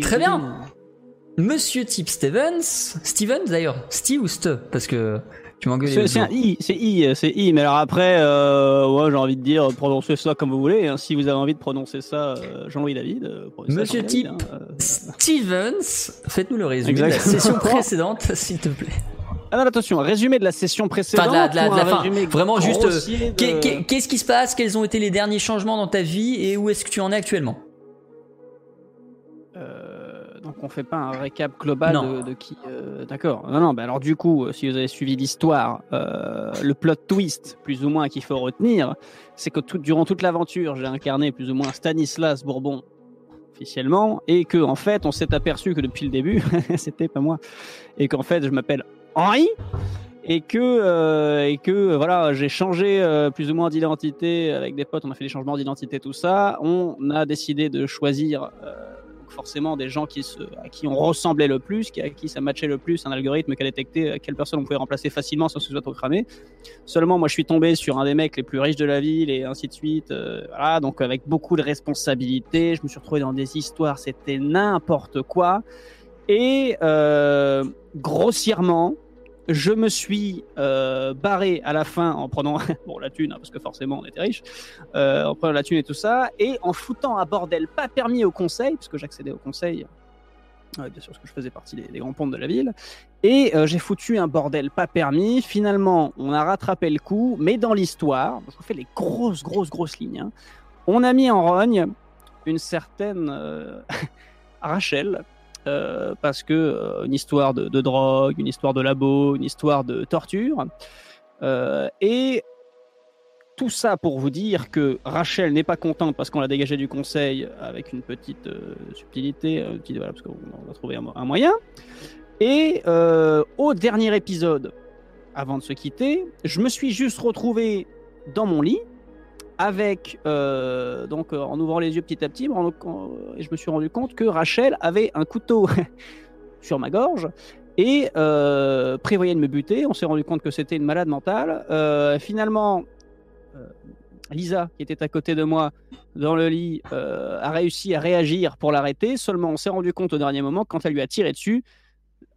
Très bien. Monsieur Tip Stevens, Stevens d'ailleurs, Steve ou Ste, parce que tu m'engueules. C'est I, c'est I, c'est I. Mais alors après, euh, ouais, j'ai envie de dire, prononcez ça comme vous voulez. hein. Si vous avez envie de prononcer ça, euh, Jean-Louis David. euh, Monsieur Jean-Louis Tip David, hein, euh. Stevens, faites-nous le résumé de la session précédente, s'il te plaît. Ah non, attention, résumé de la session précédente. Enfin, de la, de la- ou de la un fin. résumé Vraiment juste. euh, de- Qu'est-ce qui se passe Quels ont été les derniers changements dans ta vie et où est-ce que tu en es actuellement? Euh, donc on fait pas un récap global de, de qui. euh, D'accord. Non, non. Bah alors du coup, euh, si vous avez suivi l'histoire, euh, le plot twist, plus ou moins qu'il faut retenir, c'est que tout, durant toute l'aventure, j'ai incarné plus ou moins Stanislas Bourbon officiellement, et que en fait, on s'est aperçu que depuis le début, c'était pas moi, et qu'en fait, je m'appelle Henri. Et que, euh, et que voilà, j'ai changé euh, plus ou moins d'identité avec des potes, on a fait des changements d'identité, tout ça. On a décidé de choisir euh, forcément des gens qui se, à qui on ressemblait le plus, qui, à qui ça matchait le plus, un algorithme qui a détecté euh, quelle personne on pouvait remplacer facilement sans ce soit cramé. Seulement, moi, je suis tombé sur un des mecs les plus riches de la ville et ainsi de suite. euh, donc avec beaucoup de responsabilités, je me suis retrouvé dans des histoires, c'était n'importe quoi. Et euh, grossièrement, je me suis euh, barré à la fin en prenant bon la thune hein, parce que forcément on était riche euh, en prenant la thune et tout ça et en foutant un bordel pas permis au conseil parce que j'accédais au conseil euh, bien sûr parce que je faisais partie des, grands ponts de la ville et j'ai foutu un bordel pas permis. Finalement on a rattrapé le coup mais dans l'histoire qu'on fait les grosses grosses grosses lignes hein, on a mis en rogne une certaine Rachel euh, parce que euh, une histoire de, drogue, une histoire de labo, une histoire de torture. Euh, et tout ça pour vous dire que Rachel n'est pas contente parce qu'on l'a dégagée du conseil avec une petite subtilité, euh, petite- voilà, parce qu'on on a trouvé un, mo- un moyen. Et au dernier épisode, avant de se quitter, je me suis juste retrouvé dans mon lit avec euh, donc euh, en ouvrant les yeux petit à petit, et je me suis rendu compte que Rachel avait un couteau sur ma gorge et euh, prévoyait de me buter. On s'est rendu compte que c'était une malade mentale. Euh, finalement, euh, Lisa, qui était à côté de moi dans le lit, euh, a réussi à réagir pour l'arrêter. Seulement, on s'est rendu compte au dernier moment, quand elle lui a tiré dessus,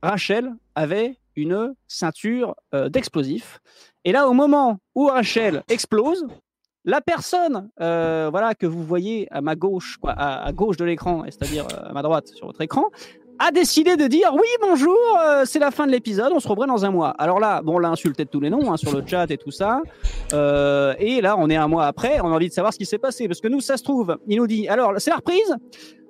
Rachel avait une ceinture euh, d'explosifs. Et là, au moment où Rachel explose, la personne euh, voilà, que vous voyez à ma gauche, quoi, à, à gauche de l'écran, c'est-à-dire euh, à ma droite sur votre écran, a décidé de dire oui bonjour, euh, c'est la fin de l'épisode, on se revoit dans un mois. Alors là, bon, on l'a insulté de tous les noms hein, sur le chat et tout ça. Euh, et là, on est un mois après, on a envie de savoir ce qui s'est passé parce que nous, ça se trouve, il nous dit alors c'est la reprise.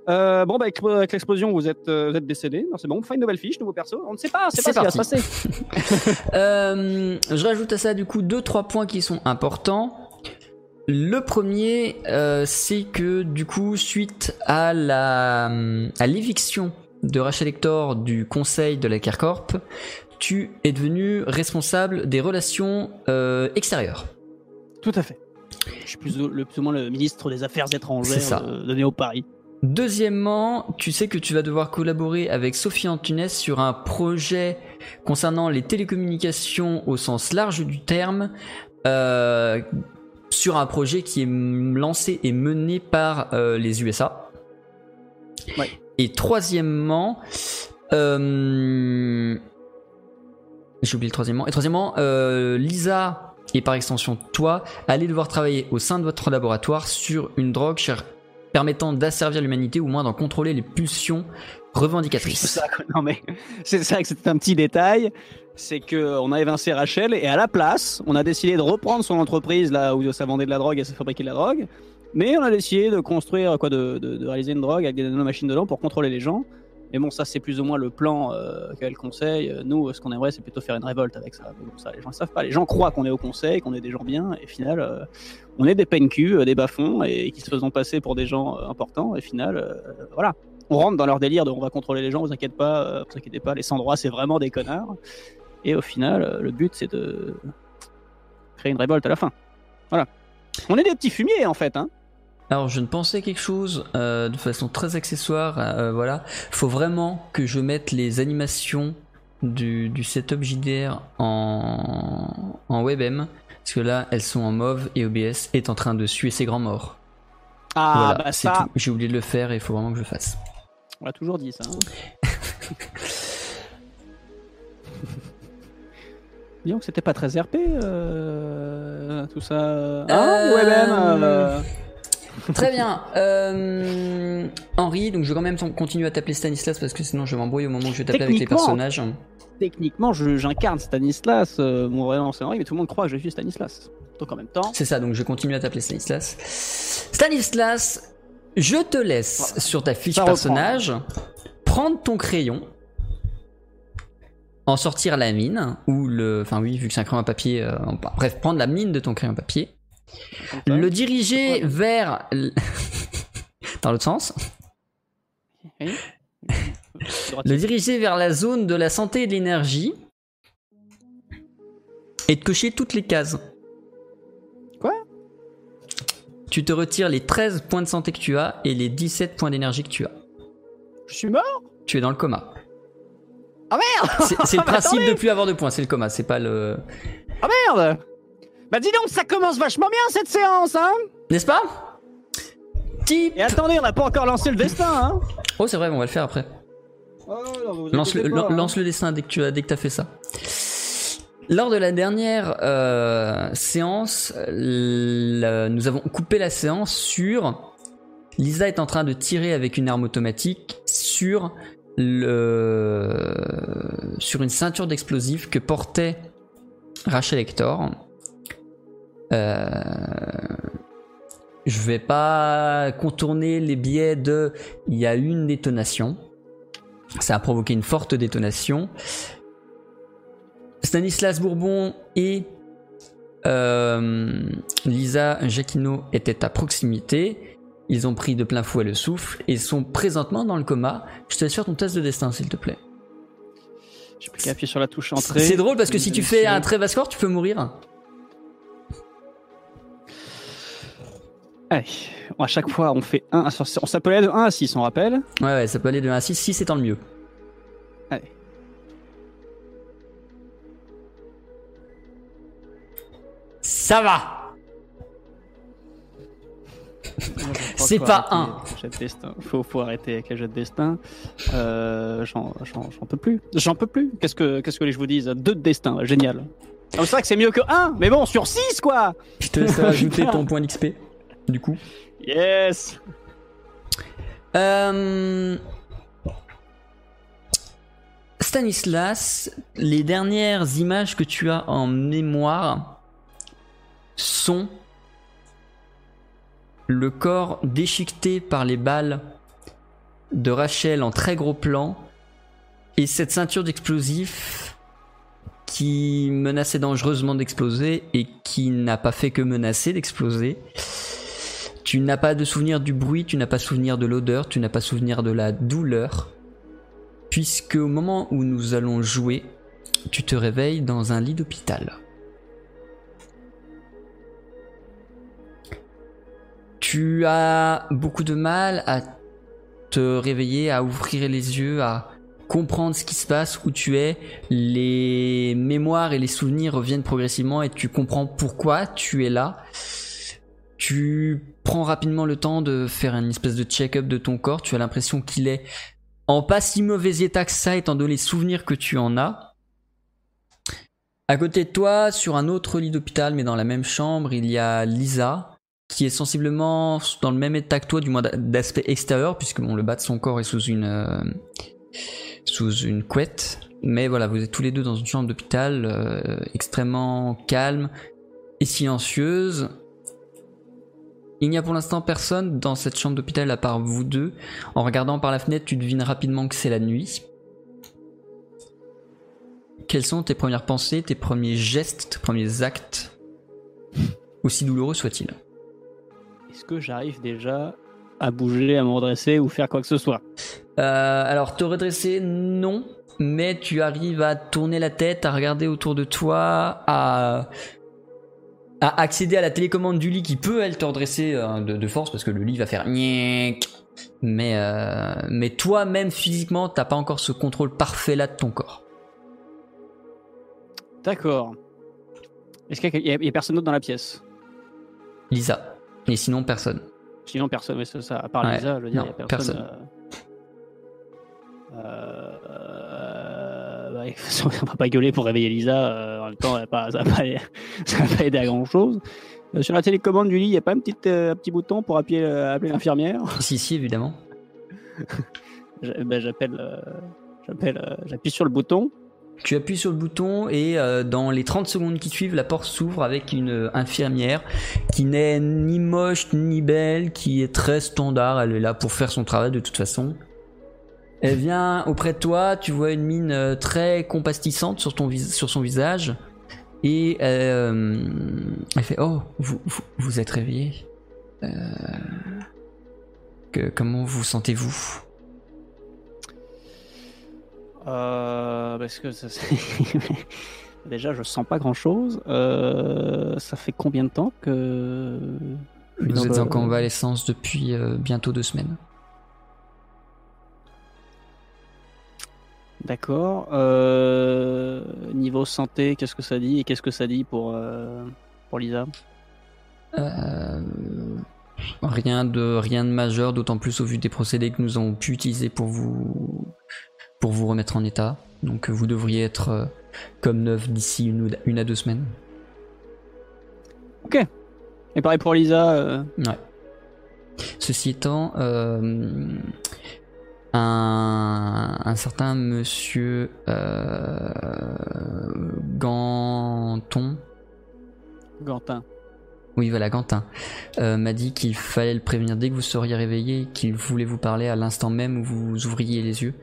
Euh, bon, bah, avec, avec l'explosion, vous êtes, vous êtes décédé. Non, c'est bon, on fait une nouvelle fiche, nouveau perso. On ne sait pas, c'est pas ce qui va se passer. Je rajoute à ça du coup deux trois points qui sont importants. Le premier, euh, c'est que du coup, suite à la à l'éviction de Rachel Hector du conseil de la Kercorp, tu es devenu responsable des relations euh, extérieures. Tout à fait. Je suis plus, ou- le, plus ou moins le ministre des Affaires étrangères C'est ça. de, de Néo Paris. Deuxièmement, tu sais que tu vas devoir collaborer avec Sophie Antunes sur un projet concernant les télécommunications au sens large du terme, euh, sur un projet qui est lancé et mené par euh, les USA. Ouais. Et troisièmement, euh, j'ai oublié le troisièmement. Et troisièmement, euh, Lisa et par extension toi allez devoir travailler au sein de votre laboratoire sur une drogue permettant d'asservir l'humanité ou au moins d'en contrôler les pulsions C'est revendicatrices. ça, quoi. non mais c'est ça que c'était un petit détail, c'est que on a évincé Rachel et à la place, on a décidé de reprendre son entreprise là où ça vendait de la drogue et ça fabriquait de la drogue, mais on a décidé de construire quoi, de, de- réaliser une drogue avec des nanomachines dedans pour contrôler les gens. Mais bon, ça, c'est plus ou moins le plan euh, qu'elle conseille. Euh, Nous, ce qu'on aimerait, c'est plutôt faire une révolte avec ça. Mais bon, ça, les gens ne savent pas. Les gens croient qu'on est au conseil, qu'on est des gens bien, et au final, euh, on est des euh, des bas-fonds, et qui se faisons passer pour des gens euh, importants. Et au final, euh, voilà. On rentre dans leur délire de on va contrôler les gens, vous inquiétez pas, euh, vous inquiétez pas, les sans-droits, c'est vraiment des connards. Et au final, euh, le but, c'est de créer une révolte à la fin. Voilà. On est des petits fumiers, en fait, hein. Alors je ne pensais quelque chose euh, de façon très accessoire. euh, voilà, faut vraiment que je mette les animations du, du setup JDR en, en WebM parce que là elles sont en mauve et OBS est en train de suer ses grands morts. Ah, voilà, bah c'est ça, tout. J'ai oublié de le faire et il faut vraiment que je le fasse. on l'a toujours dit, ça. hein. Disons que c'était pas très RP, euh, tout ça. Hein, Euh, WebM, euh, Très bien. Henri, donc je vais quand même continuer à t'appeler Stanislas parce que sinon je vais m'embrouiller au moment où je vais t'appeler avec les personnages. Techniquement, j'incarne Stanislas, mon vrai nom c'est Henri, mais tout le monde croit que je suis Stanislas. Donc en même temps, C'est ça, donc je continue à t'appeler Stanislas. Stanislas, je te laisse sur ta fiche personnage prendre ton crayon, en sortir la mine, ou le. Enfin, oui, vu que c'est un crayon à papier, euh, bref, prendre la mine de ton crayon à papier, le diriger vers. l- Dans l'autre sens. Oui. Le diriger vers la zone de la santé et de l'énergie. Et de cocher toutes les cases. Quoi? Tu te retires les 13 points de santé que tu as et les 17 points d'énergie que tu as. Je suis mort? Tu es dans le coma. Ah merde C'est le Mais principe attendez de plus avoir de points, c'est le coma, c'est pas le. Ah merde Bah dis donc, ça commence vachement bien cette séance, hein N'est-ce pas Type. Et attendez, on n'a pas encore lancé le destin, hein Oh, c'est vrai, on va le faire après. Lance le, lan- lance le dessin dès que tu as, dès que as fait ça. Lors de la dernière euh, séance, la- nous avons coupé la séance sur Lisa est en train de tirer avec une arme automatique sur sur une ceinture d'explosifs que portait Rachel Hector. Euh, je vais pas contourner les biais de il y a une détonation. Ça a provoqué une forte détonation. Stanislas Bourbon et euh, Lisa Jacquino étaient à proximité. Ils ont pris de plein fouet le souffle et sont présentement dans le coma. Je te laisse faire ton test de destin, s'il te plaît. J'ai plus qu'à appuyer sur la touche entrée. C'est drôle parce que si tu fais un très bas score, tu peux mourir. Allez, à chaque fois, on fait 1. On s'appelait de 1 à 6, on rappelle. Ouais, ouais, ça peut aller de 1 à 6. 6 étant le mieux. Allez. Ça va C'est pas un. Jet de destin. Faut, faut arrêter avec les jets de destin. Euh, J'en peux plus. J'en peux plus. Qu'est-ce que, qu'est-ce que les je vous dise Deux de destin, génial. C'est vrai que c'est mieux que 1, mais bon, sur 6 quoi Je te laisse ajouter ton point d'XP, du coup. Yes Euh, Stanislas, les dernières images que tu as en mémoire sont le corps déchiqueté par les balles de Rachel en très gros plan et cette ceinture d'explosifs qui menaçait dangereusement d'exploser et qui n'a pas fait que menacer d'exploser. Tu n'as pas de souvenir du bruit, tu n'as pas souvenir de l'odeur, tu n'as pas souvenir de la douleur, puisque au moment où nous allons jouer, tu te réveilles dans un lit d'hôpital. Tu as beaucoup de mal à te réveiller, à ouvrir les yeux, à comprendre ce qui se passe, où tu es. Les mémoires et les souvenirs reviennent progressivement et tu comprends pourquoi tu es là. Tu prends rapidement le temps de faire une espèce de check-up de ton corps. Tu as l'impression qu'il est en pas si mauvais état que ça, étant donné les souvenirs que tu en as. À côté de toi, sur un autre lit d'hôpital, mais dans la même chambre, il y a Lisa, qui est sensiblement dans le même état que toi, du moins d'aspect extérieur, puisque bon, le bas de son corps est sous une euh, sous une couette. Mais voilà, vous êtes tous les deux dans une chambre d'hôpital euh, extrêmement calme et silencieuse. Il n'y a pour l'instant personne dans cette chambre d'hôpital à part vous deux. En regardant par la fenêtre, tu devines rapidement que c'est la nuit. Quelles sont tes premières pensées, tes premiers gestes, tes premiers actes, aussi douloureux soient-ils? Est-ce que j'arrive déjà à bouger, à me redresser ou faire quoi que ce soit Euh, alors, te redresser, non. Mais tu arrives à tourner la tête, à regarder autour de toi, à, à accéder à la télécommande du lit qui peut, elle, te redresser euh, de, de force parce que le lit va faire. Mais, euh, mais toi-même, physiquement, t'as pas encore ce contrôle parfait là de ton corps. D'accord. Est-ce qu'il y, y a personne d'autre dans la pièce? Lisa. Et sinon, personne. Sinon, personne, mais c'est ça, à part Ouais, Lisa, je veux dire, non, y a personne. personne. euh, euh, bah, on va pas gueuler pour réveiller Lisa, euh, en même temps, pas- ça va pas, ça va pas aider à grand chose. sur la télécommande du lit, il n'y a pas un petit, euh, un petit bouton pour appuyer, euh, appeler l'infirmière? Si, si, évidemment. Ben, J'appelle, euh, j'appelle, euh, j'appuie sur le bouton. Tu appuies sur le bouton et euh, dans les 30 secondes qui suivent, la porte s'ouvre avec une euh, infirmière qui n'est ni moche ni belle, qui est très standard. Elle est là pour faire son travail de toute façon. Elle vient auprès de toi, tu vois une mine euh, très compastissante sur, son visage. Et elle fait Oh, vous, êtes réveillé Euh, Comment vous sentez-vous? Euh, parce que ça, c'est- déjà, je sens pas grand chose. ça fait combien de temps que. Vous êtes le- en convalescence depuis euh, bientôt deux semaines. D'accord. Euh, niveau santé, qu'est-ce que ça dit Et qu'est-ce que ça dit pour, euh, pour Lisa? Euh, rien de rien de majeur, d'autant plus au vu des procédés que nous avons pu utiliser pour vous pour vous remettre en état. Donc vous devriez être euh, comme neuf d'ici une, à deux semaines. Et pareil pour Lisa. euh, Ouais. Ceci étant, euh, un, un certain monsieur euh, Ganton, Gantin. Oui, voilà, Quentin euh, m'a dit qu'il fallait le prévenir dès que vous seriez réveillé, et qu'il voulait vous parler à l'instant même où vous ouvriez les yeux.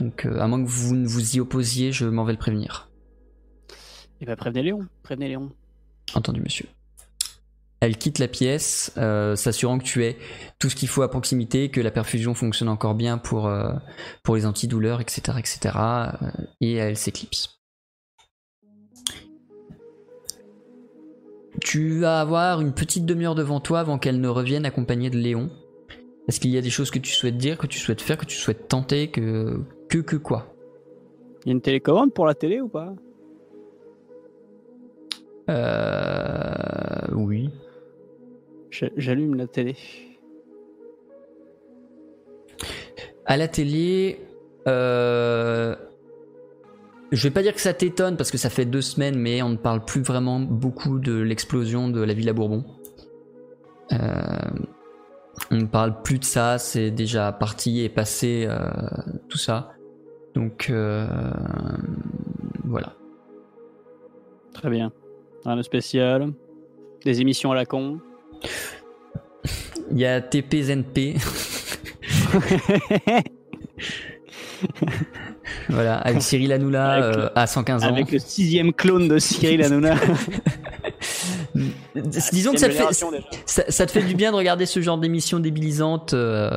Donc, euh, à moins que vous ne vous y opposiez, je m'en vais le prévenir. Et bah prévenez Léon. Prévenez Léon. Entendu, monsieur. Elle quitte la pièce, euh, s'assurant que tu aies tout ce qu'il faut à proximité, que la perfusion fonctionne encore bien pour, pour les antidouleurs, etc., etc. et elle s'éclipse. Tu vas avoir une petite demi-heure devant toi avant qu'elle ne revienne accompagnée de Léon. Est-ce qu'il y a des choses que tu souhaites dire, que tu souhaites faire, que tu souhaites tenter, que que que quoi? Il y a une télécommande pour la télé ou pas? Euh, oui. J'allume la télé. À la télé, euh, je vais pas dire que ça t'étonne parce que ça fait deux semaines, mais on ne parle plus vraiment beaucoup de l'explosion de la Villa Bourbon. Euh, on ne parle plus de ça, c'est déjà parti et passé, euh, tout ça. Donc euh, voilà. Très bien. Rien de spécial. Des émissions à la con. Il y a TPZNP, voilà, avec Cyril Avec le- euh, à 115 ans. Avec le sixième clone de Cyril Hanouna. Disons que ça te, fait, Génération, déjà. ça, ça te fait du bien de regarder ce genre d'émission débilisante, euh,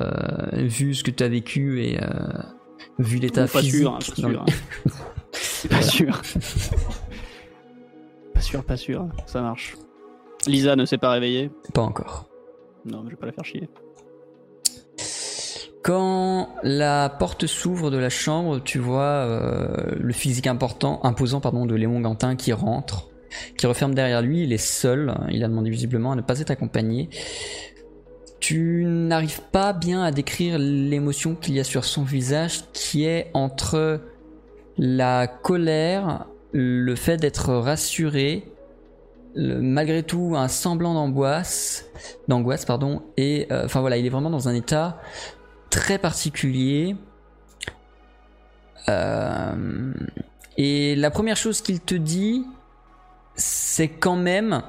vu ce que tu as vécu et euh, vu l'état Pas physique. sûr, hein, pas sûr. Pas sûr. Pas sûr, pas sûr. Ça marche. Lisa ne s'est pas réveillée. Pas encore. Non, mais je vais pas la faire chier. Quand la porte s'ouvre de la chambre, tu vois euh, le physique important, imposant pardon, de Léon Gantin qui rentre, qui referme derrière lui. Il est seul. Il a demandé visiblement à ne pas être accompagné. Tu n'arrives pas bien à décrire l'émotion qu'il y a sur son visage, qui est entre la colère, le fait d'être rassuré, malgré tout un semblant d'angoisse, d'angoisse pardon, et euh, enfin voilà, il est vraiment dans un état très particulier. Euh, et la première chose qu'il te dit, c'est quand même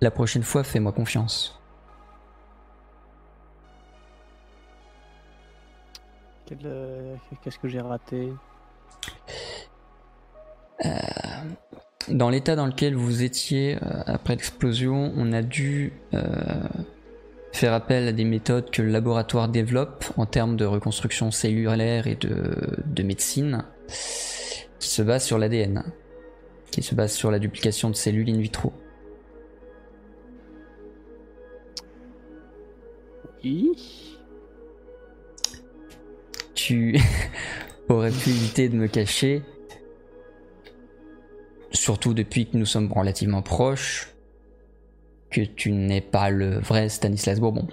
La prochaine fois, fais-moi confiance. Euh, Qu'est-ce que j'ai raté? Dans l'état dans lequel vous étiez euh, après l'explosion, on a dû euh, faire appel à des méthodes que le laboratoire développe en termes de reconstruction cellulaire et de, de médecine, qui se basent sur l'ADN, qui se basent sur la duplication de cellules in vitro. Oui. tu aurais pu éviter de me cacher, surtout depuis que nous sommes relativement proches, que tu n'es pas le vrai Stanislas Bourbon.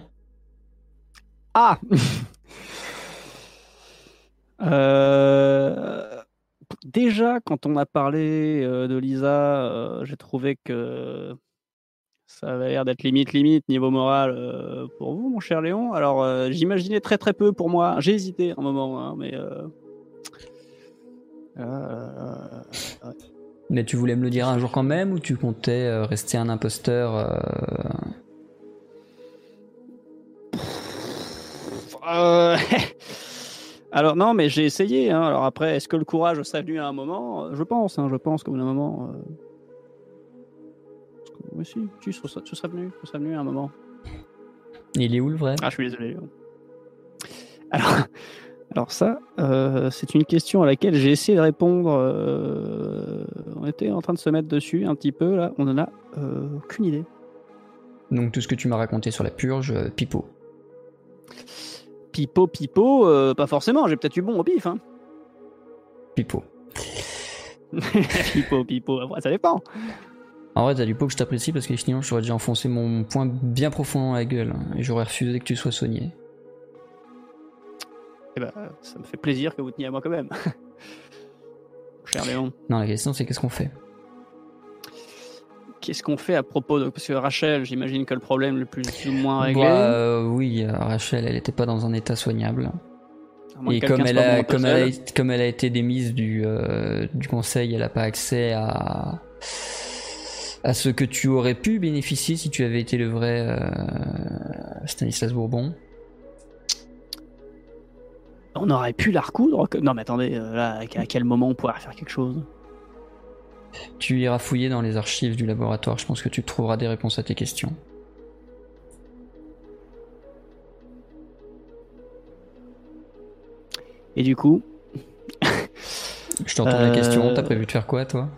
Ah Euh, Déjà, quand on a parlé euh, de Lisa, euh, j'ai trouvé que ça avait l'air d'être limite, limite niveau moral pour vous, mon cher Léon. Alors, j'imaginais très très peu pour moi. J'ai hésité un moment, hein, mais. Mais tu voulais me le dire un jour quand même ou tu comptais euh, rester un imposteur euh, Euh, Alors non, mais j'ai essayé. hein. Alors après, est-ce que le courage serait venu à un moment? Je pense, hein, je pense qu'au bout d'un moment. Oui, si, ce serait venu, ce serait venu à un moment. Il est où le vrai? Ah, je suis désolé. Alors, alors ça, euh, c'est une question à laquelle j'ai essayé de répondre. euh, on était en train de se mettre dessus un petit peu là. On en a euh, aucune idée. Donc tout ce que tu m'as raconté sur la purge. Pipo, pipo, euh, pas forcément. J'ai peut-être eu bon au pif. Hein. Pipeau. pipo, pipo. Après, ça dépend. En vrai, t'as du pot que je t'apprécie parce que sinon j'aurais déjà enfoncé mon poing bien profond dans la gueule hein, et j'aurais refusé que tu sois soigné. Eh ben, ça me fait plaisir que vous teniez à moi quand même. Cher Léon. Non, la question c'est qu'est-ce qu'on fait? Qu'est-ce qu'on fait à propos de. Parce que Rachel, j'imagine que le problème le plus ou moins réglé. Bah, euh, Oui, Rachel, elle était pas dans un état soignable. Et comme elle, a, comme, elle été- comme elle a été démise du, euh, du conseil, elle n'a pas accès à, à ce que tu aurais pu bénéficier si tu avais été le vrai euh, Stanislas Bourbon. On aurait pu la recoudre. que- Non, mais attendez, euh, là, à quel moment on pourrait faire quelque chose? Tu iras fouiller dans les archives du laboratoire, je pense que tu trouveras des réponses à tes questions. Et du coup? Je t'entends la Euh, question, t'as prévu de faire quoi toi?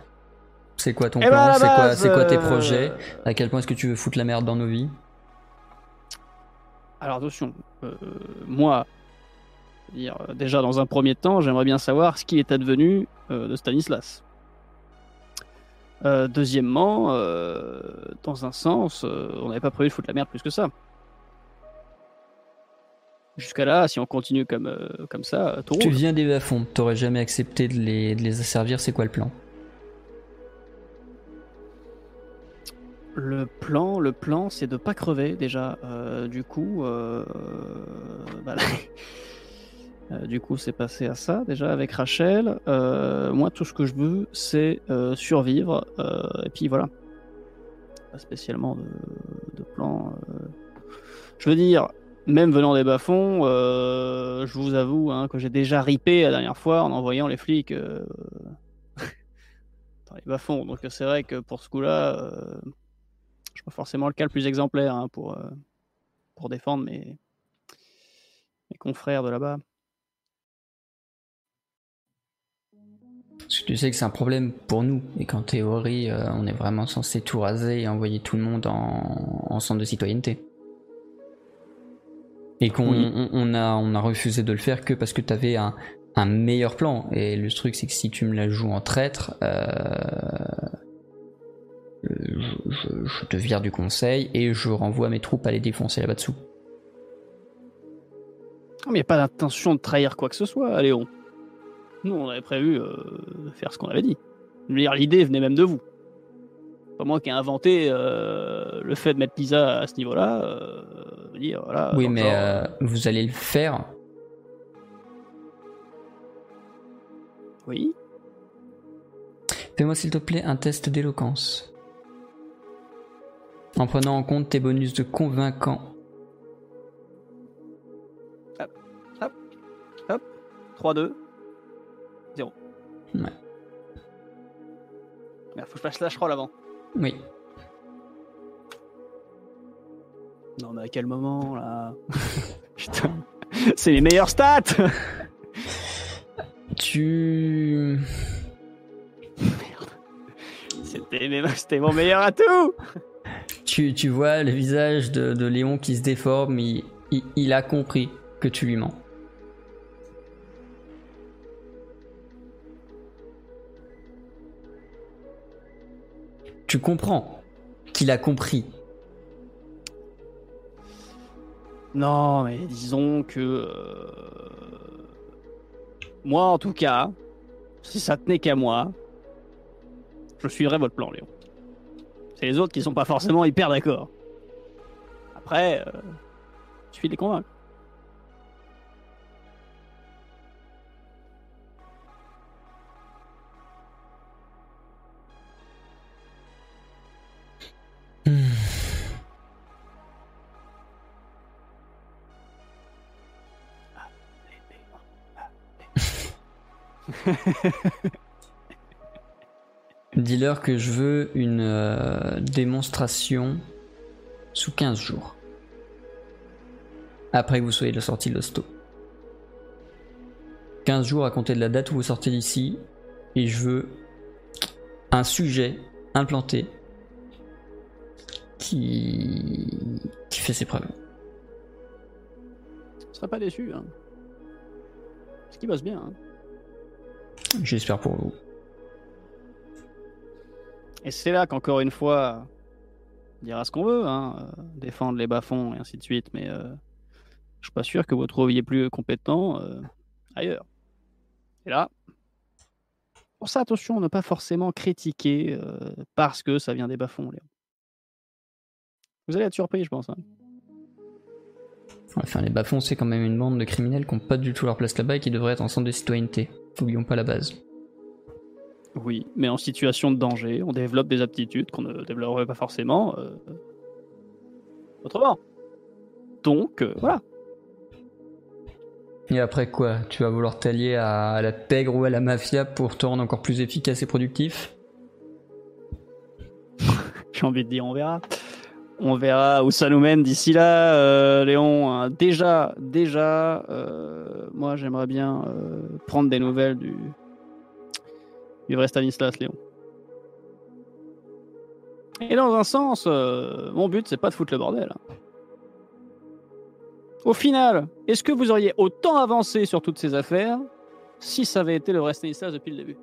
C'est quoi ton Eh ben, plan C'est quoi, tes euh, projets? À quel point est-ce que tu veux foutre la merde dans nos vies? Alors attention, euh, moi, dire, euh, déjà dans un premier temps, j'aimerais bien savoir ce qui est advenu euh, de Stanislas. Euh, deuxièmement, euh, dans un sens, on n'avait pas prévu de foutre la merde plus que ça. Jusqu'à là, si on continue comme, comme ça, tout Tu viens des bas-fonds, t'aurais jamais accepté de les, de les asservir, c'est quoi le plan? Le plan, le plan, c'est de pas crever déjà. Euh, du coup, euh, bah, euh, du coup, c'est passé à ça déjà avec Rachel. Euh, moi, tout ce que je veux, c'est euh, survivre. et puis voilà. Pas spécialement de, plan. Je veux dire, même venant des bas-fonds, je vous avoue hein, que j'ai déjà ripé la dernière fois en envoyant les flics dans les bas-fonds. Donc c'est vrai que pour ce coup-là. je suis pas forcément le cas le plus exemplaire hein, pour, pour défendre mes, mes confrères de là-bas. Parce que tu sais que c'est un problème pour nous, et qu'en théorie, euh, on est vraiment censé tout raser et envoyer tout le monde en, en centre de citoyenneté. Et qu'on Oui. on, on a, on a refusé de le faire que parce que tu avais un, un meilleur plan. Et le truc, c'est que si tu me la joues en traître, euh, je, je- je te vire du conseil et je renvoie mes troupes à les défoncer là-bas dessous. Non, mais il n'y a pas d'intention de trahir quoi que ce soit, Léon. Nous, on avait prévu euh, de faire ce qu'on avait dit. L'idée venait même de vous. Pas moi qui ai inventé euh, le fait de mettre Lisa à ce niveau-là. euh, dire, voilà, oui, mais genre, vous allez le faire. Oui. Fais-moi s'il te plaît un test d'éloquence. En prenant en compte tes bonus de convaincant. 3-2. 0. Ouais. Merde, faut que je fasse slash roll avant. Oui. Non, mais à quel moment là Putain, c'est les meilleurs stats Tu. Merde. C'était mon meilleur atout Tu, tu vois le visage de, de Léon qui se déforme, il, il, il a compris que tu lui mens. Tu comprends qu'il a compris. Non, mais disons que. euh, Moi, en tout cas, si ça tenait qu'à moi, je suivrais votre plan, Léon. C'est les autres qui sont pas forcément hyper d'accord. Après, euh, il suffit les convaincre. Dis-leur que je veux une euh, démonstration sous 15 jours. Après que vous soyez sorti de l'hosto. 15 jours à compter de la date où vous sortez d'ici. Et je veux un sujet implanté qui, qui fait ses preuves. Je serais pas déçu. Hein. Parce qu'il bosse bien. hein. J'espère pour vous. Et c'est là qu'encore une fois, on dira ce qu'on veut, hein, euh, défendre les bas-fonds et ainsi de suite, mais euh, je suis pas sûr que vous trouviez plus compétent euh, ailleurs. Et là, pour ça, attention, ne pas forcément critiquer euh, parce que ça vient des bas-fonds, Léon. Vous allez être surpris, je pense. hein. Enfin, les bas-fonds, c'est quand même une bande de criminels qui n'ont pas du tout leur place là-bas et qui devraient être en centre de citoyenneté. N'oublions pas la base. Oui, mais en situation de danger, on développe des aptitudes qu'on ne développerait pas forcément euh, autrement. Donc, euh, voilà. Et après quoi Tu vas vouloir t'allier à, à la pègre ou à la mafia pour te rendre encore plus efficace et productif? J'ai envie de dire, on verra. On verra où ça nous mène d'ici là, euh, Léon. hein. Déjà, déjà, euh, moi j'aimerais bien euh, prendre des nouvelles du, du vrai Léon. Et dans un sens, mon but c'est pas de foutre le bordel. hein. Au final, est-ce que vous auriez autant avancé sur toutes ces affaires si ça avait été le vrai Stanislas depuis le début?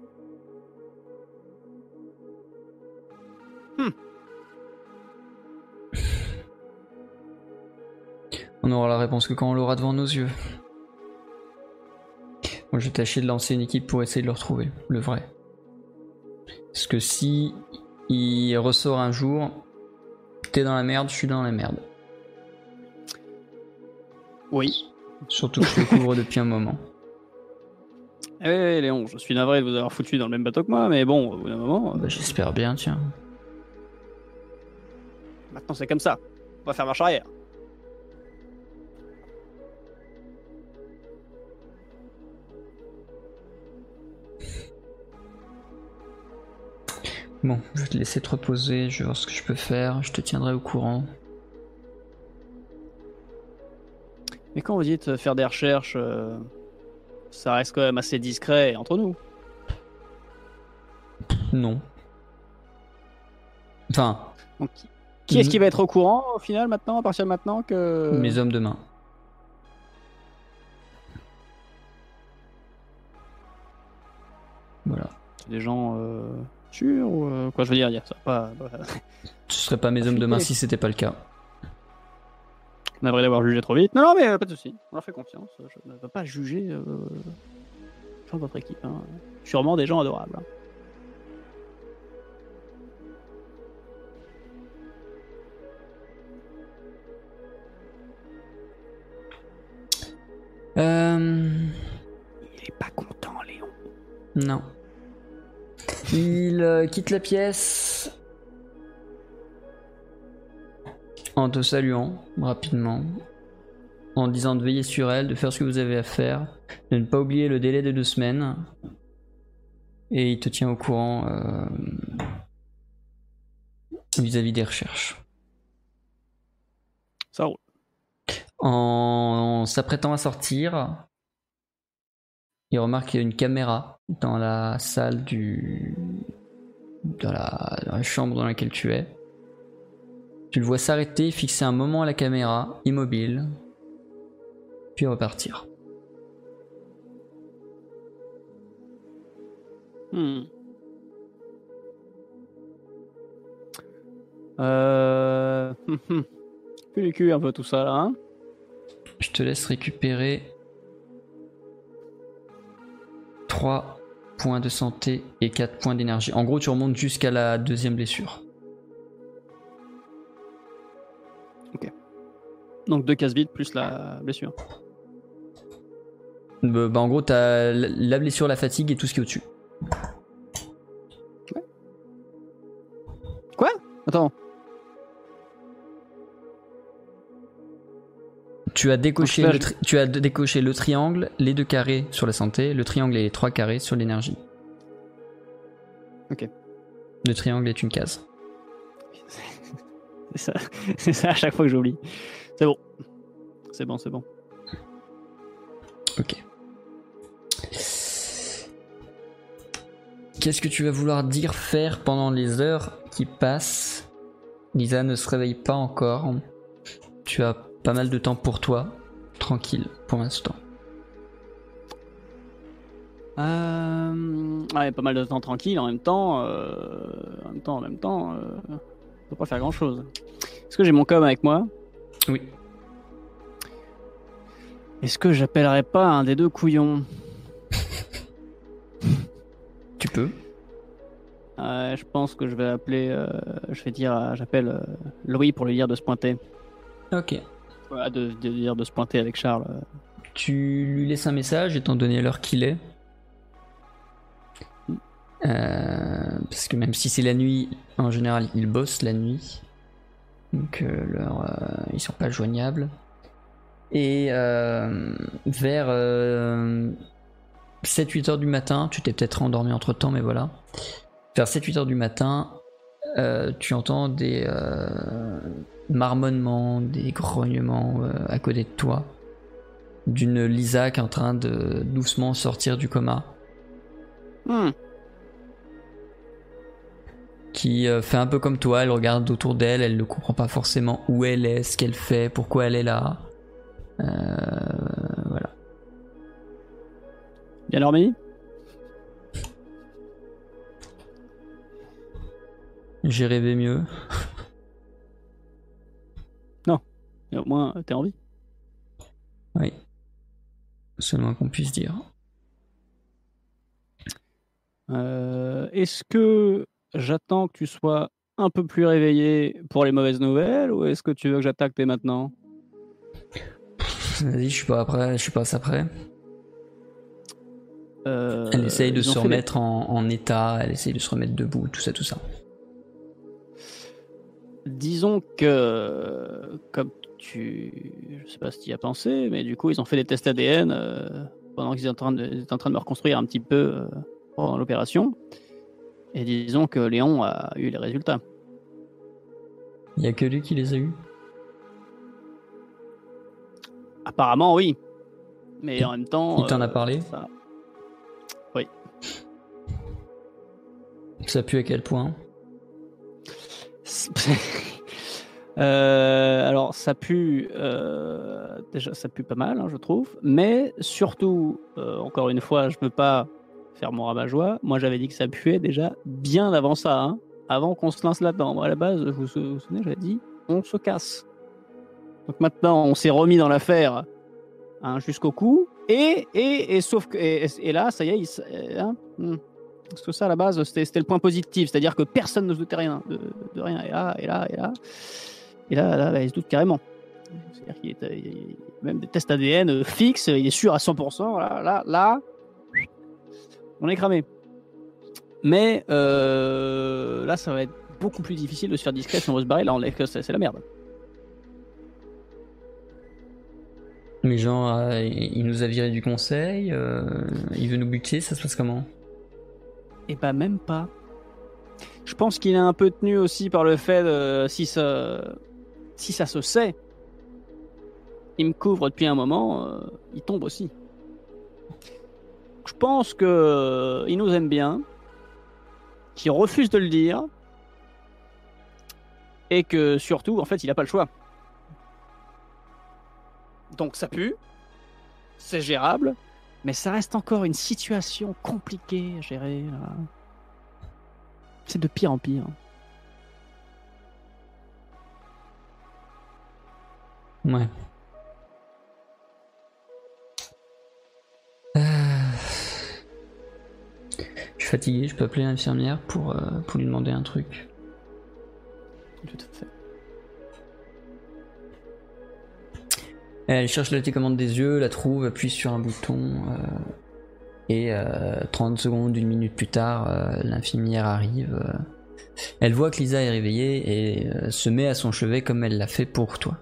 On aura la réponse que quand on l'aura devant nos yeux. Moi, je vais tâcher de lancer une équipe pour essayer de le retrouver, le vrai. Parce que si il ressort un jour, t'es dans la merde, je suis dans la merde. Oui. Surtout que je le couvre depuis un moment. Eh Léon, je suis navré de vous avoir foutu dans le même bateau que moi, mais bon, au bout d'un moment, euh, Bah, J'espère bien, tiens. maintenant c'est comme ça. On va faire marche arrière. Bon, je vais te laisser te reposer, je vais voir ce que je peux faire, je te tiendrai au courant. Mais quand vous dites faire des recherches, euh, ça reste quand même assez discret entre nous. Non. Enfin, Donc, qui- est-ce qui va être au courant au final maintenant, à partir de maintenant que. mes hommes de main. Voilà. Des gens euh, ou euh, quoi je veux dire, il y a ça pas. Ce serait pas mes hommes de main si c'était pas le cas. Navré d'avoir jugé trop vite. Non, non, mais euh, pas de souci. On leur fait confiance. Je ne veux pas juger euh, les gens de votre équipe. hein. Sûrement des gens adorables. hein. Euh... Il est pas content, Léon. Non. Il euh, quitte la pièce. en te saluant rapidement, en disant de veiller sur elle, de faire ce que vous avez à faire, de ne pas oublier le délai des deux semaines. Et il te tient au courant euh, vis-à-vis des recherches. Ça roule. En s'apprêtant à sortir, il remarque qu'il y a une caméra dans la salle du. dans la, dans la chambre dans laquelle tu es. Tu le vois s'arrêter, fixer un moment à la caméra, immobile, puis repartir. Hmm. Euh... hum. Plus les un peu tout ça là. Hein Je te laisse récupérer 3 points de santé et 4 points d'énergie. En gros, tu remontes jusqu'à la deuxième blessure. Donc deux cases vides plus la blessure. Bah, bah, en gros, t'as la blessure, la fatigue et tout ce qui est au-dessus. Quoi? Attends. Tu as, décoché là, le tri- tu as décoché le triangle, les deux carrés sur la santé, le triangle et les trois carrés sur l'énergie. Ok. Le triangle est une case. C'est ça, c'est ça à chaque fois que j'oublie. C'est bon. C'est bon, c'est bon. Ok. Qu'est-ce que tu vas vouloir dire, faire pendant les heures qui passent? Lisa ne se réveille pas encore. Tu as pas mal de temps pour toi. Tranquille pour l'instant. Euh... Ouais, pas mal de temps tranquille. En même temps, euh... en même temps, en même temps, euh... on peut pas faire grand chose. Est-ce que j'ai mon com avec moi? Oui. Est-ce que j'appellerais pas un des deux couillons? Tu peux. Euh, Je pense que je vais appeler. euh, Je vais dire, euh, j'appelle Louis pour lui dire de se pointer. Ok. De, de se pointer avec Charles. Tu lui laisses un message étant donné l'heure qu'il est. Euh, parce que même si c'est la nuit, en général, ils bossent la nuit. Donc euh, leur, euh, ils sont pas joignables. Et euh, vers 7-8 heures du matin, tu t'es peut-être endormi entre temps, mais voilà. Vers 7-8 heures du matin, euh, tu entends des euh, marmonnements, des grognements euh, à côté de toi d'une Lisa qui est en train de doucement sortir du coma, Hmm. qui euh, fait un peu comme toi, elle regarde autour d'elle, elle ne comprend pas forcément où elle est, ce qu'elle fait, pourquoi elle est là. Euh, voilà. Bien dormi J'ai rêvé mieux. Et Au moins, t'es en vie. Oui. C'est le moins qu'on puisse dire. Euh, Est-ce que j'attends que tu sois un peu plus réveillé pour les mauvaises nouvelles ou est-ce que tu veux que j'attaque dès maintenant? Vas-y, je suis pas après, je suis pas après. Euh, Elle essaye de se remettre en, en état, elle essaye de se remettre debout, tout ça, tout ça. Disons que, comme tu. Je sais pas si tu y as pensé, mais du coup, ils ont fait des tests ADN euh, pendant qu'ils étaient en train de, ils étaient en train de me reconstruire un petit peu euh, pendant l'opération. Et disons que Léon a eu les résultats. Il y a que lui qui les a eus? Apparemment, oui. Mais en même temps. Il t'en a euh, parlé? ça- Ça pue à quel point? Euh, alors ça pue euh, déjà ça pue pas mal hein, je trouve. Mais surtout euh, encore une fois je peux pas faire mon rabat-joie moi j'avais dit que ça puait déjà bien avant ça hein, avant qu'on se lance là-dedans. Moi, à la base vous vous souvenez j'avais dit on se casse. Donc maintenant on s'est remis dans l'affaire hein, jusqu'au cou. Et, et, et sauf que et, là ça y est il hein, hmm. Parce que ça à la base c'était le point positif c'est à dire que personne ne se doutait rien de, rien et là et là et là et là, il se doute carrément. C'est-à-dire qu'il y a même des tests ADN fixes, il est sûr à 100%. Là, là, là, on est cramé. Mais euh, là, ça va être beaucoup plus difficile de se faire discret si on veut se barrer. Là, on c'est c'est la merde. Mais genre, euh, il nous a viré du conseil, euh, il veut nous buter, ça se passe comment? Et bah même pas. Je pense qu'il est un peu tenu aussi par le fait de, si ça, si ça se sait, il me couvre depuis un moment, euh, il tombe aussi. Je pense que euh, il nous aime bien, qu'il refuse de le dire, et que surtout, en fait, il n'a pas le choix. Donc ça pue, c'est gérable, mais ça reste encore une situation compliquée à gérer. C'est de pire en pire. Ouais. Euh, Je suis fatigué, je peux appeler l'infirmière pour, euh, pour lui demander un truc. Tout à fait. Elle cherche la télécommande des yeux, la trouve, appuie sur un bouton. euh, et euh, 30 secondes, une minute plus tard, euh, l'infirmière arrive. euh, elle voit que Lisa est réveillée et euh, se met à son chevet comme elle l'a fait pour toi.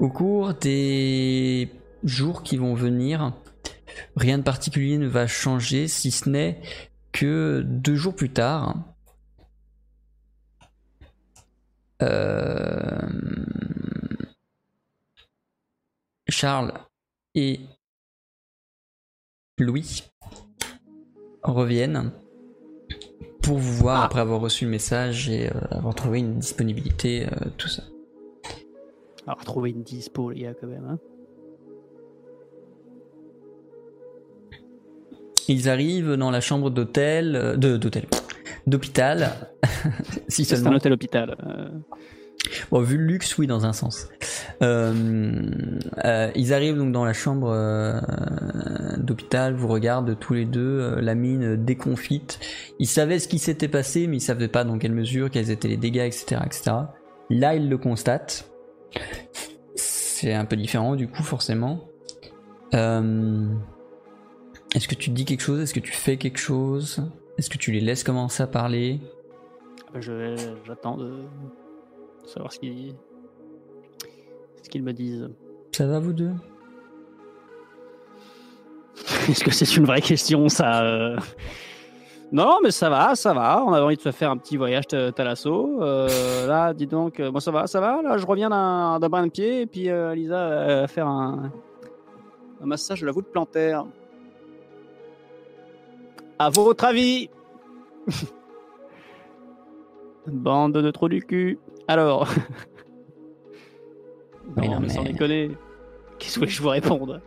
Au cours des jours qui vont venir, rien de particulier ne va changer si ce n'est que deux jours plus tard, euh, Charles et Louis reviennent pour vous voir Ah. après avoir reçu le message et euh, avoir trouvé une disponibilité, euh, tout ça. Alors, trouver une dispo, les gars, quand même. Hein. Ils arrivent dans la chambre d'hôtel, euh, de d'hôtel, d'hôpital, si C'est un hôtel hôpital. Bon, vu le luxe, oui, dans un sens. Euh, euh, ils arrivent donc dans la chambre euh, d'hôpital, vous regardent tous les deux, la mine déconfite. Ils savaient ce qui s'était passé, mais ils savaient pas dans quelle mesure, quels étaient les dégâts, etc., etc. Là, ils le constatent. C'est un peu différent, du coup, forcément. Est-ce que tu dis quelque chose? Est-ce que tu fais quelque chose? Est-ce que tu les laisses commencer à parler? J'attends de savoir ce qu'ils ce qu'ils me disent. Ça va, vous deux? Est-ce que c'est une vraie question, ça euh? Non, mais ça va, ça va. On avait envie de se faire un petit voyage t- Thalasso. Euh, là, dis donc, euh, moi ça va, ça va. Là, je reviens d'un bain de pied et puis euh, Lisa va faire un, un massage de la voûte plantaire. À votre avis? Bande de trous du cul. Alors. Mais non, non, mais sans mais- déconner. Qu'est-ce que vous voulez que je vous réponde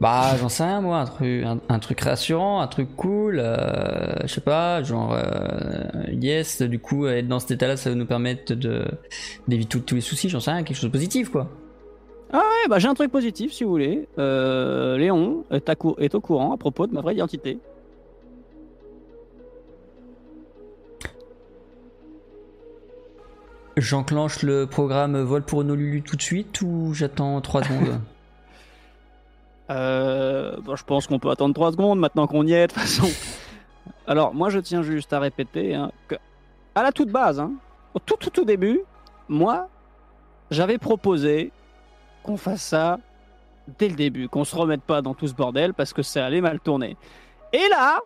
Bah, j'en sais rien, moi, un truc, un, un truc rassurant, un truc cool, euh, je sais pas, genre, euh, yes, du coup, être dans cet état-là, ça va nous permettre de, d'éviter tous- les soucis, j'en sais rien, quelque chose de positif, quoi. Ouais, bah, j'ai un truc positif si vous voulez. Euh, Léon est, à cou- est au courant à propos de ma vraie identité. J'enclenche le programme vol pour Honolulu tout de suite ou j'attends 3 secondes Euh, bon, je pense qu'on peut attendre 3 secondes maintenant qu'on y est de toute façon. Alors, moi je tiens juste à répéter hein, que, à la toute base, hein, au tout tout tout début, moi j'avais proposé qu'on fasse ça dès le début, qu'on se remette pas dans tout ce bordel parce que ça allait mal tourner. Et là,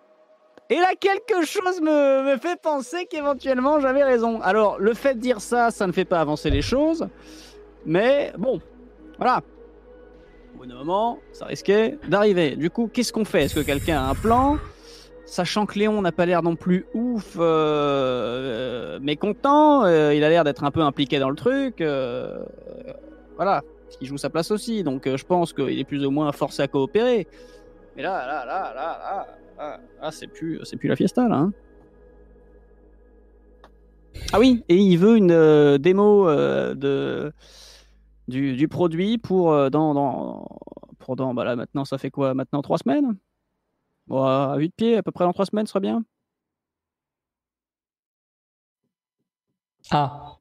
et là quelque chose me, me fait penser qu'éventuellement j'avais raison. Alors, le fait de dire ça, ça ne fait pas avancer les choses, mais bon, voilà. Au bout d'un moment, ça risquait d'arriver. Du coup, qu'est-ce qu'on fait? Est-ce que quelqu'un a un plan? Sachant que Léon n'a pas l'air non plus ouf, euh, euh, mécontent, euh, il a l'air d'être un peu impliqué dans le truc. euh, voilà, il joue sa place aussi, donc je pense qu'il est plus ou moins forcé à coopérer. Mais là, là, là, là, là, là, là, c'est plus, c'est plus la fiesta là. hein. Ah oui, et il veut une euh, démo euh, de du, du produit pour euh, dans, dans pour dans bah là maintenant ça fait quoi? Maintenant trois semaines? Bon, à 8 pieds à peu près dans trois semaines ce serait bien. Ah.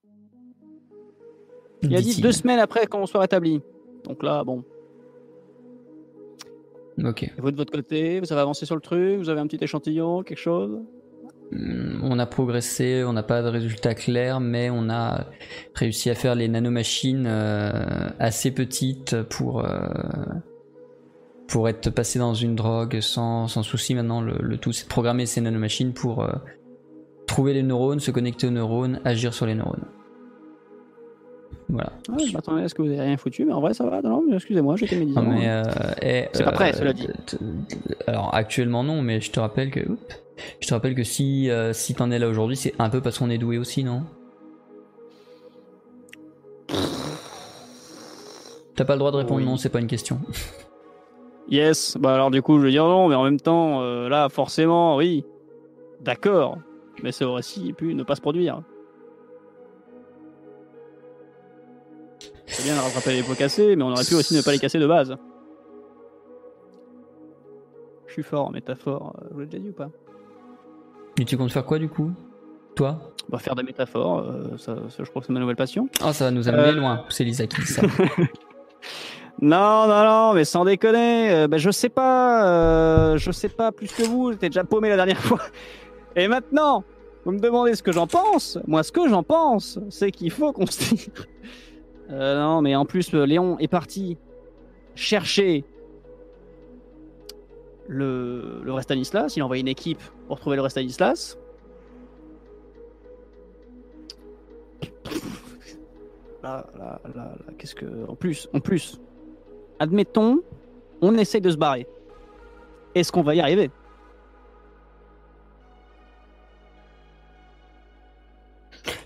Il a dit deux semaines après qu'on soit rétabli. Donc là bon Ok. et vous de votre côté vous avez avancé sur le truc vous avez un petit échantillon quelque chose? Hmm, On a progressé, on n'a pas de résultats clairs, mais on a réussi à faire les nanomachines euh, assez petites pour, euh, pour être passé dans une drogue sans, sans souci. Maintenant, le, le tout, c'est de programmer ces nanomachines pour euh, trouver les neurones, se connecter aux neurones, agir sur les neurones. Voilà. Ah, je m'attendais à ce que vous ayez rien foutu, mais en vrai, ça va. Non, excusez-moi, j'étais médisant. Non, mais, euh, et, C'est pas prêt, euh, cela dit. Alors actuellement non, mais je te rappelle que, oups, je te rappelle que si euh, si t'en es là aujourd'hui, c'est un peu parce qu'on est doué aussi, non? T'as pas le droit de répondre Oui. non, c'est pas une question. Yes, bah alors du coup, je vais dire non, mais en même temps, euh, là, forcément, oui. D'accord, mais ça aurait aussi pu ne pas se produire. C'est bien de rattraper les pots cassés, mais on aurait pu aussi ne pas les casser de base. Je suis fort en métaphore, euh, je vous l'ai déjà dit ou pas Mais tu comptes faire quoi du coup? Toi? Va faire des métaphores, euh, ça, ça, je crois que c'est ma nouvelle passion. Oh, ça va nous amener Euh. loin. C'est Lisa qui dit ça. Non, non, non, mais sans déconner, euh, bah, je sais pas, euh, je sais pas plus que vous, j'étais déjà paumé la dernière fois. Et maintenant, vous me demandez ce que j'en pense. Moi, ce que j'en pense, c'est qu'il faut qu'on se tire. Euh, non, mais en plus, euh, Léon est parti chercher le, le vrai Stanislas. Il a envoyé une équipe pour trouver le vrai Stanislas. Là, là, là, là, qu'est-ce que. En plus, en plus, admettons, on essaye de se barrer. Est-ce qu'on va y arriver?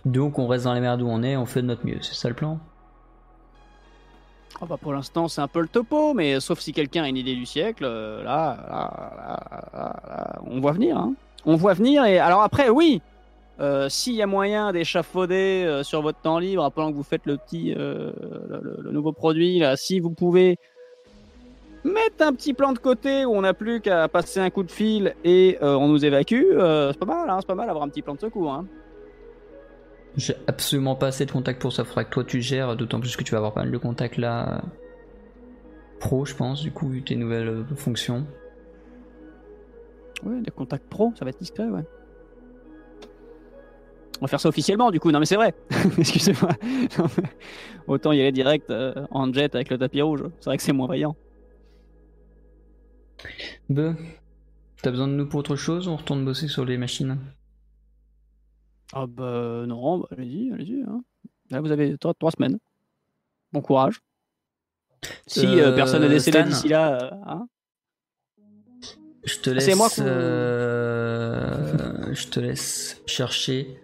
Donc on reste dans les merdes où on est, on fait de notre mieux. C'est ça le plan? Ah bah Pour l'instant, c'est un peu le topo, mais sauf si quelqu'un a une idée du siècle, euh, là, on voit venir. hein. On voit venir, et alors après, oui, euh, s'il y a moyen d'échafauder euh, sur votre temps libre, pendant que vous faites le petit, euh, le, nouveau produit, si vous pouvez mettre un petit plan de côté où on n'a plus qu'à passer un coup de fil et euh, on nous évacue, euh, c'est pas mal, hein, c'est pas mal d'avoir un petit plan de secours. Hein. J'ai absolument pas assez de contacts pour ça. Faudra que toi tu gères, d'autant plus que tu vas avoir pas mal de contacts là. euh, Pro, je pense, du coup, vu tes nouvelles euh, fonctions. Ouais, des contacts pro, ça va être discret, ouais. On va faire ça officiellement, du coup. Non, mais c'est vrai. Excusez-moi. Autant y aller direct euh, en jet avec le tapis rouge. C'est vrai que c'est moins vaillant. Be, t'as besoin de nous pour autre chose On retourne bosser sur les machines? Ah bah non, bah, allez-y, allez-y. hein. Là, vous avez trois, trois semaines. Bon courage. Si euh, Euh, personne n'est décédé Stan d'ici là, euh, hein. Je te Ah, laisse. c'est moi qu'on- euh, je te laisse chercher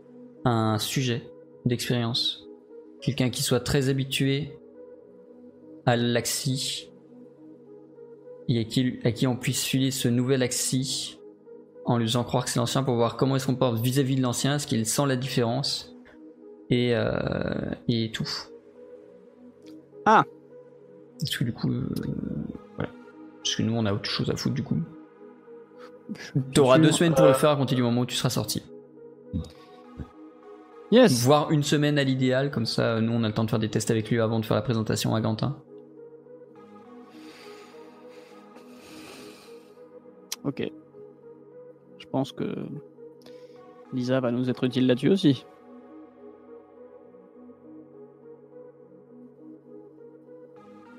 un sujet d'expérience. Quelqu'un qui soit très habitué à l'axi et à qui, à qui on puisse filer ce nouvel axi en lui faisant croire que c'est l'ancien pour voir comment il se comporte vis-à-vis de l'ancien, est-ce qu'il sent la différence et, euh, et tout. Ah. Parce que du coup, euh, voilà. Parce que nous on a autre chose à foutre du coup. T'auras deux semaines pour le faire à compter du moment où tu seras sorti. Yes. Voire une semaine à l'idéal, comme ça nous on a le temps de faire des tests avec lui avant de faire la présentation à Gantin. Ok. Je pense que Lisa va nous être utile là-dessus aussi.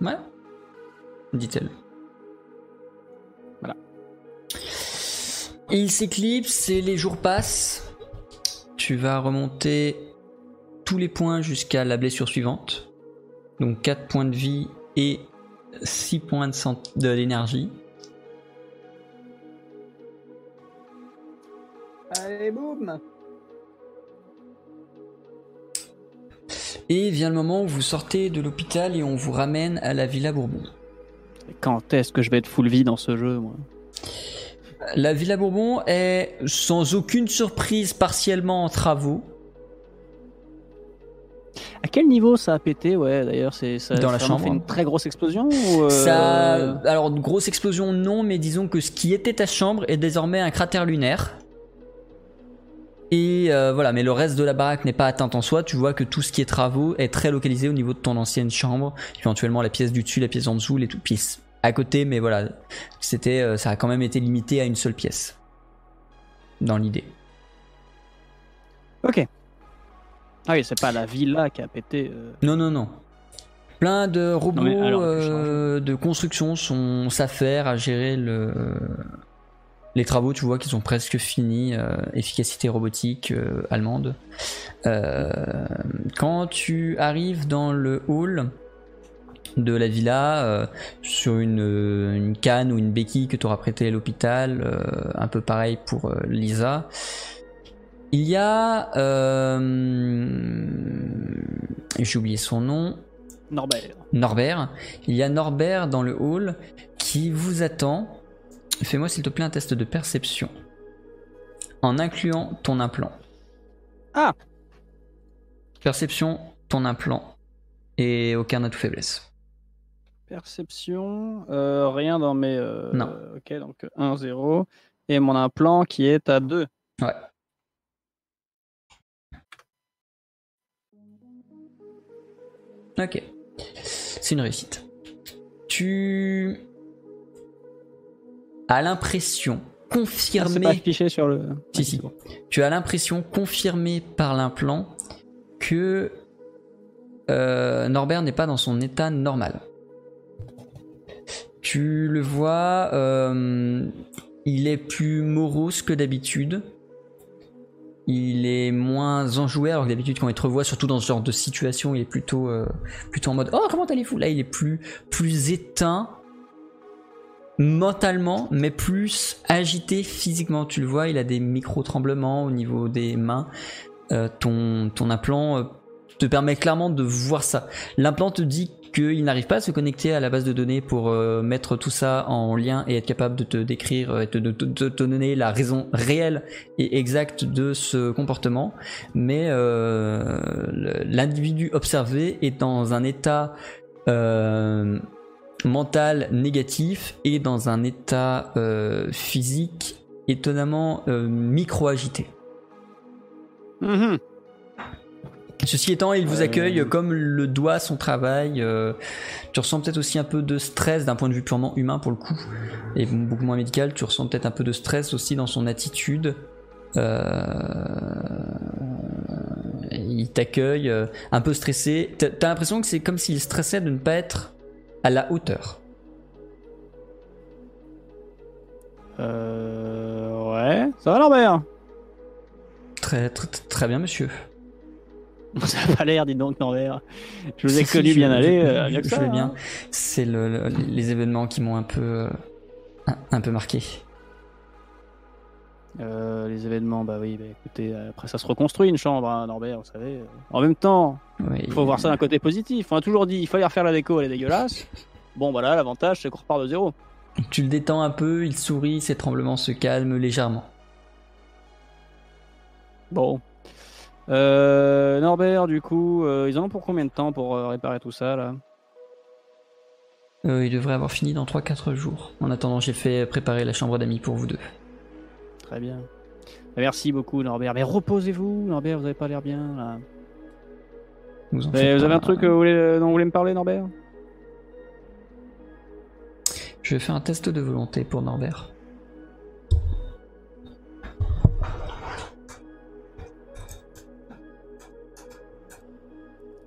Ouais. Dit-elle. Voilà. Il s'éclipse et les jours passent. Tu vas remonter tous les points jusqu'à la blessure suivante. Donc 4 points de vie et 6 points de, sant- de Allez, boum Et vient le moment où vous sortez de l'hôpital et on vous ramène à la Villa Bourbon. Quand est-ce que je vais être full vie dans ce jeu, moi La Villa Bourbon est sans aucune surprise partiellement en travaux. À quel niveau ça a pété, ouais, d'ailleurs c'est ça, Dans la ça chambre. fait une très grosse explosion ou euh, Ça, alors une grosse explosion non, mais disons que ce qui était ta chambre est désormais un cratère lunaire. Et euh, voilà, mais le reste de la baraque n'est pas atteint en soi. Tu vois que tout ce qui est travaux est très localisé au niveau de ton ancienne chambre, éventuellement la pièce du dessus, la pièce en dessous, les toutes pièces à côté, mais voilà, c'était, euh, ça a quand même été limité à une seule pièce dans l'idée. Ok. Ah oui, c'est pas la villa qui a pété. euh. Non, non, non. Plein de robots alors, euh, de construction sont s'affairent à gérer le... les travaux. Tu vois qu'ils sont presque finis. euh, efficacité robotique euh, allemande. Euh, quand tu arrives dans le hall de la villa, sur une, une canne ou une béquille que tu auras prêtée à l'hôpital, un peu pareil pour Lisa. Il y a... J'ai oublié son nom. Norbert. Norbert. Il y a Norbert dans le hall qui vous attend. Fais-moi s'il te plaît un test de perception. En incluant ton implant. Ah Perception, ton implant. Et aucun atout faiblesse. Perception, euh, rien dans mes. euh, Non. Ok, donc 1, 0. Et mon implant qui est à 2. Ouais. Ok. C'est une réussite. Tu as l'impression Ah, pas confirmée affiché sur le. Si, Ah, si. tu as l'impression confirmée par l'implant que euh, Norbert n'est pas dans son état normal. Tu le vois, euh, il est plus morose que d'habitude. Il est moins enjoué, alors que d'habitude quand il te revoit, surtout dans ce genre de situation, il est plutôt, euh, plutôt en mode Oh comment allez-vous? Là il est plus, plus éteint mentalement, mais plus agité physiquement. Tu le vois, il a des micro-tremblements au niveau des mains. Euh, ton, ton implant euh, te permet clairement de voir ça. L'implant te dit qu'il n'arrive pas à se connecter à la base de données pour euh, mettre tout ça en lien et être capable de te décrire et de, de- te donner la raison réelle et exacte de ce comportement. Mais l'individu observé est dans un état mental négatif et dans un état euh, physique étonnamment euh, micro-agité. Mhm. Ceci étant, il vous Euh. accueille comme le doit son travail. euh, tu ressens peut-être aussi un peu de stress d'un point de vue purement humain pour le coup, et beaucoup moins médical. Tu ressens peut-être un peu de stress aussi dans son attitude. Euh, Il t'accueille euh, un peu stressé. T'as t'as l'impression que c'est comme s'il stressait de ne pas être à la hauteur. Euh, ouais. Ça va, Norbert Très, très, très bien, monsieur. Ça a pas l'air, dis donc, Norbert. Je vous ai connu bien aller. je- euh, je- vais bien. hein. C'est le, le- les événements qui m'ont un peu, euh, un, un peu marqué. Euh, les événements, bah oui, bah écoutez, après ça se reconstruit une chambre, hein, Norbert, vous savez. En même temps, Oui. il faut voir ça d'un côté positif. On a toujours dit, il fallait refaire la déco, elle est dégueulasse. Bon, bah là, l'avantage, c'est qu'on repart de zéro. Tu le détends un peu, il sourit, ses tremblements se calment légèrement. Bon. Euh, Norbert, du coup, euh, ils en ont pour combien de temps pour euh, réparer tout ça, là? Il devrait avoir fini dans 3-4 jours. En attendant, j'ai fait préparer la chambre d'amis pour vous deux. Très bien. Merci beaucoup, Norbert. Mais reposez-vous, Norbert, vous avez pas l'air bien, là. Vous, en Mais faites vous avez pas. un truc euh, vous voulez- dont vous voulez me parler, Norbert? Je vais faire un test de volonté pour Norbert.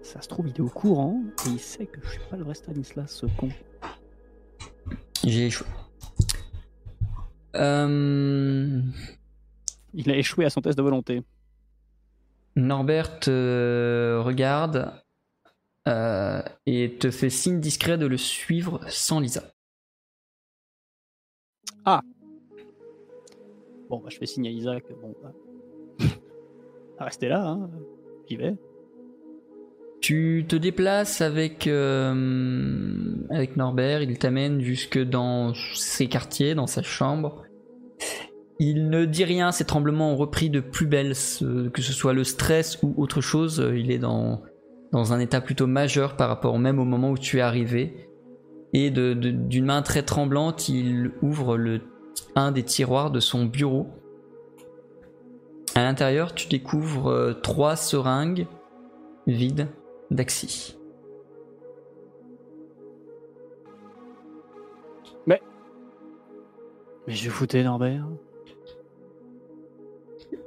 Ça se trouve, il est au courant et il sait que je suis pas le vrai Stanislas, ce con. J'ai échoué. Euh, Il a échoué à son test de volonté. Norbert te regarde euh, et te fait signe discret de le suivre sans Lisa. Bon, bah, je fais signe à Isaac. Bon, bah. Restez là, hein. J'y vais. Tu te déplaces avec, euh, avec Norbert, il t'amène jusque dans ses quartiers, dans sa chambre. Il ne dit rien, ses tremblements ont repris de plus belle, ce- que ce soit le stress ou autre chose, euh, il est dans, dans un état plutôt majeur par rapport même au moment où tu es arrivé. Et de- de- d'une main très tremblante, il ouvre le, un des tiroirs de son bureau. À l'intérieur, tu découvres euh, trois seringues vides d'Axi. Mais je vais foutais, Norbert.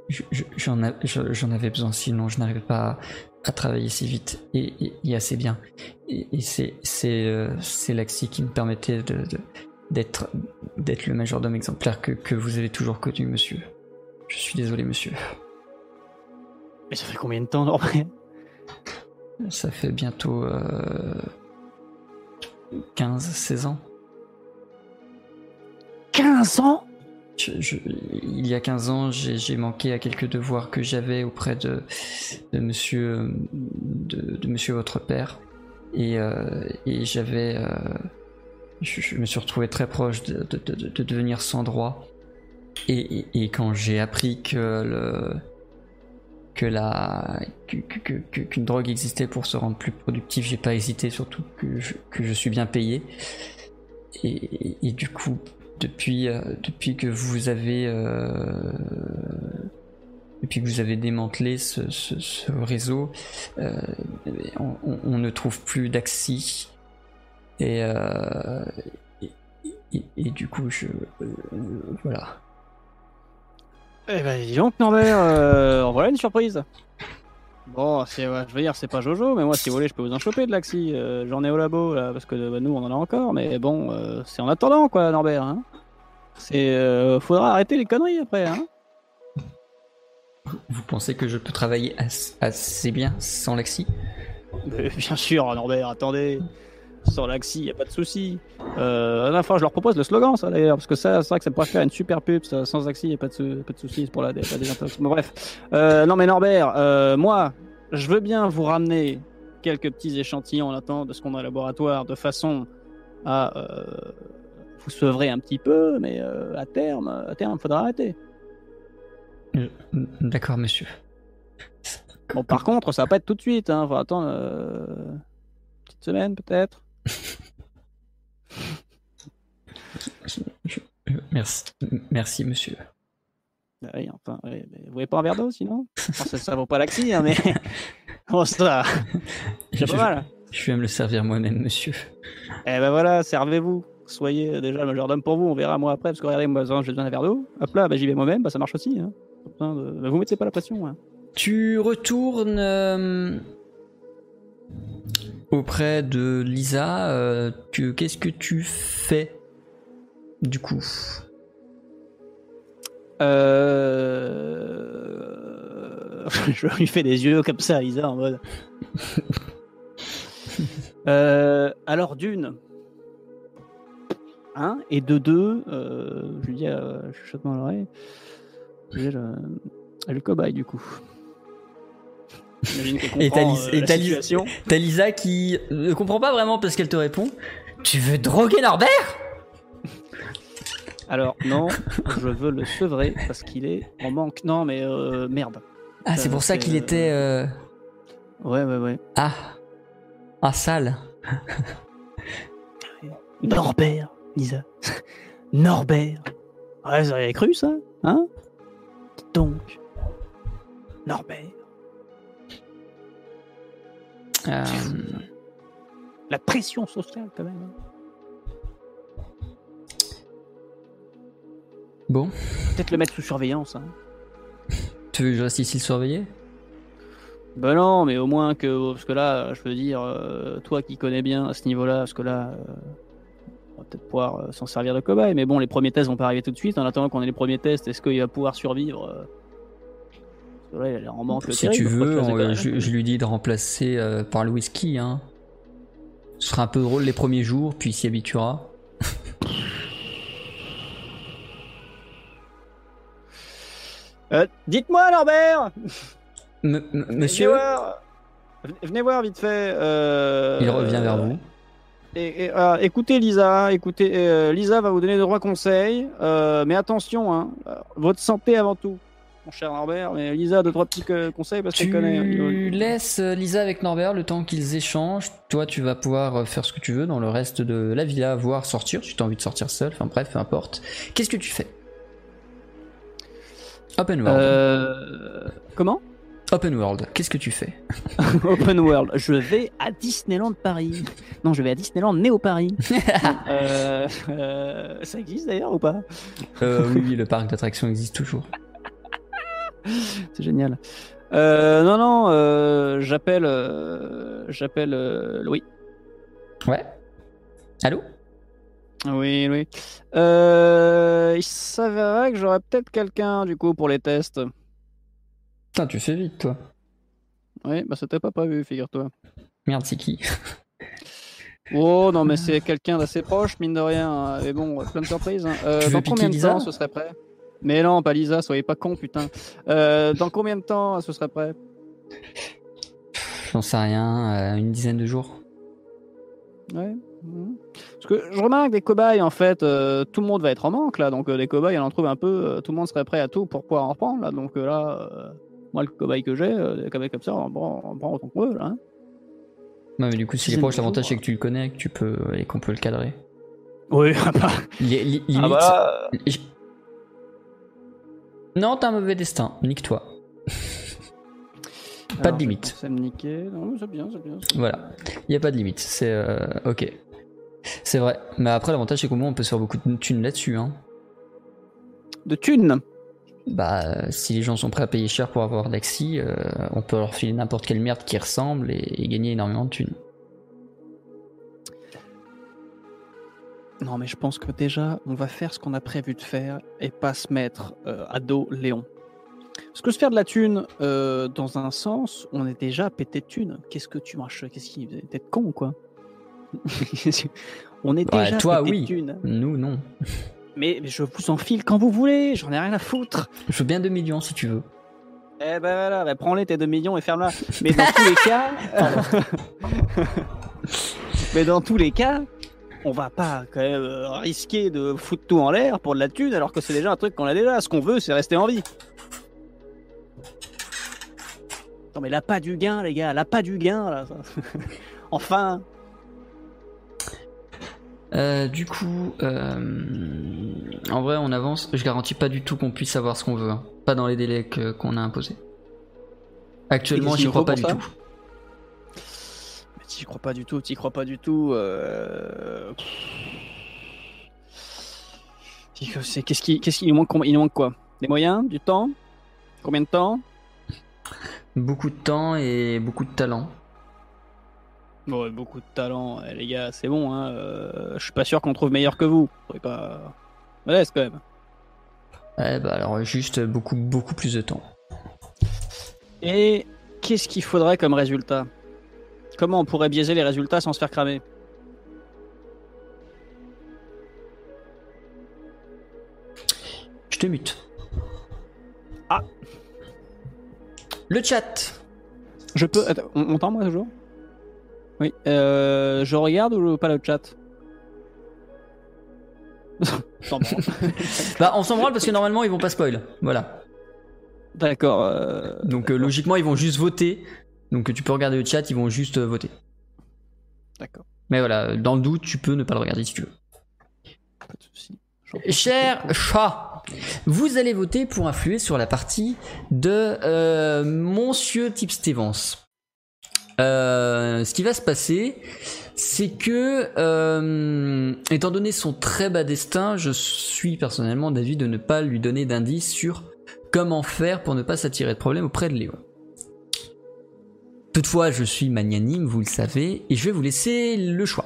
Je- je- j'en je- avais besoin, sinon je n'arrivais pas à, à travailler si vite et, et- et assez bien. Et, et c'est euh, Laxi qui me permettait de, de- d'être le majordome exemplaire que, que vous avez toujours connu, monsieur. Je suis désolé, monsieur. Mais ça fait combien de temps, Norbert? Ça fait bientôt euh, 15, 16 ans. 15 ans? Il y a 15 ans, j'ai manqué à quelques devoirs que j'avais auprès de, monsieur de, monsieur votre père. Et, euh, j'avais euh, je, me suis retrouvé très proche de, de- de- de devenir sans droit. Et, quand j'ai appris que le que la que- que- qu'une drogue existait pour se rendre plus productif, j'ai pas hésité, surtout que je, que je suis bien payé. Et- et du coup depuis, euh, depuis que vous avez euh, depuis que vous avez démantelé ce, réseau, euh, on, ne trouve plus d'Axi et, euh, et, du coup je voilà. Eh ben, dis donc, Norbert, en voilà une surprise. Bon, c'est, ouais, je veux dire, c'est pas Jojo, mais moi, si vous voulez, je peux vous en choper de l'Axi. Euh, J'en ai au labo, là, parce que bah, nous, on en a encore, mais bon, euh, c'est en attendant, quoi, Norbert. Hein. C'est, euh, faudra arrêter les conneries après, hein. Vous pensez que je peux travailler as- assez bien sans Laxi? Bien sûr, Norbert, attendez. Sans l'Axi, y a pas de souci. Euh, la je leur propose le slogan, ça d'ailleurs, parce que ça, c'est vrai que ça pourrait faire une super pub. Ça, sans Axi, y a pas de, sou- pas de souci pour la, la désintox. Bon, bref. Euh, non, mais Norbert, euh, moi, je veux bien vous ramener quelques petits échantillons en attendant de ce qu'on a au laboratoire, de façon à euh, vous sevrer un petit peu, mais à terme, à terme, faudra arrêter. D'accord, monsieur. Bon, par contre, ça va pas être tout de suite. Hein. Faut attendre une petite semaine peut-être. Merci, merci, monsieur. Bah oui, enfin, vous voulez pas un verre d'eau sinon? Enfin, ça, ça vaut pas l'axi, hein, mais. bon, ça, c'est Je, pas mal. je vais me le servir moi-même, monsieur. Eh ben voilà, servez-vous. Soyez déjà le majordome pour vous, on verra moi après, parce que regardez, moi, j'ai besoin d'un verre d'eau. Hop là, bah, j'y vais moi-même, bah, ça marche aussi. Hein. De- bah, vous mettez pas la pression. Hein. Tu retournes euh, auprès de Lisa. euh, Qu'est-ce que tu fais du coup? Euh... je lui fais des yeux comme ça, Lisa, en mode. Euh, alors, d'une. Un, et de deux, je lui dis euh, chuchotement à l'oreille. Le, le cobaye, du coup. J'imagine qu'elle Et t'as comprend, euh, et la t'as Lisa- situation. T'as Lisa qui ne comprend pas vraiment parce qu'elle te répond. Tu veux droguer Norbert? Alors, non, je veux le sevrer parce qu'il est en manque. Non, mais euh, merde. Ah, c'est Euh, pour ça c'est, qu'il euh, était. euh, Ouais, ouais, ouais. Ah, ah sale. Norbert, Lisa. Norbert. Ouais, vous avez cru ça Hein? Dites Donc. Norbert. Euh, La pression sociale, quand même. hein. bon, Peut-être le mettre sous surveillance. Hein. tu veux que je reste ici le surveiller? Ben non, mais au moins que. Parce que là, je veux dire, euh, toi qui connais bien à ce niveau-là, parce que là. euh, on va peut-être pouvoir euh, s'en servir de cobaye, mais bon, les premiers tests vont pas arriver tout de suite. En attendant qu'on ait les premiers tests, est-ce qu'il va pouvoir survivre euh, en manque Si terrible, tu veux, que je on- lui dis de remplacer euh, par le whisky. Hein. Ce sera un peu drôle les premiers jours, puis il s'y habituera. Euh, Dites-moi, Norbert M- monsieur, Venez voir, Venez- voir vite fait. euh, il revient vers vous. Et, et, euh, écoutez Lisa, écoutez, euh, Lisa va vous donner de droits conseils, euh, mais attention, hein, euh, votre santé avant tout, mon cher Norbert. Mais Lisa a deux trois petits euh, conseils parce qu'elle Tu connaît. hein, laisses euh, Lisa avec Norbert le temps qu'ils échangent. Toi, tu vas pouvoir euh, faire ce que tu veux dans le reste de la villa, voire sortir. Si tu as envie de sortir seul, enfin bref, peu importe. Qu'est-ce que tu fais? Open World. Euh, comment? Open World, qu'est-ce que tu fais? Open World. Je vais à Disneyland Paris. Non, je vais à Disneyland Néo Paris. euh, euh, ça existe d'ailleurs ou pas? Euh, Oui, oui, le parc d'attractions existe toujours. C'est génial. Euh, non, non, euh, j'appelle, euh, j'appelle Louis. Ouais. Allô? Oui, oui. Euh, il s'avérerait que j'aurais peut-être quelqu'un du coup pour les tests. Putain, tu fais vite, toi. Oui, bah c'était pas prévu, figure-toi. Merde, c'est qui? Oh non, mais c'est quelqu'un d'assez proche, mine de rien. Mais bon, plein de surprises. hein. Dans combien de temps ce serait prêt? Mais non, pas Lisa, soyez pas con, putain. Euh, dans combien de temps ce serait prêt? J'en sais rien, euh, une dizaine de jours. Ouais. Parce que je remarque des cobayes, en fait, euh, tout le monde va être en manque là. Donc euh, des cobayes, on en trouve un peu. euh, tout le monde serait prêt à tout pour pouvoir en reprendre là. Donc euh, là, euh, moi, le cobaye que j'ai, euh, des cobayes comme ça, on prend, on prend autant qu'on veut là. hein. Ouais, mais du coup, s'il est Dizaine proche, de l'avantage c'est que tu le connais, que tu peux, et qu'on peut le cadrer. Oui, ah bah, Li- li- limite. ah bah, Non, t'as un mauvais destin, nique-toi. Pas de limite. Ça me niquer. Non, c'est bien, c'est bien. Voilà. Il n'y a pas de limite. C'est euh, ok. C'est vrai. Mais après, l'avantage c'est qu'au moins on peut se faire beaucoup de thunes là-dessus. Hein. De thunes. Bah, si les gens sont prêts à payer cher pour avoir d'Axi, euh, on peut leur filer n'importe quelle merde qui ressemble et, et gagner énormément de thunes. Non, mais je pense que déjà, on va faire ce qu'on a prévu de faire et pas se mettre euh, à dos Léon. Parce que se faire de la thune, euh, dans un sens, on est déjà pété de thune. Qu'est-ce que tu marches Qu'est-ce qui. Peut-être con, quoi? On est Ouais, déjà toi, pété oui. de thune. Nous, non. Mais, mais je vous enfile quand vous voulez, j'en ai rien à foutre. Je veux bien 2 millions si tu veux. Eh ben voilà, ben prends-les tes 2 millions et ferme-la. Mais dans tous les cas. mais dans tous les cas, on va pas quand même euh, risquer de foutre tout en l'air pour de la thune alors que c'est déjà un truc qu'on a déjà. Ce qu'on veut, c'est rester en vie. Non mais là pas du gain, les gars, là pas du gain là. ça. enfin. Euh, du coup, euh, en vrai, on avance. Je garantis pas du tout qu'on puisse savoir ce qu'on veut. hein. Pas dans les délais qu'on a imposés. Actuellement, j'y crois pas du tout. T'y crois pas du tout, t'y crois pas du tout. Euh... Qu'est-ce qui, qu'est-ce qui il nous manque, il nous manque quoi? Des moyens, du temps, combien de temps? Beaucoup de temps et beaucoup de talent. Bon, beaucoup de talent, Eh, les gars, c'est bon. Hein. euh, je suis pas sûr qu'on trouve meilleur que vous. Vous pas modeste quand même. Ouais, bah alors juste beaucoup, beaucoup plus de temps. Et qu'est-ce qu'il faudrait comme résultat? Comment on pourrait biaiser les résultats sans se faire cramer Je te mute. Ah. Le chat. Je peux. Attends, on on entend moi toujours Oui. Euh, je regarde ou pas le chat. Bah, on s'en branle parce que normalement ils vont pas spoil. Voilà. D'accord. euh, Donc euh, logiquement ils vont juste voter. Donc tu peux regarder le chat, ils vont juste euh, voter. D'accord. Mais voilà, dans le doute, tu peux ne pas le regarder si tu veux. Pas de souci. Cher chat, vous allez voter pour influer sur la partie de euh, Monsieur Tip Stevens. Euh, ce qui va se passer, c'est que, euh, étant donné son très bas destin, je suis personnellement d'avis de ne pas lui donner d'indices sur comment faire pour ne pas s'attirer de problème auprès de Léon. Toutefois, je suis magnanime, vous le savez, et je vais vous laisser le choix.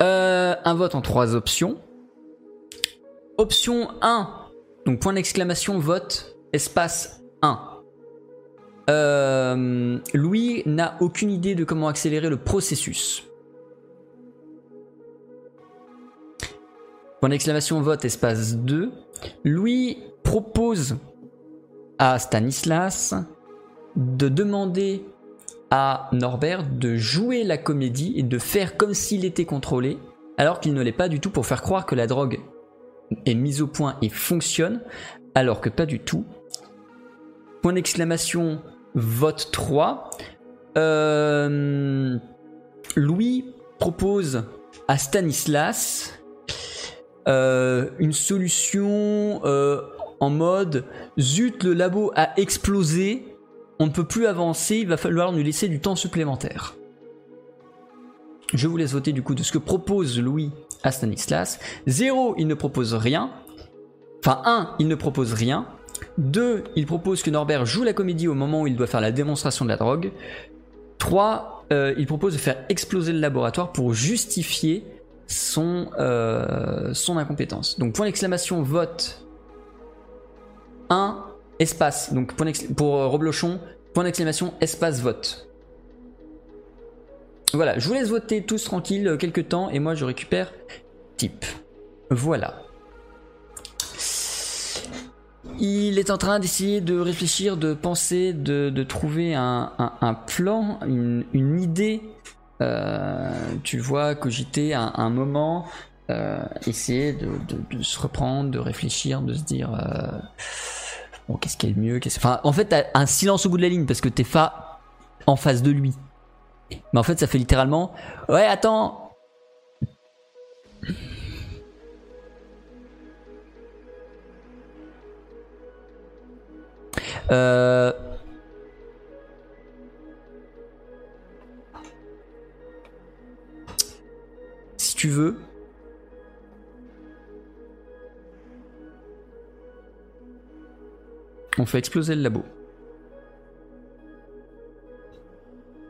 Euh, un vote en trois options. Option 1, donc point d'exclamation, vote, espace 1. Euh, Louis n'a aucune idée de comment accélérer le processus. Point d'exclamation, vote, espace 2. Louis propose à Stanislas de demander à Norbert de jouer la comédie et de faire comme s'il était contrôlé, alors qu'il ne l'est pas du tout pour faire croire que la drogue est mise au point et fonctionne, alors que pas du tout. Point d'exclamation, vote 3. Euh, Louis propose à Stanislas euh, une solution euh, en mode zut, le labo a explosé, on ne peut plus avancer, il va falloir nous laisser du temps supplémentaire. Je vous laisse voter du coup de ce que propose Louis à Stanislas. 0, il ne propose rien. Enfin 1, il ne propose rien. 2. Il propose que Norbert joue la comédie au moment où il doit faire la démonstration de la drogue. 3. il propose de faire exploser le laboratoire pour justifier son, euh, incompétence. Donc point d'exclamation vote 1 espace. Donc point pour euh, Roblochon, point d'exclamation espace vote. Voilà, je vous laisse voter tous tranquilles euh, quelques temps et moi je récupère type. Voilà. Il est en train d'essayer de réfléchir, de penser, de, trouver un, plan, une, une idée euh, tu vois cogiter un, un moment, essayer de, se reprendre, de réfléchir, de se dire qu'est-ce qui est le mieux, en fait, t'as un silence au bout de la ligne parce que t'es pas en face de lui. Mais en fait, ça fait littéralement ouais attends. Euh, tu veux. On fait exploser le labo.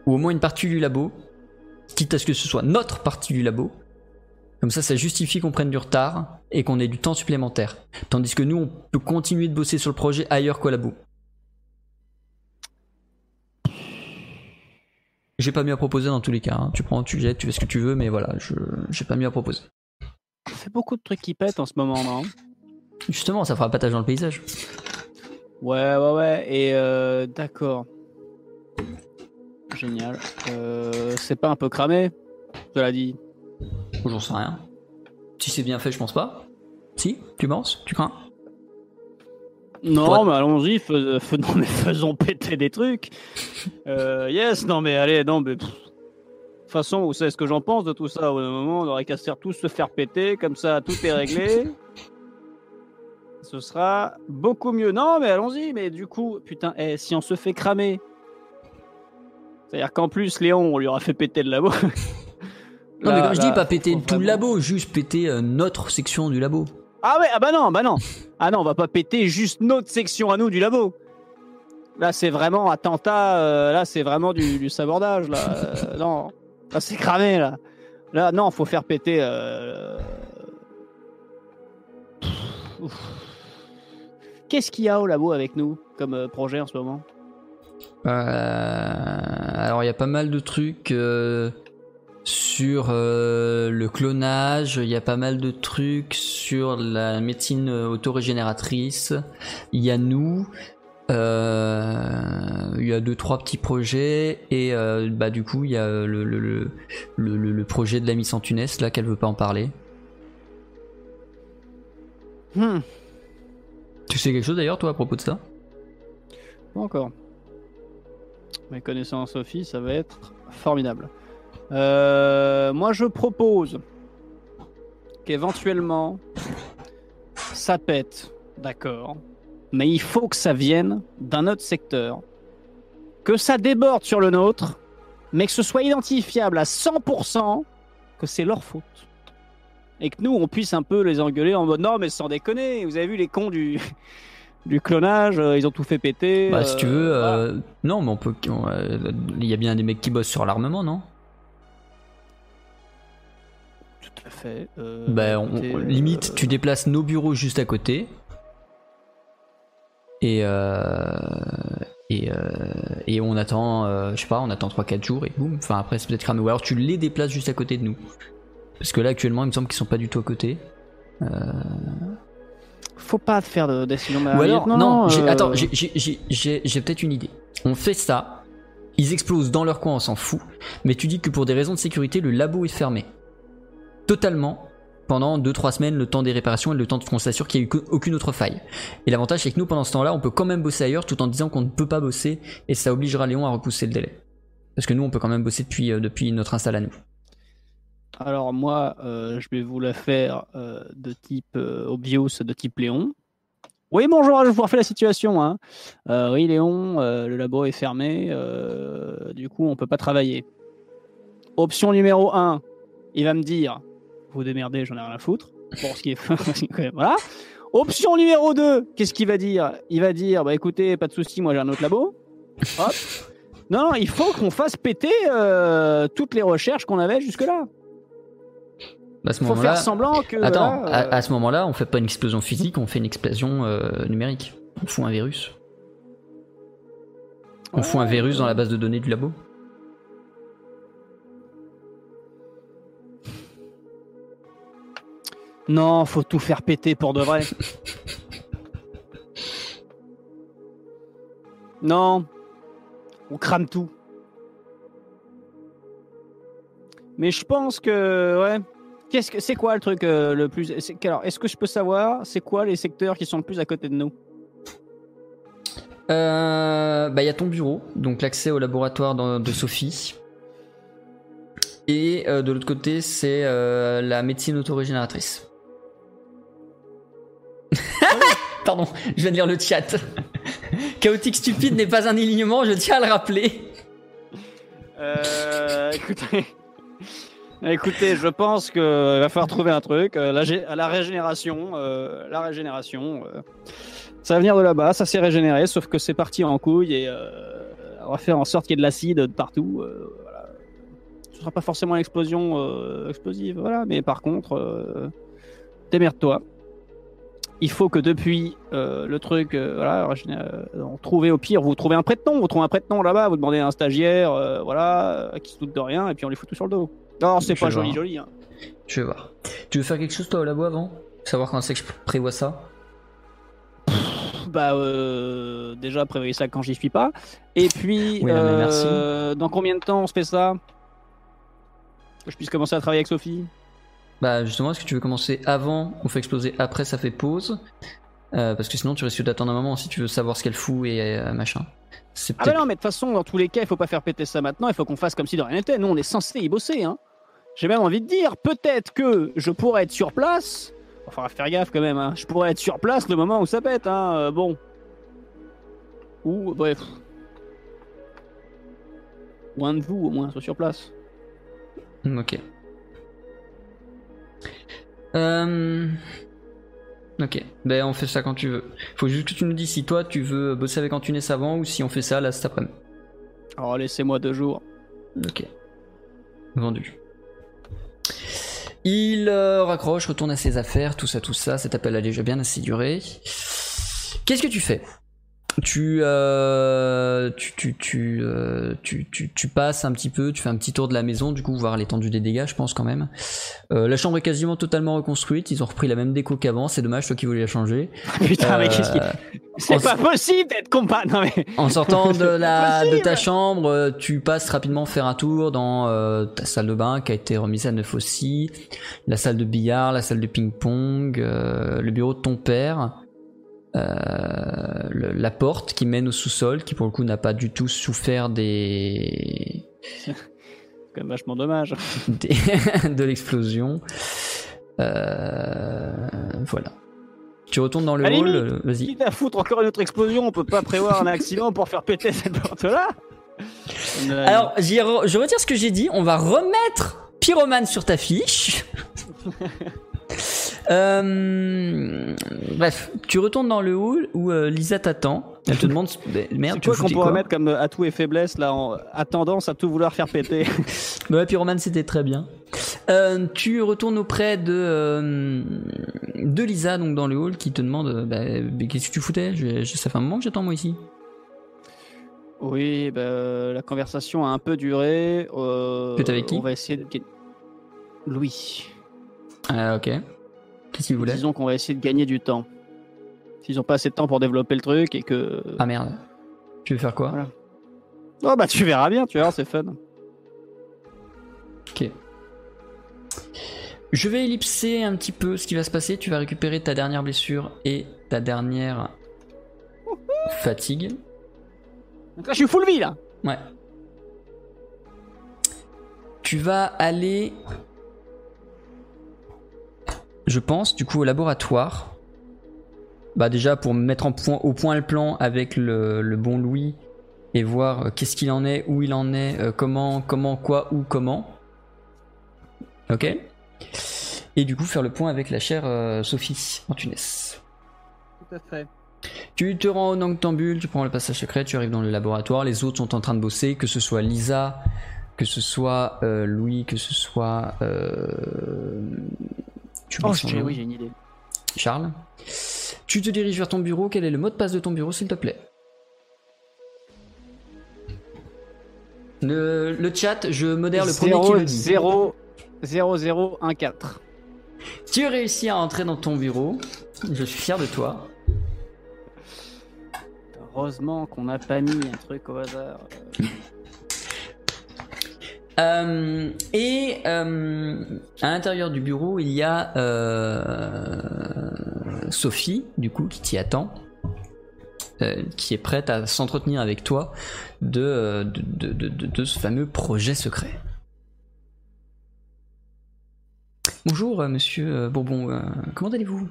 Ou au moins une partie du labo, quitte à ce que ce soit notre partie du labo. Comme ça, ça justifie qu'on prenne du retard et qu'on ait du temps supplémentaire. Tandis que nous, on peut continuer de bosser sur le projet ailleurs qu'au labo. J'ai pas mieux à proposer dans tous les cas. Hein. Tu prends, tu jettes, tu fais ce que tu veux, mais voilà, je j'ai pas mieux à proposer. Ça fait beaucoup de trucs qui pètent en ce moment, non? Justement, ça fera patage dans le paysage. Ouais, ouais, ouais. Et euh, d'accord. Génial. Euh, c'est pas un peu cramé Cela dit? J'en sais rien. Si c'est bien fait, je pense pas. Si Tu penses? Tu crains? Non, mais allons-y, faisons péter des trucs. Euh, yes, non, mais allez, non, mais. De toute façon, vous savez ce que j'en pense de tout ça. Au moment, on aurait qu'à se tous se faire péter, comme ça, tout est réglé. Ce sera beaucoup mieux. Non, mais allons-y, mais du coup, putain, eh, si on se fait cramer. C'est-à-dire qu'en plus, Léon, on lui aura fait péter le labo. non, mais comme je dis, pas péter tout le labo, juste péter euh, notre section du labo. Ah ouais, ah bah non, bah non. Ah non, on va pas péter juste notre section à nous du labo. Là, c'est vraiment attentat. Euh, là, c'est vraiment du, sabordage. Là, euh, non, là, c'est cramé. Là, là, non, faut faire péter. Euh, Qu'est-ce qu'il y a au labo avec nous comme projet en ce moment? Alors, il y a pas mal de trucs sur euh, le clonage, il y a pas mal de trucs sur la médecine autorégénératrice. Il y a nous, euh, il y a deux trois petits projets et euh, bah du coup il y a le, le, le, projet de la Miss Antunes là qu'elle veut pas en parler. Hmm. Tu sais quelque chose d'ailleurs toi à propos de ça? Pas encore. Mes connaissances Sophie, ça va être formidable. Euh, moi, je propose qu'éventuellement, ça pète, d'accord, mais il faut que ça vienne d'un autre secteur, que ça déborde sur le nôtre, mais que ce soit identifiable à 100% que c'est leur faute. Et que nous, on puisse un peu les engueuler en mode non, mais sans déconner, vous avez vu les cons du, du clonage, euh, ils ont tout fait péter. Bah, si tu veux, euh, non, mais on peut. Il y a bien des mecs qui bossent sur l'armement, non? Fait. Euh, ben, limite, tu déplaces nos bureaux juste à côté. Et, euh, et, euh, et on attend, je sais pas, on attend 3-4 jours et boum. Enfin, après, c'est peut-être alors tu les déplaces juste à côté de nous. Parce que là, actuellement, il me semble qu'ils sont pas du tout à côté. Faut pas faire de décision. Ou alors, non, non, attends, j'ai peut-être une idée. On fait ça, ils explosent dans leur coin, on s'en fout. Mais tu dis que pour des raisons de sécurité, le labo est fermé totalement pendant 2-3 semaines le temps des réparations et le temps qu'on s'assure qu'il n'y a eu aucune autre faille. Et l'avantage c'est que nous pendant ce temps-là on peut quand même bosser ailleurs tout en disant qu'on ne peut pas bosser et ça obligera Léon à repousser le délai. Parce que nous on peut quand même bosser depuis, euh, depuis notre install à nous. Alors moi euh, je vais vous la faire euh, de type obvious, de type Léon. Oui bonjour, je vous refais la situation. Hein. oui Léon, le labo est fermé, du coup on peut pas travailler. Option numéro 1, il va me dire vous démerdez, j'en ai rien à foutre. Bon, ce qui est. voilà. Option numéro 2, qu'est-ce qu'il va dire? Il va dire bah écoutez, pas de souci, moi j'ai un autre labo. Hop. Non, non, il faut qu'on fasse péter euh, toutes les recherches qu'on avait jusque-là. À ce faut moment-là. faire semblant que. Attends, euh, à, à ce moment-là, on fait pas une explosion physique, on fait une explosion euh, numérique. On fout un virus. On Ouais. fout un virus dans la base de données du labo. Non, faut tout faire péter pour de vrai. non, on crame tout. Mais je pense que ouais. Qu'est-ce que c'est quoi le truc euh, le plus Alors, est-ce que je peux savoir c'est quoi les secteurs qui sont le plus à côté de nous? Euh, bah, il y a ton bureau, donc l'accès au laboratoire de, de Sophie. Et euh, de l'autre côté, c'est euh, la médecine autorégénératrice. Pardon, je viens de lire le chat. Chaotique stupide n'est pas un alignement, je tiens à le rappeler. Euh, écoutez, écoutez, je pense qu'il va falloir trouver un truc. Euh, La, gé- la régénération, euh, la régénération, euh, ça va venir de là-bas. Ça s'est régénéré, sauf que c'est parti en couille et euh, on va faire en sorte qu'il y ait de l'acide de partout. euh. Ce sera pas forcément une explosion euh, explosive, voilà. Mais par contre, euh, démerde-toi. Il faut que depuis euh, le truc, euh, voilà, euh, on trouvez au pire, vous trouvez un prête-nom, vous trouvez un prête-nom là-bas, vous demandez à un stagiaire, euh, voilà, euh, qui se doute de rien, et puis on les fout tout sur le dos. Non, c'est pas joli, voir. joli. Hein. Je vais voir. Tu veux faire quelque chose toi au labo avant? Savoir quand c'est que je prévois ça? Bah, euh, déjà, prévoyez ça quand j'y suis pas. Et puis, Oui, merci. euh, dans combien de temps on se fait ça? Que je puisse commencer à travailler avec Sophie? Bah justement, est-ce que tu veux commencer avant On fait exploser après, ça fait pause? Euh, parce que sinon, tu risques d'attendre un moment si tu veux savoir ce qu'elle fout et euh, machin. Ah, bah non, mais de toute façon, dans tous les cas, il faut pas faire péter ça maintenant, il faut qu'on fasse comme si de rien n'était. Nous, on est censé y bosser, hein. J'ai même envie de dire, peut-être que je pourrais être sur place. Enfin, faire gaffe quand même, hein. Je pourrais être sur place le moment où ça pète, hein. euh, bon. Ou, bref. Ou un de vous, au moins, soit sur place. Ok. Euh... Ok, ben on fait ça quand tu veux. Faut juste que tu nous dis si toi tu veux bosser avec Antunes avant ou si on fait ça là cet après-midi. Alors, laissez-moi deux jours. Ok. Vendu. Il euh, raccroche, retourne à ses affaires, tout ça, tout ça. Cet appel a déjà bien assez duré. Qu'est-ce que tu fais? Tu, euh, tu, tu, tu, euh, tu, tu, tu passes un petit peu, tu fais un petit tour de la maison, du coup, voir l'étendue des dégâts, je pense quand même. Euh, la chambre est quasiment totalement reconstruite, ils ont repris la même déco qu'avant, c'est dommage, toi qui voulais la changer. Putain, mais qu'est-ce qui. Euh, C'est pas possible d'être compas. Non, mais. en sortant de, la, de ta chambre, tu passes rapidement faire un tour dans euh, ta salle de bain qui a été remise à neuf aussi, la salle de billard, la salle de ping-pong, euh, le bureau de ton père, euh, le- la porte qui mène au sous-sol, qui pour le coup n'a pas du tout souffert des, C'est quand même vachement dommage. des- de l'explosion. Euh, voilà. Tu retournes dans le hall, vas-y. Quitte à foutre encore une autre explosion, on peut pas prévoir un accident pour faire péter cette porte-là Euh, Alors, j'y re- je retire ce que j'ai dit. On va remettre Pyromane sur ta fiche. Euh, bref, tu retournes dans le hall où euh, Lisa t'attend. Elle te demande merde, c'est tu qu'on pourrait quoi mettre comme euh, atout et faiblesse là, en, à tendance à tout vouloir faire péter Bah ouais, Pyromane c'était très bien. Euh, tu retournes auprès de euh, de Lisa donc dans le hall qui te demande bah, qu'est-ce que tu foutais? Je- je- Ça fait un moment que j'attends moi ici. Oui, bah, la conversation a un peu duré. Euh, avec qui? On va essayer de. Louis. Ah ok. Qu'est-ce qu'il voulait Disons qu'on va essayer de gagner du temps. S'ils ont pas assez de temps pour développer le truc et que. Ah merde. Tu veux faire quoi Voilà. Oh bah tu verras bien, tu vois, c'est fun. Ok. Je vais ellipser un petit peu ce qui va se passer. Tu vas récupérer ta dernière blessure et ta dernière fatigue. Donc là, je suis full vie là. Ouais. Tu vas aller, je pense, du coup au laboratoire. Bah déjà pour mettre en point, au point le plan avec le, le bon Louis et voir euh, qu'est-ce qu'il en est, où il en est, euh, comment, comment, quoi, où, comment. Ok. Et du coup faire le point avec la chère euh, Sophie Antunes. Tout à fait. Tu te rends au Noctambule, tu prends le passage secret, tu arrives dans le laboratoire, les autres sont en train de bosser, que ce soit Lisa, que ce soit Louis, que ce soit... Tu Oh, j'ai- oui, j'ai une idée. Charles. Tu te diriges vers ton bureau, quel est le mot de passe de ton bureau s'il te plaît? Le, le chat, je modère le premier qui le dit. 0 0 0 1 4. Tu réussis à entrer dans ton bureau, je suis fier de toi. Heureusement qu'on n'a pas mis un truc au hasard. Euh, et euh, à l'intérieur du bureau, il y a euh, Sophie, du coup, qui t'y attend, qui est prête à s'entretenir avec toi de, ce fameux projet secret. Bonjour, monsieur Bourbon, comment allez-vous?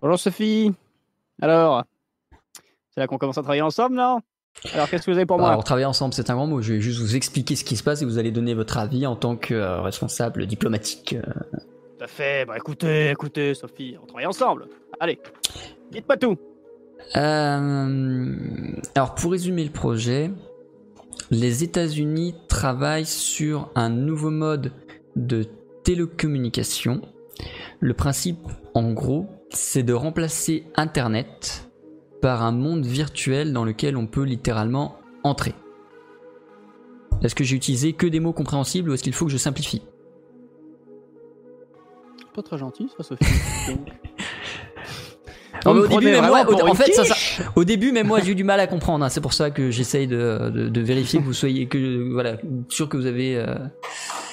Bonjour Sophie. Alors, c'est là qu'on commence à travailler ensemble, non? Alors, qu'est-ce que vous avez pour moi Alors, travailler ensemble, c'est un grand mot. Je vais juste vous expliquer ce qui se passe et vous allez donner votre avis en tant que euh, responsable diplomatique. euh, Tout à fait. Bah écoutez, écoutez, Sophie, on travaille ensemble. Allez, dites-moi tout. Euh, alors pour résumer le projet, les États-Unis travaillent sur un nouveau mode de télécommunication. Le principe, en gros, c'est de remplacer Internet par un monde virtuel dans lequel on peut littéralement entrer. Est-ce que j'ai utilisé que des mots compréhensibles ou est-ce qu'il faut que je simplifie? Pas très gentil, ça, Sophie. Non, au début, même moi, vraiment au- pour en une fait, ça, quiche ça- au début, même moi, j'ai eu du mal à comprendre. hein. C'est pour ça que j'essaye de, de- de vérifier que vous soyez que voilà sûr que vous avez. euh,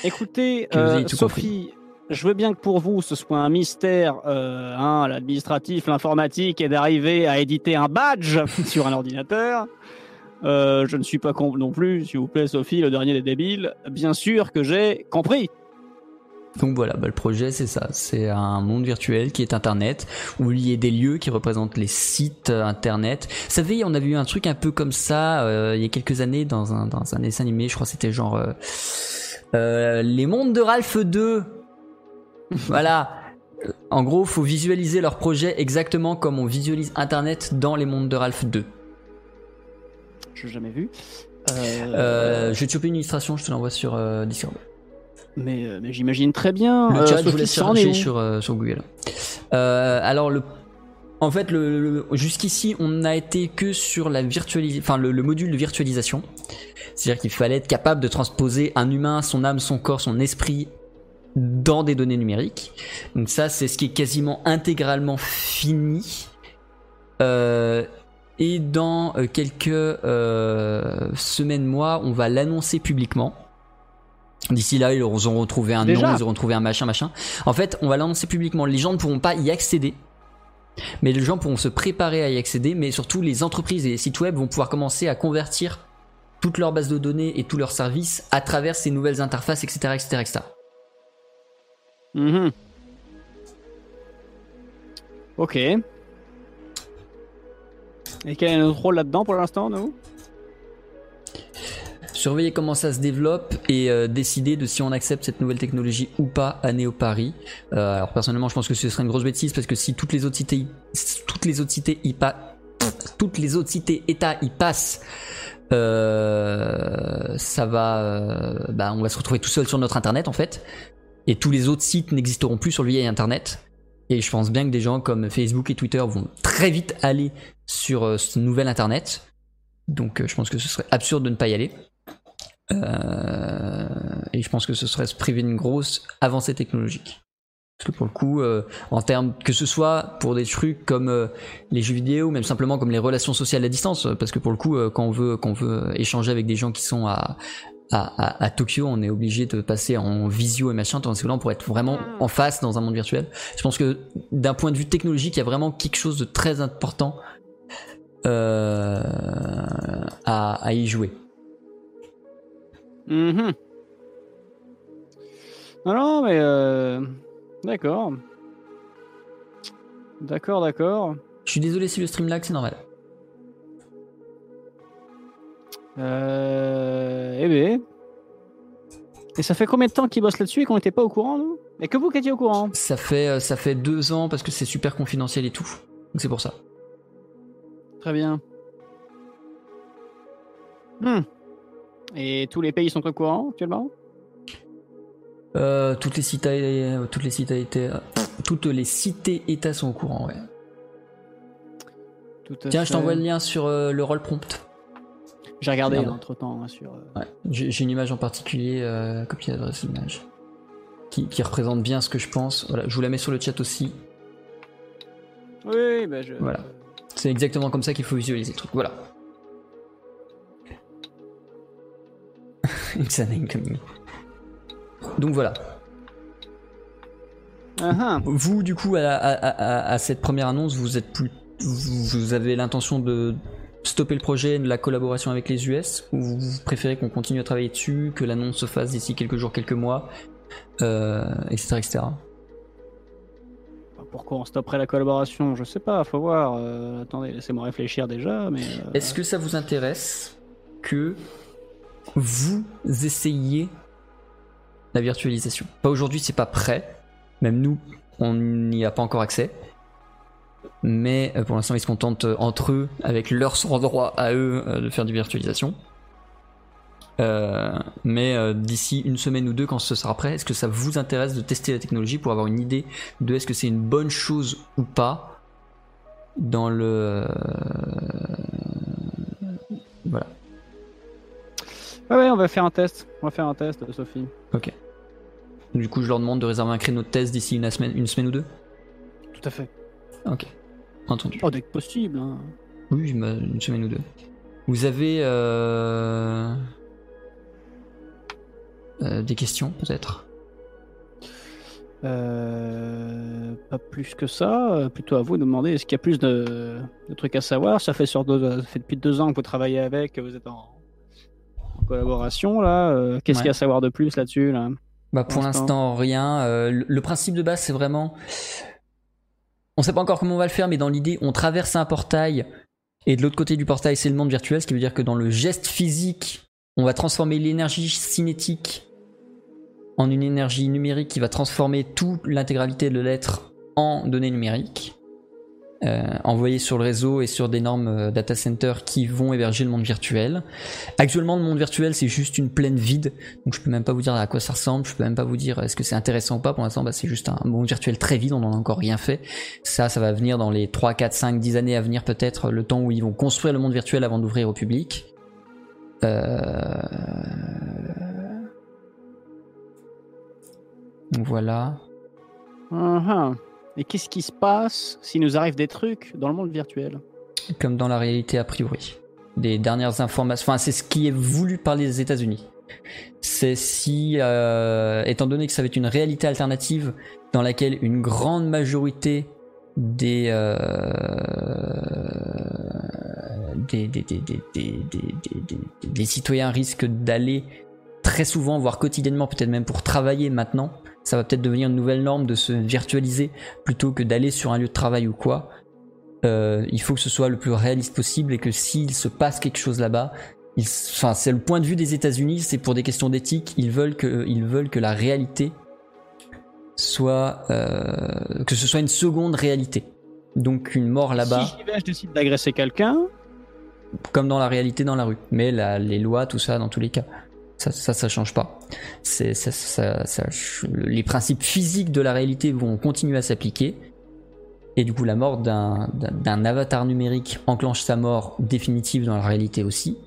Écoutez, Que vous euh, tout Sophie, je veux bien que pour vous ce soit un mystère, euh, hein, l'administratif, l'informatique, et d'arriver à éditer un badge sur un ordinateur. Euh, je ne suis pas con non plus, s'il vous plaît, Sophie, le dernier des débiles. Bien sûr que j'ai compris. Donc voilà, bah, le projet c'est ça, c'est un monde virtuel qui est Internet où il y a des lieux qui représentent les sites euh, Internet. Vous savez, on avait eu un truc un peu comme ça il y a quelques années dans un dans un dessin animé, je crois que c'était genre les mondes de Ralph 2. Voilà. En gros, faut visualiser leur projet exactement comme on visualise Internet dans les mondes de Ralph 2. Je n'ai jamais vu. Euh, Euh, je vais te choper une illustration, je te l'envoie sur euh, Discord. mais mais j'imagine très bien. Le chat, je vous laisse chercher sur, sur Google. Alors, le, en fait, le, le- jusqu'ici, on n'a été que sur la virtualis- enfin, le, le module de virtualisation. C'est-à-dire qu'il fallait être capable de transposer un humain, son âme, son corps, son esprit dans des données numériques. Donc ça, c'est ce qui est quasiment intégralement fini. Euh, et dans euh, quelques euh, semaines, mois, on va l'annoncer publiquement. D'ici là, ils auront trouvé un Déjà nom, ils auront trouvé un machin, machin. En fait, on va l'annoncer publiquement. Les gens ne pourront pas y accéder. Mais les gens pourront se préparer à y accéder. Mais surtout, les entreprises et les sites web vont pouvoir commencer à convertir toute leur base de données et tous leurs services à travers ces nouvelles interfaces, etc., etc., etc. Mhm. Ok. Et quel est notre rôle là-dedans pour l'instant, nous? Surveiller comment ça se développe et euh, décider de si on accepte cette nouvelle technologie ou pas à Néo Paris. Euh, alors personnellement, je pense que ce serait une grosse bêtise parce que si toutes les autres cités, toutes les autres cités y États y passent, euh, ça va, bah, on va se retrouver tout seul sur notre internet en fait, et tous les autres sites n'existeront plus sur le vieil internet. Et je pense bien que des gens comme Facebook et Twitter vont très vite aller sur euh, ce nouvel internet. Donc euh, je pense que ce serait absurde de ne pas y aller. Euh, et je pense que ce serait se priver d'une grosse avancée technologique. Parce que pour le coup, en termes que ce soit pour des trucs comme les jeux vidéo, même simplement comme les relations sociales à distance, parce que pour le coup, quand on veut, quand on veut échanger avec des gens qui sont à, à, à, à Tokyo, on est obligé de passer en visio et machin, tandis que là, on pourrait être vraiment en face dans un monde virtuel. Je pense que d'un point de vue technologique, il y a vraiment quelque chose de très important euh, à, à y jouer. Non, non, mais euh, d'accord. D'accord, d'accord. Je suis désolé si le stream lag, c'est normal. Euh, eh ben. Et ça fait combien de temps qu'ils bossent là-dessus et qu'on n'était pas au courant, nous? Et que vous qui étiez au courant Ça fait, euh, ça fait deux ans parce que c'est super confidentiel et tout. Donc c'est pour ça. Très bien. Hmm. Et tous les pays sont au courant actuellement? Euh, toutes les cités, toutes les cités, toutes les cités États sont au courant. Ouais. Tiens, je t'envoie le lien sur euh, le roll prompt. J'ai regardé entre temps sur. euh, Ouais. J'ai une image en particulier, euh, copie d'adresse image, qui, qui représente bien ce que je pense. Voilà, je vous la mets sur le chat aussi. Oui, bah je. Voilà. C'est exactement comme ça qu'il faut visualiser le truc. Voilà. Donc voilà. Vous, du coup, à, à- à- à cette première annonce, vous êtes plus, vous, vous avez l'intention de stopper le projet, de la collaboration avec les US, ou vous préférez qu'on continue à travailler dessus, que l'annonce se fasse d'ici quelques jours, quelques mois, euh, etc., etc. Pourquoi on stopperait la collaboration? Je sais pas, faut voir. Euh, attendez, laissez-moi réfléchir déjà. Mais euh, Est-ce que ça vous intéresse que vous essayiez la virtualisation? Pas aujourd'hui, c'est pas prêt. Même nous, on n'y a pas encore accès. Mais euh, pour l'instant, ils se contentent euh, entre eux, avec leur droit à eux, euh, de faire du virtualisation. Euh, mais euh, d'ici une semaine ou deux, quand ce sera prêt, est-ce que ça vous intéresse de tester la technologie pour avoir une idée de est-ce que c'est une bonne chose ou pas dans le voilà. Ouais, ouais, on va faire un test. On va faire un test, Sophie. Ok. Du coup, je leur demande de réserver un créneau de test d'ici une semaine, une semaine ou deux? Tout à fait. Ok. Entendu. Oh, dès que possible. hein. Oui, bah, une semaine ou deux. Vous avez euh, euh, des questions peut-être? Euh, pas plus que ça. Plutôt à vous de demander est-ce qu'il y a plus de, de trucs à savoir? Ça fait, sur deux, ça fait depuis deux ans que vous travaillez avec, que vous êtes en, en collaboration là. Qu'est-ce Ouais. qu'il y a à savoir de plus là-dessus là? Bah pour l'instant rien. Euh, le principe de base c'est vraiment, on sait pas encore comment on va le faire, mais dans l'idée on traverse un portail et de l'autre côté du portail c'est le monde virtuel, ce qui veut dire que dans le geste physique on va transformer l'énergie cinétique en une énergie numérique qui va transformer toute l'intégralité de l'être en données numériques. Euh, envoyées sur le réseau et sur d'énormes euh, data centers qui vont héberger le monde virtuel. Actuellement, le monde virtuel, c'est juste une plaine vide, donc je peux même pas vous dire à quoi ça ressemble, je peux même pas vous dire est-ce que c'est intéressant ou pas. Pour l'instant, bah, c'est juste un monde virtuel très vide, on en a encore rien fait. Ça, ça va venir dans les 3, 4, 5, 10 années à venir peut-être, le temps où ils vont construire le monde virtuel avant d'ouvrir au public. Euh... Voilà. Ah. Et qu'est-ce qui se passe s'il nous arrive des trucs dans le monde virtuel comme dans la réalité a priori. Des dernières informations, enfin c'est ce qui est voulu par les États-Unis. C'est si, euh, étant donné que ça va être une réalité alternative dans laquelle une grande majorité euh, des, des, des- des- des citoyens risquent d'aller très souvent, voire quotidiennement, peut-être même pour travailler maintenant, ça va peut-être devenir une nouvelle norme de se virtualiser plutôt que d'aller sur un lieu de travail ou quoi. Euh, il faut que ce soit le plus réaliste possible et que s'il se passe quelque chose là-bas, enfin c'est le point de vue des États-Unis, c'est pour des questions d'éthique, ils veulent que ils veulent que la réalité soit euh, que ce soit une seconde réalité. Donc une mort là-bas, Si j'y vais, je décide d'agresser quelqu'un. comme dans la réalité dans la rue. Mais la- les lois, tout ça, dans tous les cas, ça, ça, ça change pas. C'est, ça, ça- ça- les principes physiques de la réalité vont continuer à s'appliquer. Et du coup, la mort d'un, d'un- avatar numérique enclenche sa mort définitive dans la réalité aussi.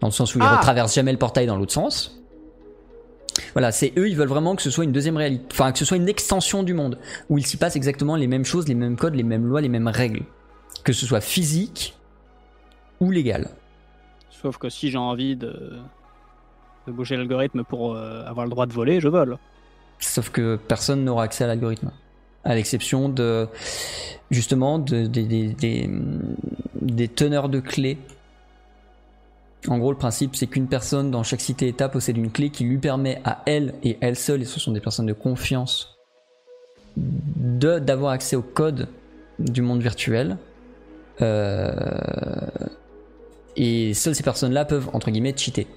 Dans le sens où il Ah retraverse jamais le portail dans l'autre sens. Voilà, c'est eux, ils veulent vraiment que ce soit une deuxième réalité, enfin que ce soit une extension du monde, où il s'y passe exactement les mêmes choses, les mêmes codes, les mêmes lois, les mêmes règles. Que ce soit physique ou légal. Sauf que si j'ai envie de, de bouger l'algorithme pour euh, avoir le droit de voler, je vole. Sauf que personne n'aura accès à l'algorithme. À l'exception de, justement, de, des- des- des, des teneurs de clés. En gros, le principe, c'est qu'une personne dans chaque cité-état possède une clé qui lui permet à elle et elle seule, et ce sont des personnes de confiance, de d'avoir accès au code du monde virtuel. Euh, et seules ces personnes-là peuvent, entre guillemets, cheater.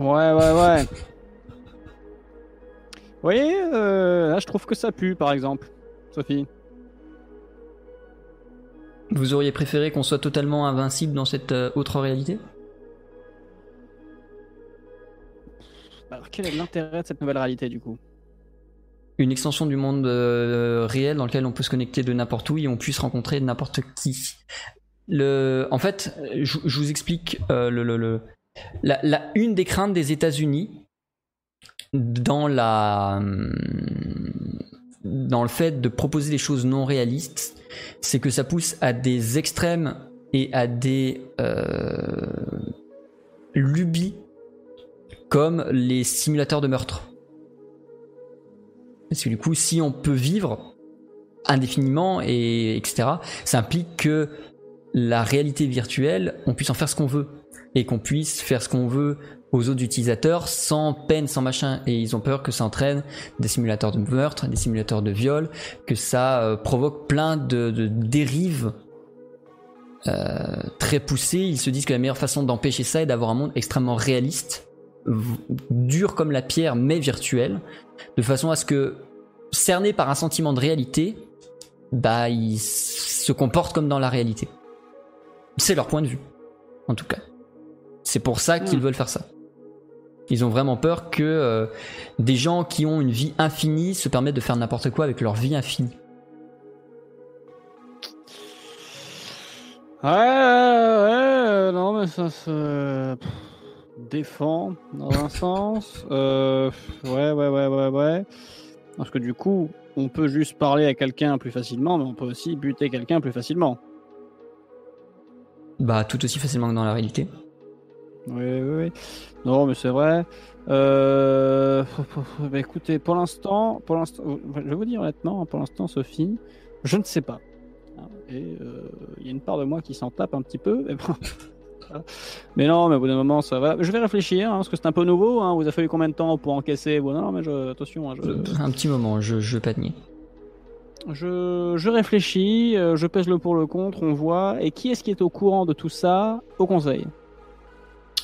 Ouais, ouais, ouais. Vous voyez, euh, là je trouve que ça pue par exemple. Sophie Vous auriez préféré qu'on soit totalement invincible dans cette euh, autre réalité? Alors, quel est l'intérêt de cette nouvelle réalité du coup? Une extension du monde euh, réel dans lequel on peut se connecter de n'importe où et on puisse rencontrer n'importe qui. Le, en fait, je, vous explique le, le- le- la, une des craintes des États-Unis dans la hum, dans le fait de proposer des choses non réalistes, c'est que ça pousse à des extrêmes et à des euh, lubies comme les simulateurs de meurtre. Parce que du coup, si on peut vivre indéfiniment et etc., ça implique que la réalité virtuelle, on puisse en faire ce qu'on veut et qu'on puisse faire ce qu'on veut aux autres utilisateurs sans peine, sans machin. Et ils ont peur que ça entraîne des simulateurs de meurtre, des simulateurs de viol, que ça euh, provoque plein de, dérives euh, très poussées. Ils se disent que la meilleure façon d'empêcher ça est d'avoir un monde extrêmement réaliste, dur comme la pierre, mais virtuel, de façon à ce que, cerné par un sentiment de réalité, bah, ils se comportent comme dans la réalité. C'est leur point de vue, en tout cas. C'est pour ça qu'ils Hmm. veulent faire ça. Ils ont vraiment peur que euh, des gens qui ont une vie infinie se permettent de faire n'importe quoi avec leur vie infinie. Ouais, ouais, non, mais ça se pff, défend dans un sens. Euh, ouais, ouais, ouais, ouais, ouais. Parce que du coup, on peut juste parler à quelqu'un plus facilement, mais on peut aussi buter quelqu'un plus facilement. Bah, tout aussi facilement que dans la réalité. Oui, oui, oui. Non, mais c'est vrai. Euh... bah, écoutez, pour l'instant, pour l'instant, je vais vous dire honnêtement, pour l'instant, Sophie, je ne sais pas. Hein, Et euh, il y a une part de moi qui s'en tape un petit peu. Mais, bon. mais non, mais au bout d'un moment, ça va. Je vais réfléchir, hein, parce que c'est un peu nouveau. Hein. Vous a fallu combien de temps pour encaisser? Bon, non, mais je... attention, hein, je... Un petit moment, je, je vais pas nier. Je, je réfléchis, euh, je pèse le pour le contre, on voit. Et qui est-ce qui est au courant de tout ça? Au conseil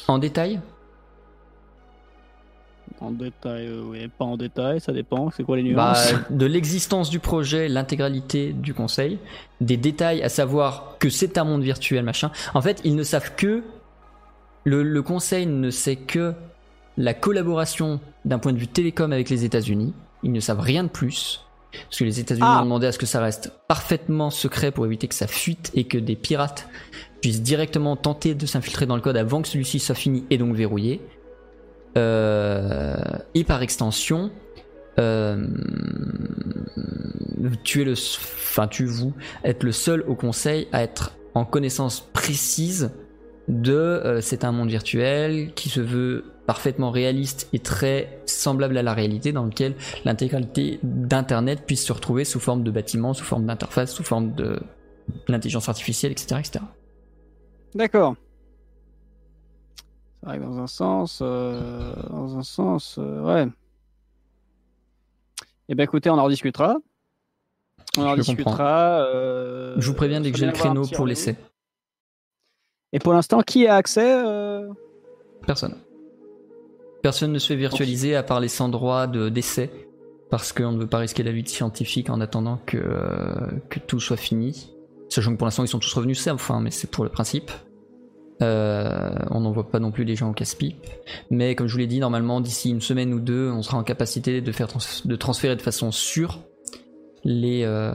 En détail En détail, euh, oui, pas en détail, ça dépend. C'est quoi les bah, nuances De l'existence du projet, l'intégralité du conseil, des détails à savoir que c'est un monde virtuel, machin. En fait, ils ne savent que. Le, le conseil ne sait que la collaboration d'un point de vue télécom avec les États-Unis. Ils ne savent rien de plus. Parce que les États-Unis Ah. ont demandé à ce que ça reste parfaitement secret pour éviter que ça fuite et que des pirates puissent directement tenter de s'infiltrer dans le code avant que celui-ci soit fini et donc verrouillé. Euh, et par extension, euh, tu es le, enfin tu vous êtes le seul au conseil à être en connaissance précise de euh, c'est un monde virtuel qui se veut parfaitement réaliste et très semblable à la réalité dans lequel l'intégralité d'internet puisse se retrouver sous forme de bâtiments, sous forme d'interface, sous forme de l'intelligence artificielle, etc. D'accord. Ça arrive dans un sens, euh, dans un sens, euh, ouais. Eh ben écoutez, on en rediscutera. On en Je discutera. euh, Je vous préviens dès que j'ai le bien créneau pour l'essai. Et pour l'instant, qui a accès euh, Personne. Personne ne se fait virtualiser à part les sans droit de d'essai parce qu'on ne veut pas risquer la lutte scientifique en attendant que, euh, que tout soit fini. Sachant que pour l'instant ils sont tous revenus ça, enfin, mais c'est pour le principe. Euh, on n'envoie pas non plus les gens au casse-pipe. Mais comme je vous l'ai dit, normalement d'ici une semaine ou deux, on sera en capacité de, faire trans- de transférer de façon sûre les, euh,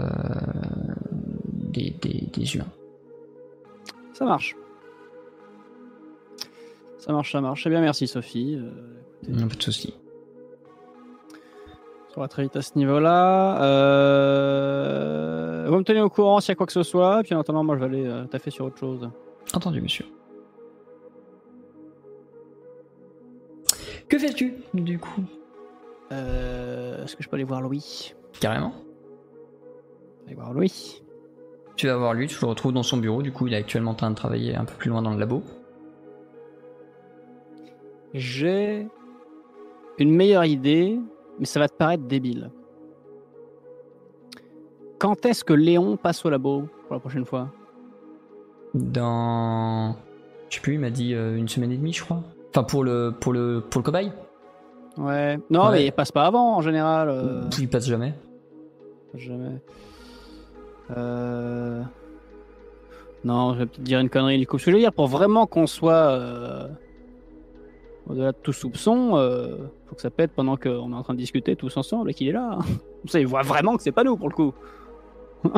des, des, des humains. Ça marche. Ça marche, ça marche. Eh bien, merci Sophie. Euh, écoutez, Pas de soucis. On va très vite à ce niveau-là. Euh... Vous me tenez au courant s'il y a quoi que ce soit. Puis en attendant, moi, je vais aller euh, taffer sur autre chose. Entendu, monsieur. Que fais-tu, du coup? Euh, Est-ce que je peux aller voir Louis? Carrément. Aller voir Louis. Tu vas voir lui, tu le retrouves dans son bureau, du coup il est actuellement en train de travailler un peu plus loin dans le labo. J'ai une meilleure idée, mais ça va te paraître débile. Quand est-ce que Léon passe au labo pour la prochaine fois? Dans... Je sais plus, il m'a dit euh, une semaine et demie je crois. Enfin pour le, pour le, pour le cobaye Ouais. Non, Ouais. mais il passe pas avant en général. euh. Il passe jamais. Jamais. Euh... Non, je vais peut-être dire une connerie du coup. Ce que je veux dire, pour vraiment qu'on soit euh, au-delà de tout soupçon, euh, faut que ça pète pendant qu'on est en train de discuter tous ensemble et qu'il est là. Comme ça, il voit vraiment que c'est pas nous pour le coup.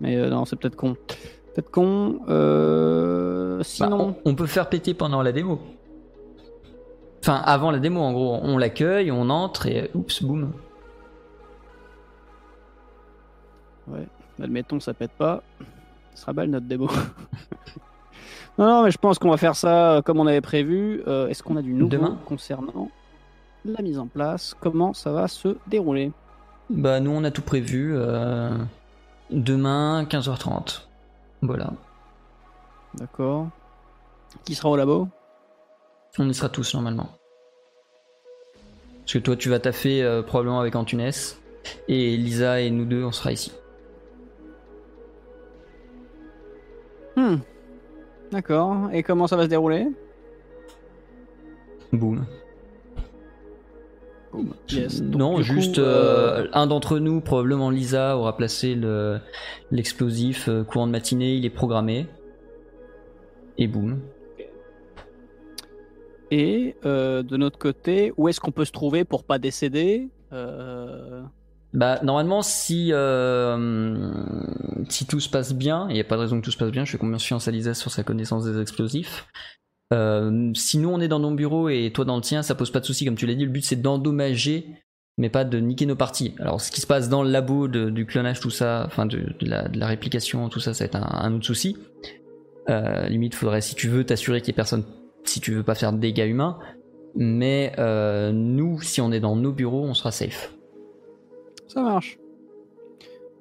Mais euh, non, c'est peut-être con. Peut-être con. Euh... Bah, Sinon. on, on peut faire péter pendant la démo. Enfin, avant la démo, en gros, on l'accueille, on entre et oups, boum. Ouais, admettons ça pète pas. Ce sera belle notre démo. non, non, mais je pense qu'on va faire ça comme on avait prévu. Euh, Est-ce qu'on a du nouveau Demain concernant la mise en place? Comment ça va se dérouler? Bah, nous, on a tout prévu. euh, Demain, 15h30. Voilà. D'accord. Qui sera au labo? On y sera tous normalement. Parce que toi, tu vas taffer euh, probablement avec Antunes. Et Lisa et nous deux, on sera ici. Hmm. D'accord. Et comment ça va se dérouler? Boum. Boum. Yes. Donc, non, juste coup, euh, euh, un d'entre nous, probablement Lisa, aura placé le- l'explosif euh, courant de matinée, il est programmé. Et boum. Et euh, de notre côté, où est-ce qu'on peut se trouver pour pas décéder? Euh, Bah, normalement, si, euh, si tout se passe bien, il n'y a pas de raison que tout se passe bien, je fais confiance à Lisa sur sa connaissance des explosifs. Euh, si nous on est dans nos bureaux et toi dans le tien, ça pose pas de souci. Comme tu l'as dit, le but c'est d'endommager, mais pas de niquer nos parties. Alors, ce qui se passe dans le labo du clonage, tout ça, enfin de, la, réplication, tout ça, ça va être un, autre souci. Euh, limite, faudrait, si tu veux, t'assurer qu'il y ait personne, si tu veux pas faire de dégâts humains. Mais euh, nous, si on est dans nos bureaux, on sera safe. Ça marche.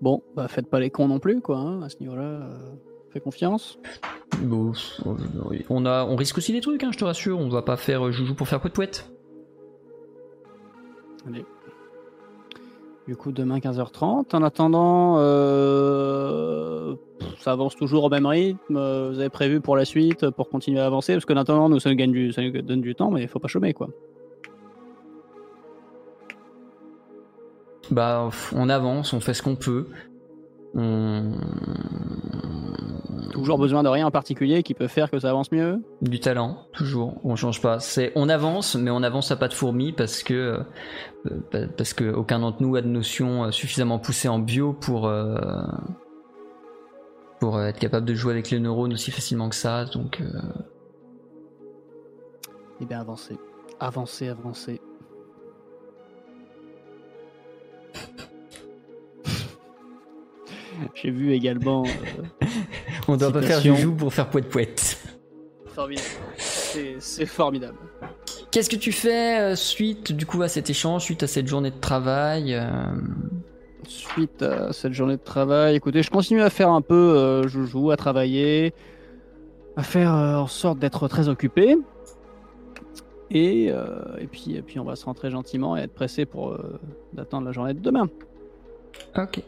Bon, bah faites pas les cons non plus, quoi, hein, à ce niveau-là. euh, fais confiance. Bon, on, a, on risque aussi des trucs, hein, je te rassure. On va pas faire euh, joujou pour faire poète poète. Allez. Du coup, demain 15h30. En attendant, euh, ça avance toujours au même rythme. euh, Vous avez prévu pour la suite, pour continuer à avancer Parce qu'en attendant, nous, ça nous, gagne du, ça nous donne du temps, mais il faut pas chômer, quoi. Bah, on avance, on fait ce qu'on peut. On... Toujours besoin de rien en particulier qui peut faire que ça avance mieux Du talent, toujours. On change pas. C'est, on avance, mais on avance à pas de fourmi parce que euh, pa- parce que aucun d'entre nous a de notion euh, suffisamment poussée en bio pour euh, pour être capable de jouer avec les neurones aussi facilement que ça. Donc, euh, Eh bien, avancez. Avancez, avancez. J'ai vu également. euh, on doit pas faire Citation. joujou pour faire poète poète. formidable. C'est formidable. Qu'est-ce que tu fais euh, suite du coup à cet échange, suite à cette journée de travail euh, Suite à cette journée de travail, écoutez, je continue à faire un peu euh, joujou, à travailler, à faire euh, en sorte d'être très occupé. Et, et, puis, et puis on va se rentrer gentiment et être pressé pour d'attendre la journée de demain. Ok.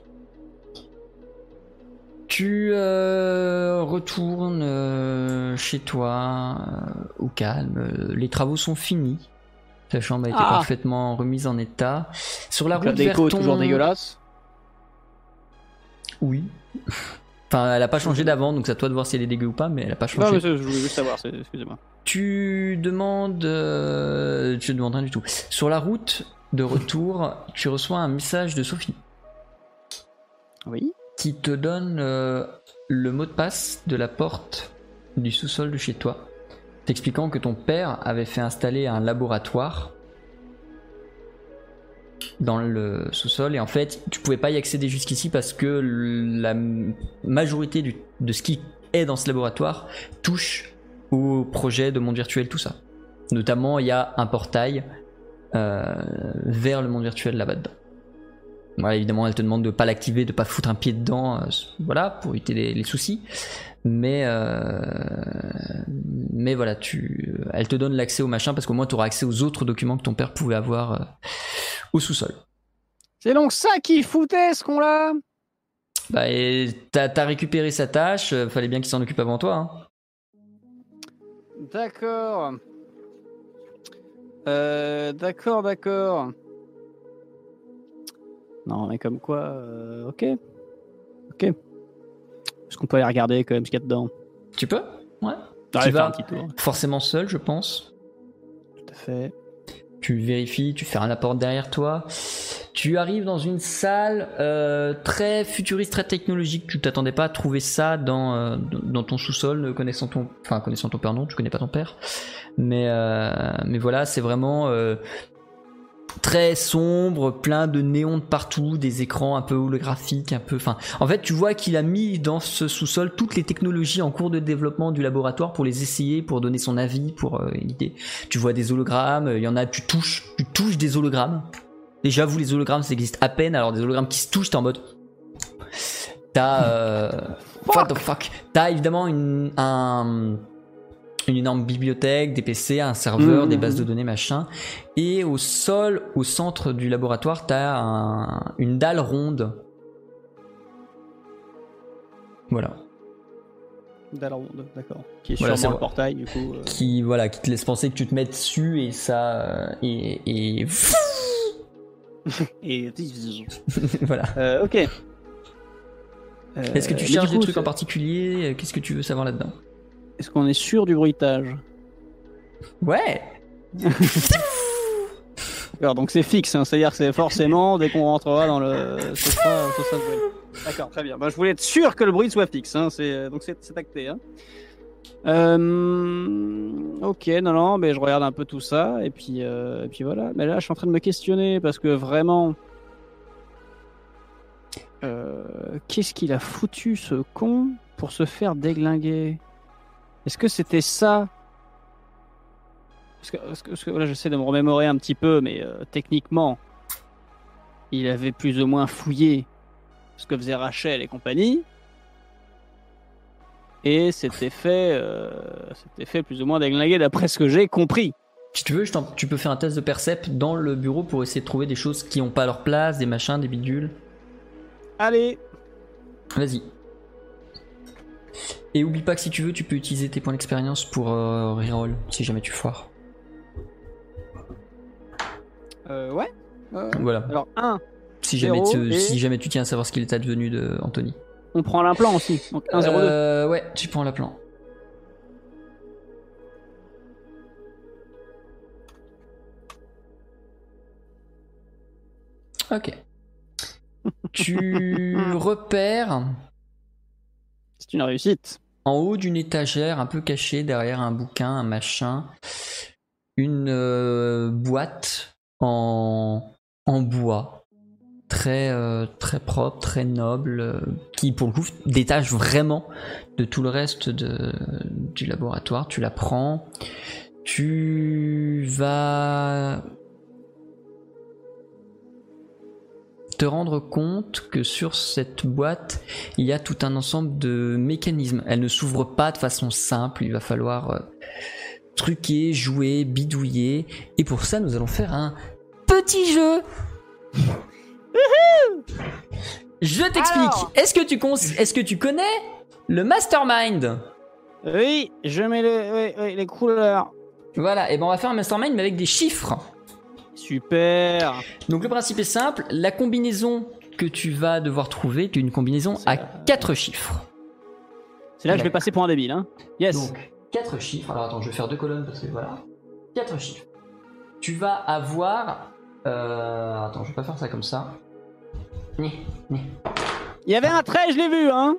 Tu euh, retournes euh, chez toi euh, au calme. Euh, Les travaux sont finis. Ta chambre a été Ah. parfaitement remise en état. Sur la Donc, la route vers déco est ton... toujours dégueulasse? Oui. Enfin, elle a pas changé d'avant, donc c'est à toi de voir si elle est dégueu ou pas, mais elle a pas Non, changé. mais c'est- je voulais juste savoir, excusez-moi. Tu demandes. euh, tu ne demandes rien du tout. Sur la route de retour, tu reçois un message de Sophie. Oui. Qui te donne euh, le mot de passe de la porte du sous-sol de chez toi, t'expliquant que ton père avait fait installer un laboratoire dans le sous-sol et en fait tu pouvais pas y accéder jusqu'ici parce que la majorité du- de ce qui est dans ce laboratoire touche au projet de monde virtuel tout ça. Notamment il y a un portail euh, vers le monde virtuel là-bas dedans. Voilà, évidemment, elle te demande de pas l'activer, de pas foutre un pied dedans, euh, voilà, pour éviter les, les soucis. Mais, euh, mais voilà, tu, elle te donne l'accès au machin parce qu'au moins tu auras accès aux autres documents que ton père pouvait avoir euh, au sous-sol. C'est donc ça qui foutait ce qu'on-là Bah, et t'as, t'as récupéré sa tâche, euh, fallait bien qu'il s'en occupe avant toi. Hein. D'accord. Euh, d'accord, d'accord. Non, mais comme quoi, euh, ok. Ok. Est-ce qu'on peut aller regarder quand même ce qu'il y a dedans? Tu peux? Ouais. Allez, vas- faire un petit tour. Forcément seul, je pense. Tout à fait. Tu vérifies, tu fermes la porte derrière toi. Tu arrives dans une salle euh, très futuriste, très technologique. Tu t'attendais pas à trouver ça dans, euh, dans ton sous-sol, connaissant ton, enfin connaissant ton père non, tu connais pas ton père. Mais euh, mais voilà, c'est vraiment très sombre, plein de néons de partout, des écrans un peu holographiques, un peu. Enfin, en fait, tu vois qu'il a mis dans ce sous-sol toutes les technologies en cours de développement du laboratoire pour les essayer, pour donner son avis, pour euh, tu vois des hologrammes, il y en a, tu touches, tu touches des hologrammes. Déjà, vous, les hologrammes, ça existe à peine, alors des hologrammes qui se touchent, t'es en mode. T'as. Euh... What the fuck? T'as évidemment une, un- une énorme bibliothèque, des PC, un serveur, des bases de données, machin. Et au sol, au centre du laboratoire, t'as un- une dalle ronde. Voilà. Dalle ronde, d'accord. Qui est Voilà, c'est le portail, du coup. euh. Qui, voilà, qui te laisse penser que tu te mets dessus et ça. euh, Et. et... Et... voilà. Euh, ok. Est-ce que tu cherches des trucs en particulier? Qu'est-ce que tu veux savoir là-dedans? Est-ce qu'on est sûr du bruitage Ouais D'accord, donc c'est fixe, hein, c'est-à-dire que c'est forcément, dès qu'on rentrera dans le... Ce sera, ce sera ce bruit. D'accord, très bien. Bah, je voulais être sûr que le bruit soit fixe, hein, c'est... donc c'est c'est acté. Hein. Euh, Ok, non, non, mais je regarde un peu tout ça, et puis, euh, et puis voilà. Mais là, je suis en train de me questionner, parce que vraiment... euh, Qu'est-ce qu'il a foutu, ce con, pour se faire déglinguer? Est-ce que c'était ça parce que, parce que- parce que là, j'essaie de me remémorer un petit peu, mais euh, techniquement, il avait plus ou moins fouillé ce que faisait Rachel et compagnie. Et c'était fait, euh, c'était fait plus ou moins déglinguer d'après ce que j'ai compris. Si tu veux, je tu peux faire un test de percep dans le bureau pour essayer de trouver des choses qui n'ont pas leur place, des machins, des bidules. Allez Vas-y. Et oublie pas que si tu veux, tu peux utiliser tes points d'expérience pour euh, reroll si jamais tu foires. euh, Ouais. Euh, Voilà. alors, un, Si jamais, tu, et- si jamais tu tiens à savoir ce qu'il est advenu de Anthony. on prend l'implant aussi. Donc 1, 0, 2. Euh, ouais, tu prends la plan. Ok. tu repères Une réussite. en haut d'une étagère, un peu cachée derrière un bouquin, un machin, une euh, boîte en, en bois, très, euh, très propre, très noble, euh, qui pour le coup détache vraiment de tout le reste de, du laboratoire. Tu la prends, tu vas te rendre compte que sur cette boîte, il y a tout un ensemble de mécanismes. Elle ne s'ouvre pas de façon simple, il va falloir euh, truquer, jouer, bidouiller. Et pour ça, nous allons faire un petit jeu. Je t'explique. Est-ce que, tu cons- est-ce que tu connais le mastermind? Oui, je mets les, oui, oui, les couleurs. Voilà, et ben on va faire un mastermind mais avec des chiffres. Super. Donc le principe est simple, la combinaison que tu vas devoir trouver est une combinaison à C'est, euh, 4 chiffres. C'est là que je vais passer pour un débile. Hein. Yes. Donc, 4 chiffres. Alors attends, je vais faire deux colonnes parce que voilà. 4 chiffres. Tu vas avoir. Euh, attends, je vais pas faire ça comme ça. Ni, ni. Il y avait un trait, je l'ai vu, hein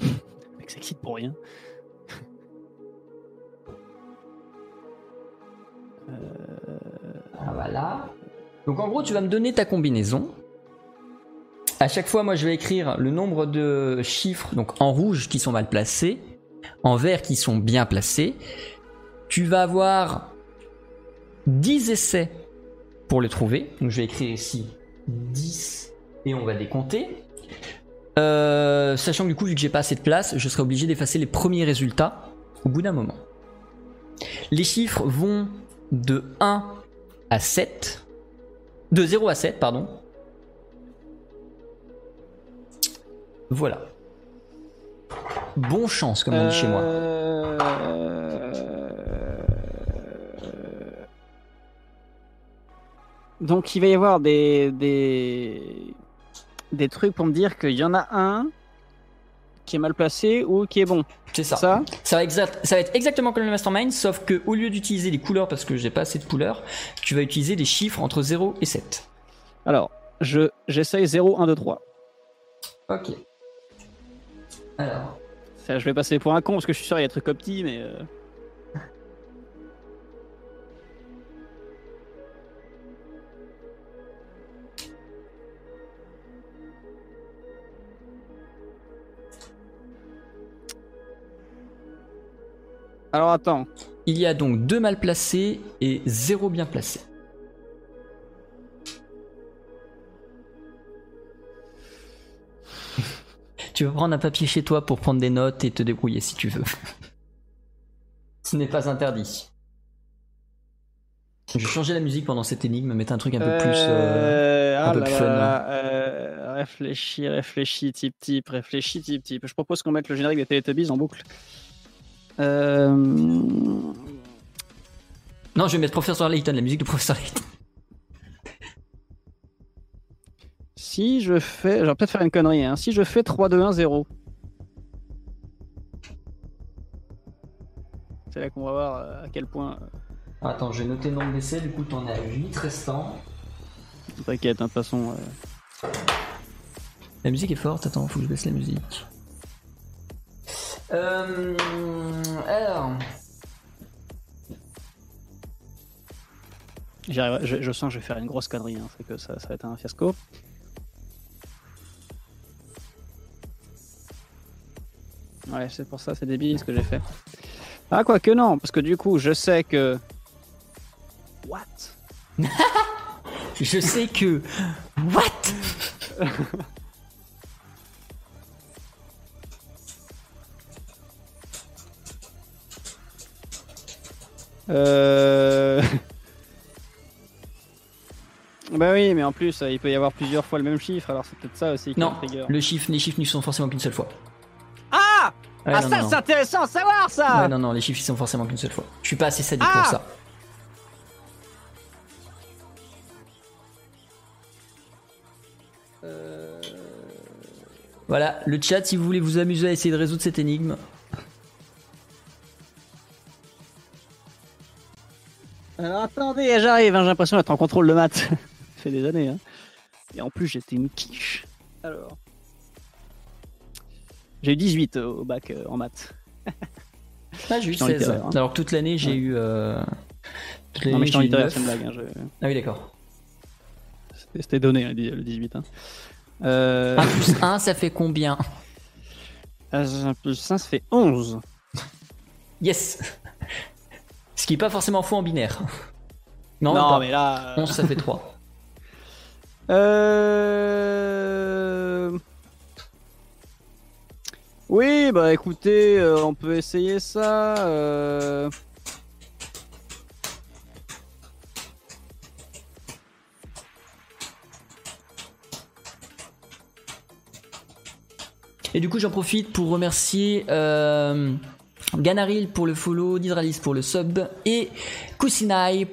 Le mec s'excite pour rien. Ah, Voilà. Donc en gros, tu vas me donner ta combinaison. À chaque fois, moi, je vais écrire le nombre de chiffres, donc en rouge qui sont mal placés, en vert qui sont bien placés. Tu vas avoir 10 essais pour les trouver. Donc je vais écrire ici 10 et on va décompter. Euh, sachant que du coup, vu que j'ai pas assez de place, je serai obligé d'effacer les premiers résultats au bout d'un moment. Les chiffres vont de 1 à 7. De 0 à 7, pardon. Voilà. Bon chance, comme on dit chez moi. Euh, Donc il va y avoir des, des, des trucs pour me dire qu'il y en a un qui est mal placé ou qui est bon. C'est ça. Ça Ça va, exact- ça va être exactement comme le Mastermind, sauf que au lieu d'utiliser les couleurs parce que j'ai pas assez de couleurs, tu vas utiliser des chiffres entre 0 et 7. Alors, je j'essaye 0, 1, 2, 3. Ok. Alors. Ça, je vais passer pour un con parce que je suis sûr il y a des trucs opti, mais. euh, Alors attends. Il y a donc deux mal placés et zéro bien placé. tu veux prendre un papier chez toi pour prendre des notes et te débrouiller si tu veux. Ce n'est pas interdit. Je vais changer la musique pendant cette énigme, mettre un truc un peu plus. euh, Euh, un ah peu là plus là fun, là, euh, réfléchis, réfléchis, type type, réfléchis, type type. Je propose qu'on mette le générique des Teletubbies en boucle. Euh... Non, je vais mettre Professeur Layton, la musique de Professeur Layton. Si je fais. Je vais peut-être faire une connerie. Hein. Si je fais 3, 2, 1, 0. C'est là qu'on va voir euh, à quel point. euh, Attends, je vais noter le nombre d'essais, du coup t'en as 8 restants. T'inquiète, hein, de toute façon. euh, La musique est forte, attends, faut que je baisse la musique. Euh, alors, je, je sens que je vais faire une grosse connerie. Hein. C'est que ça, ça va être un fiasco. Ouais, c'est pour ça, c'est débile ce que j'ai fait. Ah, quoi que non, parce que du coup, je sais que. What? Je sais que. What? Euh... bah oui, mais en plus, euh, il peut y avoir plusieurs fois le même chiffre, alors c'est peut-être ça aussi qui Non, me trigger. le chiffre, les chiffres n'y sont forcément qu'une seule fois. Ah Ouais, Ah non, ça, c'est intéressant à savoir, ça Ouais, non, non, les chiffres ils sont forcément qu'une seule fois. Je suis pas assez sadique Ah pour ça. Euh, Voilà, le chat, si vous voulez vous amuser à essayer de résoudre cette énigme. Alors attendez, j'arrive, hein, j'ai l'impression d'être en contrôle de maths. ça fait des années, hein. Et en plus, j'étais une quiche. Alors... J'ai eu 18 au bac euh, en maths. Ah, j'ai eu Je t'en 16. littéraire, hein. Alors que toute l'année, j'ai Ouais. eu. euh, toute Non mais je t'en j'ai eu littéraire, 9. c'est une blague. hein, je- Ah oui, d'accord. C'était donné, le 18. Hein. Euh... 1 plus 1, ça fait combien? un plus 5, ça fait 11. Yes Ce qui est pas forcément faux en binaire. Non, non, pas. mais là... euh, 11, ça fait 3. Euh... Oui, bah écoutez, euh, on peut essayer ça. euh. Et du coup, j'en profite pour remercier euh, Ganaril pour le follow, Nidralis pour le sub et Kusinai,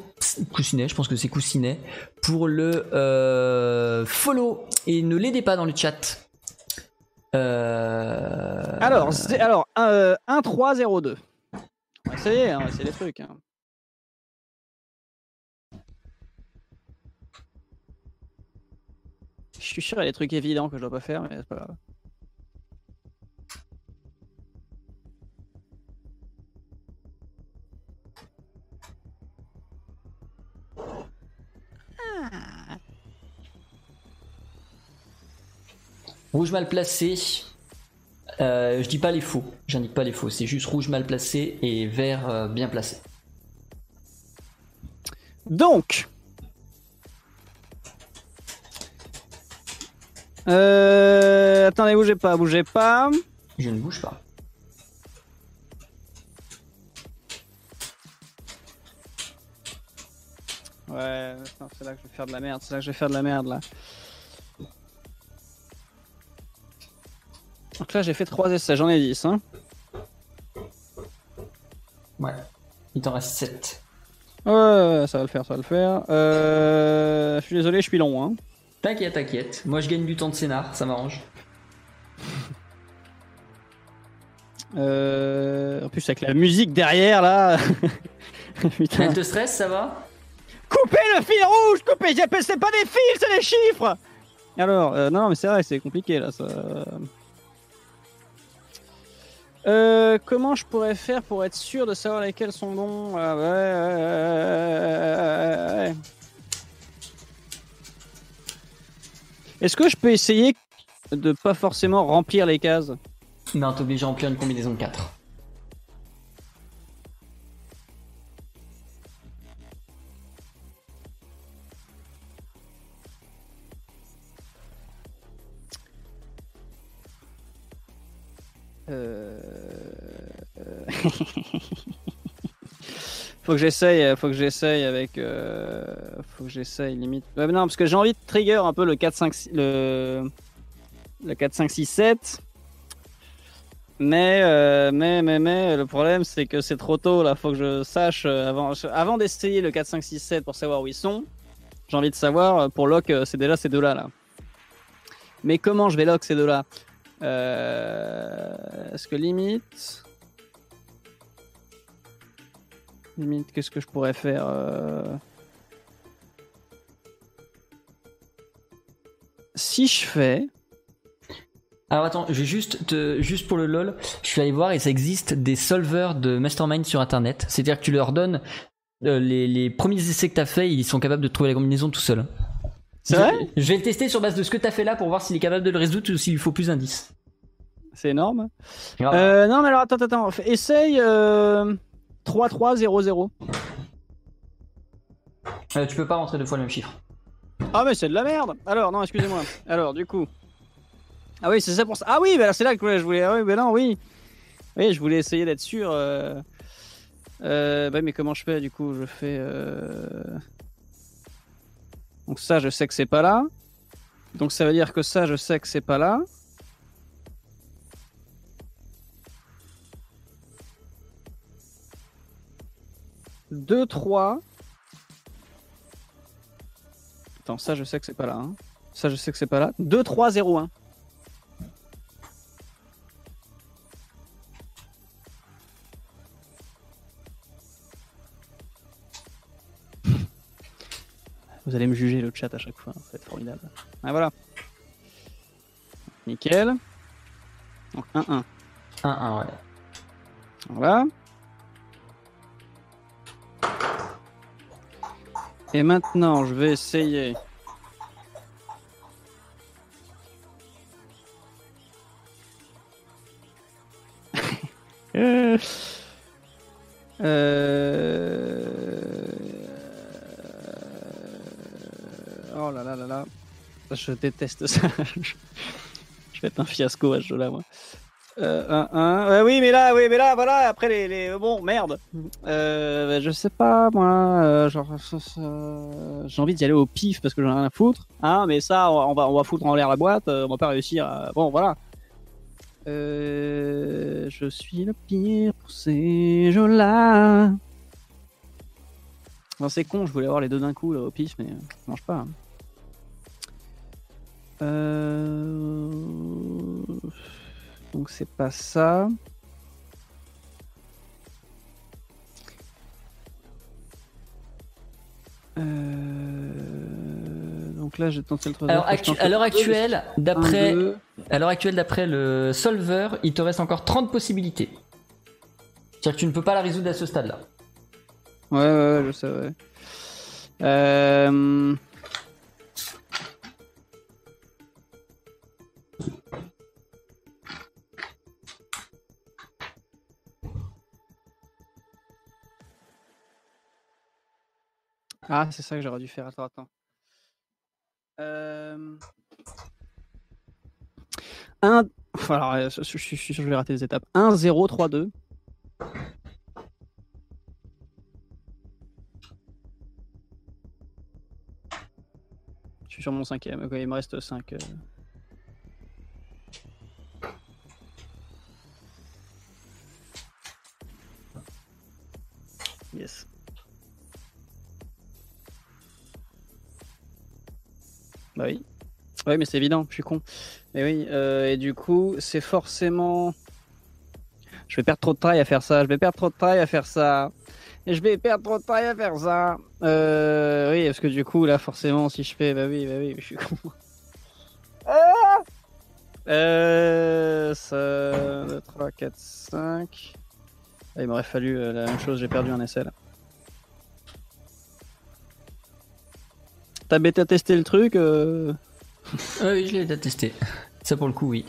je pense que c'est Kusinai, pour le euh, follow. Et ne l'aidez pas dans le chat. Euh, Alors, alors euh, 1, 3, 0, 2. On va essayer, on va essayer les trucs. hein. Je suis sûr, il y a des trucs évidents que je dois pas faire, mais c'est pas grave. Rouge mal placé. Euh, je dis pas les faux, j'indique pas les faux, c'est juste rouge mal placé et vert euh, bien placé. Donc. Euh, attendez, bougez pas, bougez pas. Je ne bouge pas. Ouais, c'est là que je vais faire de la merde, c'est là que je vais faire de la merde là. Donc là j'ai fait 3 essais, j'en ai 10 hein. Ouais. Il t'en reste 7. Ouais, ouais, ça va le faire, ça va le faire. Euh, je suis désolé, je suis long. Hein. T'inquiète, t'inquiète. Moi, je gagne du temps de scénar, ça m'arrange. Euh, en plus, avec la musique derrière, là. Putain. Elle te stresse, ça va? Coupez le fil rouge Coupez C'est pas des fils, c'est des chiffres Alors, euh, non, mais c'est vrai, c'est compliqué, là. Ça... Euh, comment je pourrais faire pour être sûr de savoir lesquels sont bons Ah, ouais, ouais, ouais, ouais. Est-ce que je peux essayer de pas forcément remplir les cases Non, t'es obligé de remplir une combinaison de 4. Euh... faut que j'essaye, faut que j'essaye avec, euh... faut que j'essaye limite. Ouais, non, parce que j'ai envie de trigger un peu le 4 5 6, le le 4 5 6 7. Mais, euh, mais, mais, mais, le problème c'est que c'est trop tôt là. Faut que je sache euh, avant, avant d'essayer le 4 5 6 7 pour savoir où ils sont. J'ai envie de savoir euh, pour lock, c'est déjà ces deux là. Mais comment je vais lock ces deux là euh, Est-ce que limite. Limite, qu'est-ce que je pourrais faire euh... Si je fais. Alors attends, je vais juste, te, juste pour le lol, je suis allé voir et ça existe des solvers de mastermind sur internet. C'est-à-dire que tu leur donnes euh, les, les, premiers essais que tu as fait, ils sont capables de trouver la combinaison tout seul. C'est vrai je, vais le tester sur base de ce que tu as fait là pour voir s'il est capable de le résoudre ou s'il lui faut plus d'indices. C'est énorme. Euh, non, mais alors attends, attends. Essaye euh, 3-3-0-0. Euh, tu peux pas rentrer deux fois le même chiffre. Ah, mais c'est de la merde. Alors, non, excusez-moi. alors, du coup. Ah oui, c'est ça pour ça. Ah oui, bah c'est là que je voulais. Ah oui, mais non, oui. Oui, je voulais essayer d'être sûr. Euh... Euh, bah, mais comment je fais du coup Je fais. Euh... Donc, ça, je sais que c'est pas là. Donc, ça veut dire que ça, je sais que c'est pas là. Deux, trois. Attends, ça, je sais que c'est pas là. Hein. Ça, je sais que c'est pas là. 2, 3, 0, 1. Vous allez me juger le chat à chaque fois, ça va être formidable. Ah voilà. Nickel. Donc 1-1. 1-1, ouais. Voilà. Et maintenant, je vais essayer. euh... Oh là là là là. Je déteste ça. je vais être un fiasco à ce jeu-là, moi. Euh, oui, mais là, oui, mais là, voilà. Après les, les... bon, merde. Euh, je sais pas, moi. Euh, genre, j'ai envie d'y aller au pif parce que j'en ai rien à foutre. Hein, mais ça, on va, on va foutre en l'air la boîte. on va pas réussir. À... Bon, voilà. Euh, je suis le pire pour ces jeux-là. Non, c'est con. Je voulais avoir les deux d'un coup là, au pif, mais ça marche pas. Hein. Euh... Donc c'est pas ça. Euh... Donc là, j'ai tenté le troisième. Alors, actu à l'heure actuelle, d'après, à l'heure actuelle, d'après le solver, il te reste encore 30 possibilités. C'est-à-dire que tu ne peux pas la résoudre à ce stade-là. Ouais, ouais, ouais, je sais, ouais. Euh... Ah, c'est ça que j'aurais dû faire. Attends, attends. Euh... Un... Alors, je, je, suis sûr que je vais rater des étapes. 1, 0, 3, 2. Je suis sur mon cinquième. Ok, il me reste 5. Euh... Bah oui. Oui, mais c'est évident, je suis con. Mais oui, euh, et du coup, c'est forcément. Je vais perdre trop de travail à faire ça. Je vais perdre trop de travail à faire ça. Et je vais perdre trop de travail à faire ça. Euh, oui, parce que du coup, là, forcément, si je fais. Bah oui, bah oui, je suis con. Ah euh. Ça. 2, 3, 4, 5. il m'aurait fallu euh, la même chose, j'ai perdu un essai là. T'as bêta testé le truc euh... Oui, je l'ai déjà testé. Ça pour le coup, oui.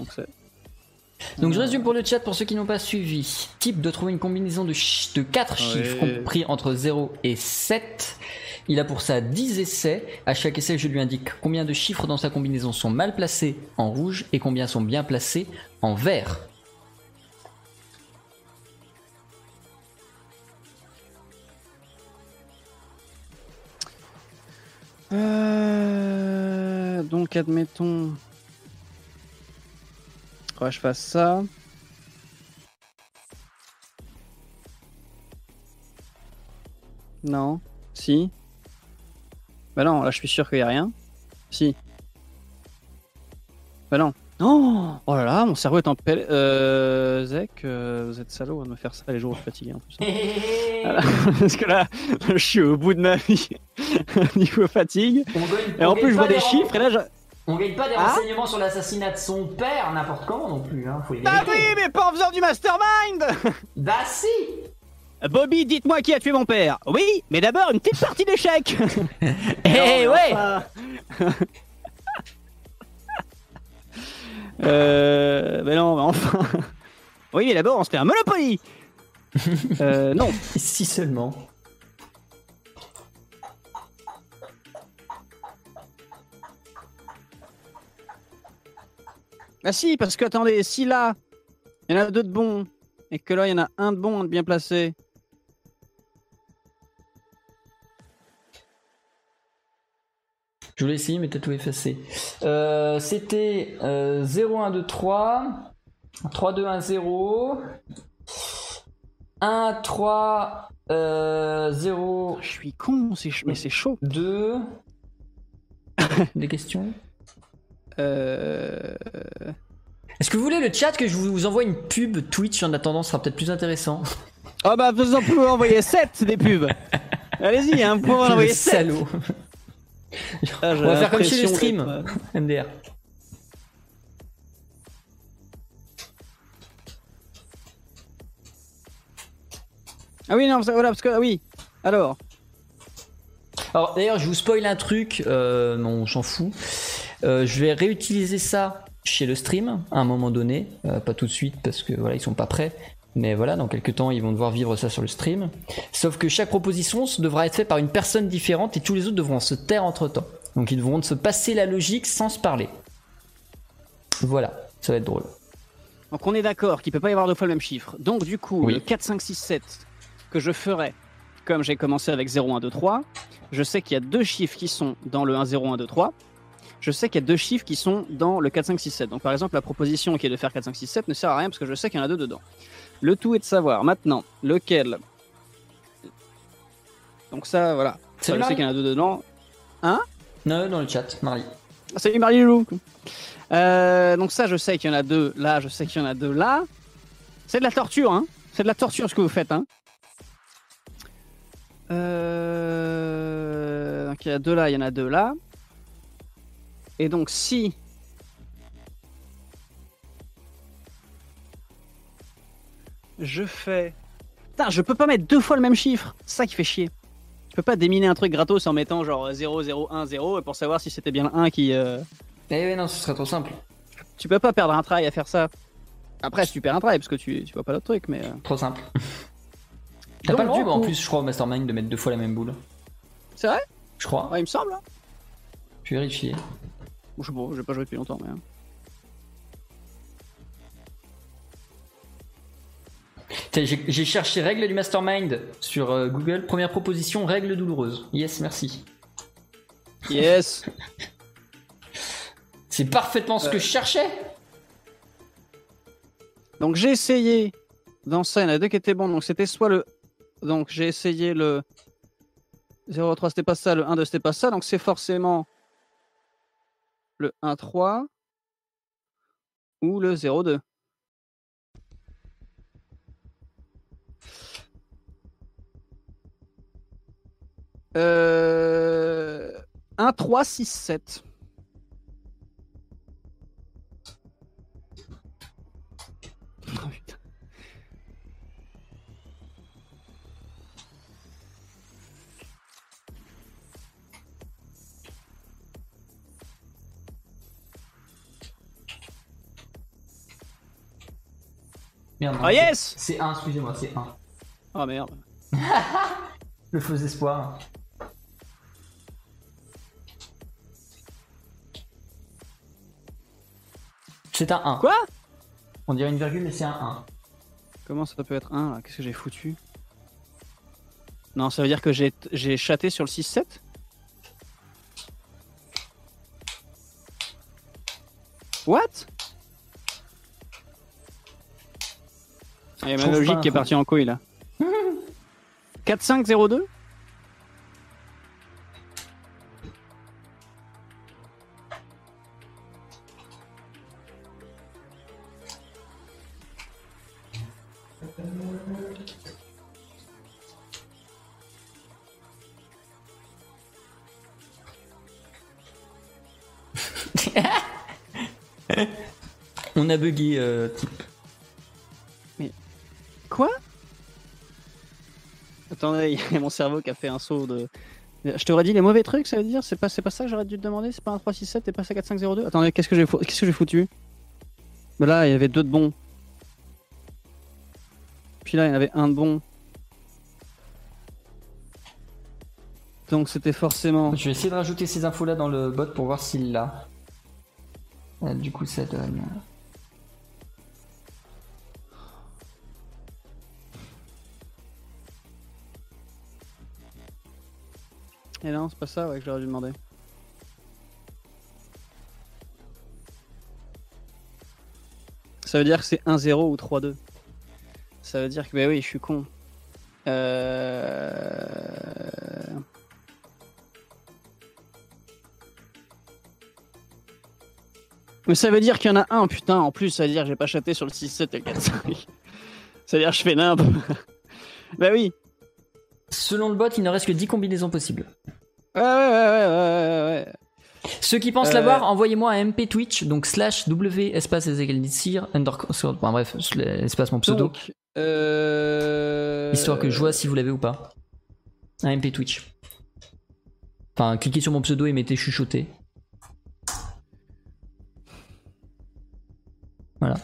donc je résume pour le chat pour ceux qui n'ont pas suivi. Type de trouver une combinaison de, de 4 chiffres compris entre 0 et 7. Il a pour ça 10 essais. À chaque essai, je lui indique combien de chiffres dans sa combinaison sont mal placés en rouge et combien sont bien placés en vert. Euh, donc admettons. Ouais, je fasse ça. Non. Si. Bah non, là je suis sûr qu'il y a rien. Si. Bah non. Non Oh là là, mon cerveau est en pelle. Euh. Zek, euh, vous êtes salaud de me faire ça les jours où je suis fatigué en plus. Voilà. Parce que là, je suis au bout de ma vie niveau fatigue. On gagne- Et en plus, je vois des chiffres et là, je... On gagne pas des Ah renseignements sur l'assassinat de son père n'importe comment non plus. Hein. Faut les Bah oui, mais pas en faisant du mastermind Bah si Bobby, dites-moi qui a tué mon père. Oui, mais d'abord une petite partie d'échecs. Eh ouais Euh, mais non, mais enfin. Oui, mais d'abord on se fait un Monopoly. euh, non. Si seulement. Ah si, parce que attendez, si là, il y en a deux de bons, et que là, il y en a un de bon, un de bien placé. Je voulais essayer, mais t'as tout effacé. Euh, C'était euh, 0, 1, 2, 3. 3, 2, 1, 0. 1, 3, euh, 0, Je suis con, mais c'est chaud. 2. Des questions Euh... Est-ce que vous voulez le chat que je vous envoie une pub Twitch en attendant Ce sera peut-être plus intéressant. Oh bah, vous en pouvez envoyer 7 des pubs. Allez-y, hein, vous pouvez en envoyer 7. salaud. Ah, On va faire comme chez les streams. euh, MDR. Ah oui, non, voilà, parce que, ah oui. Alors, Alors d'ailleurs, je vous spoil un truc, euh, non, on s'en fout. Euh, je vais réutiliser ça chez le stream à un moment donné, Euh, pas tout de suite parce que voilà, ils sont pas prêts. Mais voilà, dans quelques temps, ils vont devoir vivre ça sur le stream. Sauf que chaque proposition devra être faite par une personne différente et tous les autres devront se taire entre temps. Donc ils devront se passer la logique sans se parler. Voilà, ça va être drôle. donc on est d'accord qu'il peut pas y avoir deux fois le même chiffre. Donc du coup, Oui. le 4, 5, 6, 7 que je ferai, comme j'ai commencé avec 0, 1, 2, 3, je sais qu'il y a deux chiffres qui sont dans le 1, 0, 1, 2, 3. Je sais qu'il y a deux chiffres qui sont dans le 4, 5, 6, 7. Donc par exemple, la proposition qui est de faire 4, 5, 6, 7 ne sert à rien parce que je sais qu'il y en a deux dedans. Le tout est de savoir maintenant lequel. Donc ça, voilà. Ça, je sais Marie. qu'il y en a deux dedans. Non, dans le chat, Marie. Ah, Salut Marie-Lou euh, Donc ça, je sais qu'il y en a deux là, je sais qu'il y en a deux là. C'est de la torture, hein C'est de la torture ce que vous faites, hein euh... Donc il y en a deux là, il y en a deux là. Et donc si... Je fais... Putain, je peux pas mettre deux fois le même chiffre. C'est ça qui fait chier. Je peux pas déminer un truc gratos en mettant genre 0, 0, 1, 0 et pour savoir si c'était bien le 1 qui... euh, Eh oui, non, ce serait trop simple. tu peux pas perdre un travail à faire ça. Après, si tu perds un travail, parce que tu, tu vois pas d'autre truc, mais. euh. Trop simple. T'as pas le droit, du en plus, je crois, au Mastermind de mettre deux fois la même boule. C'est vrai? Je crois. Ouais, il me semble. Hein. Je vais vérifier. Bon, je sais pas, j'ai pas joué depuis longtemps, mais. J'ai cherché règles du mastermind sur euh, Google. Première proposition, règle douloureuse. Yes, merci. Yes C'est parfaitement ce que je cherchais. Donc j'ai essayé. Dans ça, il y en a deux qui étaient bons. Donc c'était soit le. Donc j'ai essayé le. 0,3 c'était pas ça, le 1, 2 c'était pas ça. Donc c'est forcément. le 1-3 ou le 0-2 Euh... 1, 3, 6, 7. Oh, putain. Merde, non, Ah c'est- yes C'est 1, excusez-moi, c'est 1. Oh merde. Le faux espoir. C'est un 1. Quoi? On dirait une virgule, mais c'est un 1. Comment ça peut être 1 là? Qu'est-ce que j'ai foutu? Non, ça veut dire que j'ai j'ai chaté sur le 6-7 What? Il y a ma logique qui est partie en couille là. 4-5-0-2 On a bugué, euh, type. Quoi? Attendez, il y a mon cerveau qui a fait un saut de. Je t'aurais dit les mauvais trucs, ça veut dire? C'est pas, c'est pas ça que j'aurais dû te demander? C'est pas un 3-6-7 et pas ça 4-5-0-2 Attendez, qu'est-ce que j'ai fou- qu'est-ce que j'ai foutu? Mais Là, il y avait deux de bons. Puis là, il y en avait un de bon. Donc c'était forcément. Je vais essayer de rajouter ces infos là dans le bot pour voir s'il l'a. Euh, du coup, ça donne. Et non, c'est pas ça ouais, que j'aurais dû demander. Ça veut dire que c'est 1-0 ou 3-2. Ça veut dire que, bah oui, je suis con. Euh... Mais ça veut dire qu'il y en a un, putain, en plus, ça veut dire que j'ai pas chaté sur le 6-7 et le 4-5. ça veut dire que je fais nimp. bah oui. Selon le bot, il ne reste que 10 combinaisons possibles. Ouais, ouais, ouais, ouais, ouais. Ceux qui pensent Euh, l'avoir, envoyez-moi un MP Twitch, donc slash W espace Ezekiel underscore, enfin bref, espace mon pseudo, euh... histoire que je vois si vous l'avez ou pas. Un MP Twitch. Enfin, cliquez sur mon pseudo et mettez chuchoter. Voilà.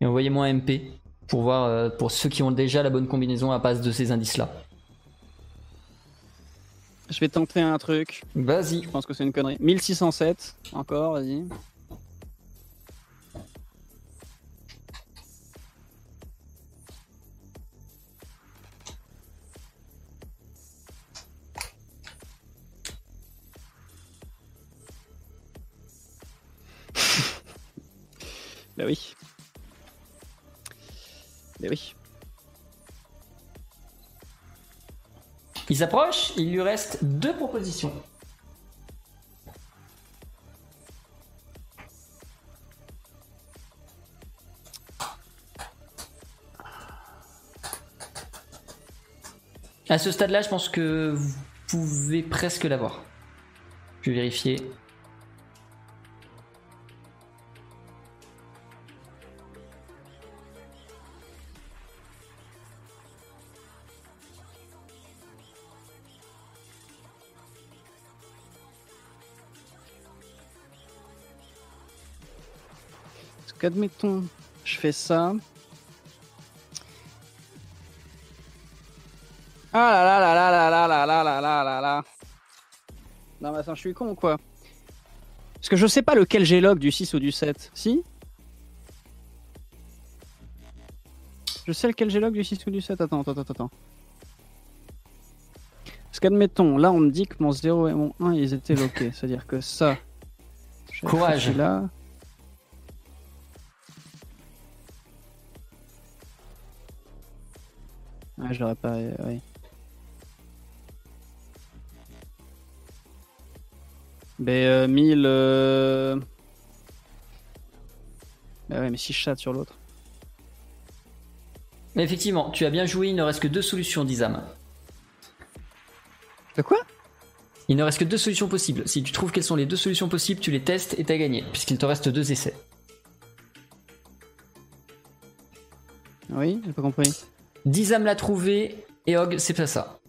Et envoyez-moi un MP pour voir, euh, pour ceux qui ont déjà la bonne combinaison à base de ces indices-là. Je vais tenter un truc. Vas-y. Je pense que c'est une connerie. 1607, encore, vas-y. bah oui. Bah oui. Il s'approche, il lui reste deux propositions. À ce stade-là, je pense que vous pouvez presque l'avoir. Je vais vérifier. Parce qu'admettons, je fais ça. Ah là là là là là là là là là là là. Non mais attends, je suis con ou quoi Parce que je sais pas lequel j'ai log du 6 ou du 7. Si Je sais lequel j'ai log du 6 ou du 7. Attends, attends, attends, attends. Parce qu'admettons, là on me dit que mon 0 et mon 1 ils étaient loqués. C'est-à-dire que ça. Courage. Là. Ouais, je l'aurais pas. euh, ouais. B Ben, euh, 1000. euh, Bah ouais, mais si je chatte sur l'autre. Mais effectivement, tu as bien joué, il ne reste que deux solutions, Dizam. De quoi? Il ne reste que deux solutions possibles. Si tu trouves quelles sont les deux solutions possibles, tu les testes et t'as gagné, puisqu'il te reste deux essais. Oui, j'ai pas compris. Dizam l'a trouvé et Og, c'est pas ça.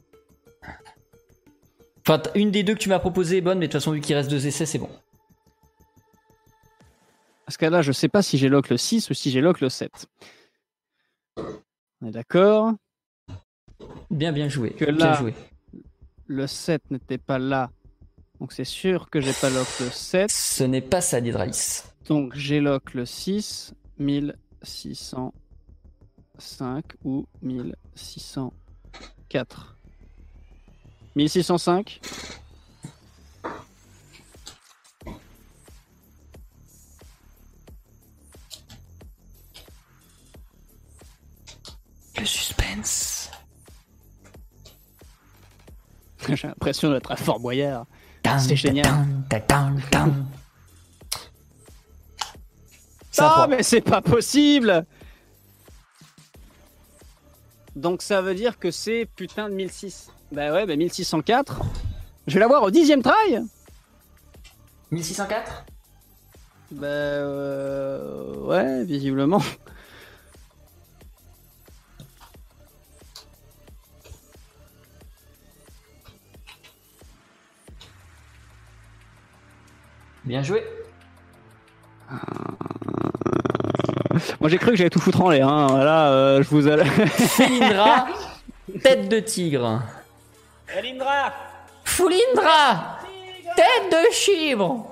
Enfin, une des deux que tu m'as proposé est bonne, mais de toute façon, vu qu'il reste deux essais, c'est bon. Parce que là, je sais pas si j'ai lock le 6 ou si j'ai lock le 7. On est d'accord? Bien, bien joué. Que bien là- joué. Le 7 n'était pas là. Donc c'est sûr que j'ai pas lock le 7. Ce n'est pas ça, Didralis. Donc j'ai lock le 6, 1605 ou 1604. 1605 Le suspense. J'ai l'impression d'être à Fort Boyard. C'est génial. tan, tan, tan, tan. C'est un Non, trois. mais c'est pas possible Donc ça veut dire que c'est putain de 1006. Bah ouais, bah 1604. Je vais l'avoir au dixième try 1604 Bah euh, ouais, visiblement. Bien joué. Moi j'ai cru que j'allais tout foutre en l'air. Hein. Là, euh, je vous allais. Felindra, tête de tigre. Elindra Foulindra, tête de chibre.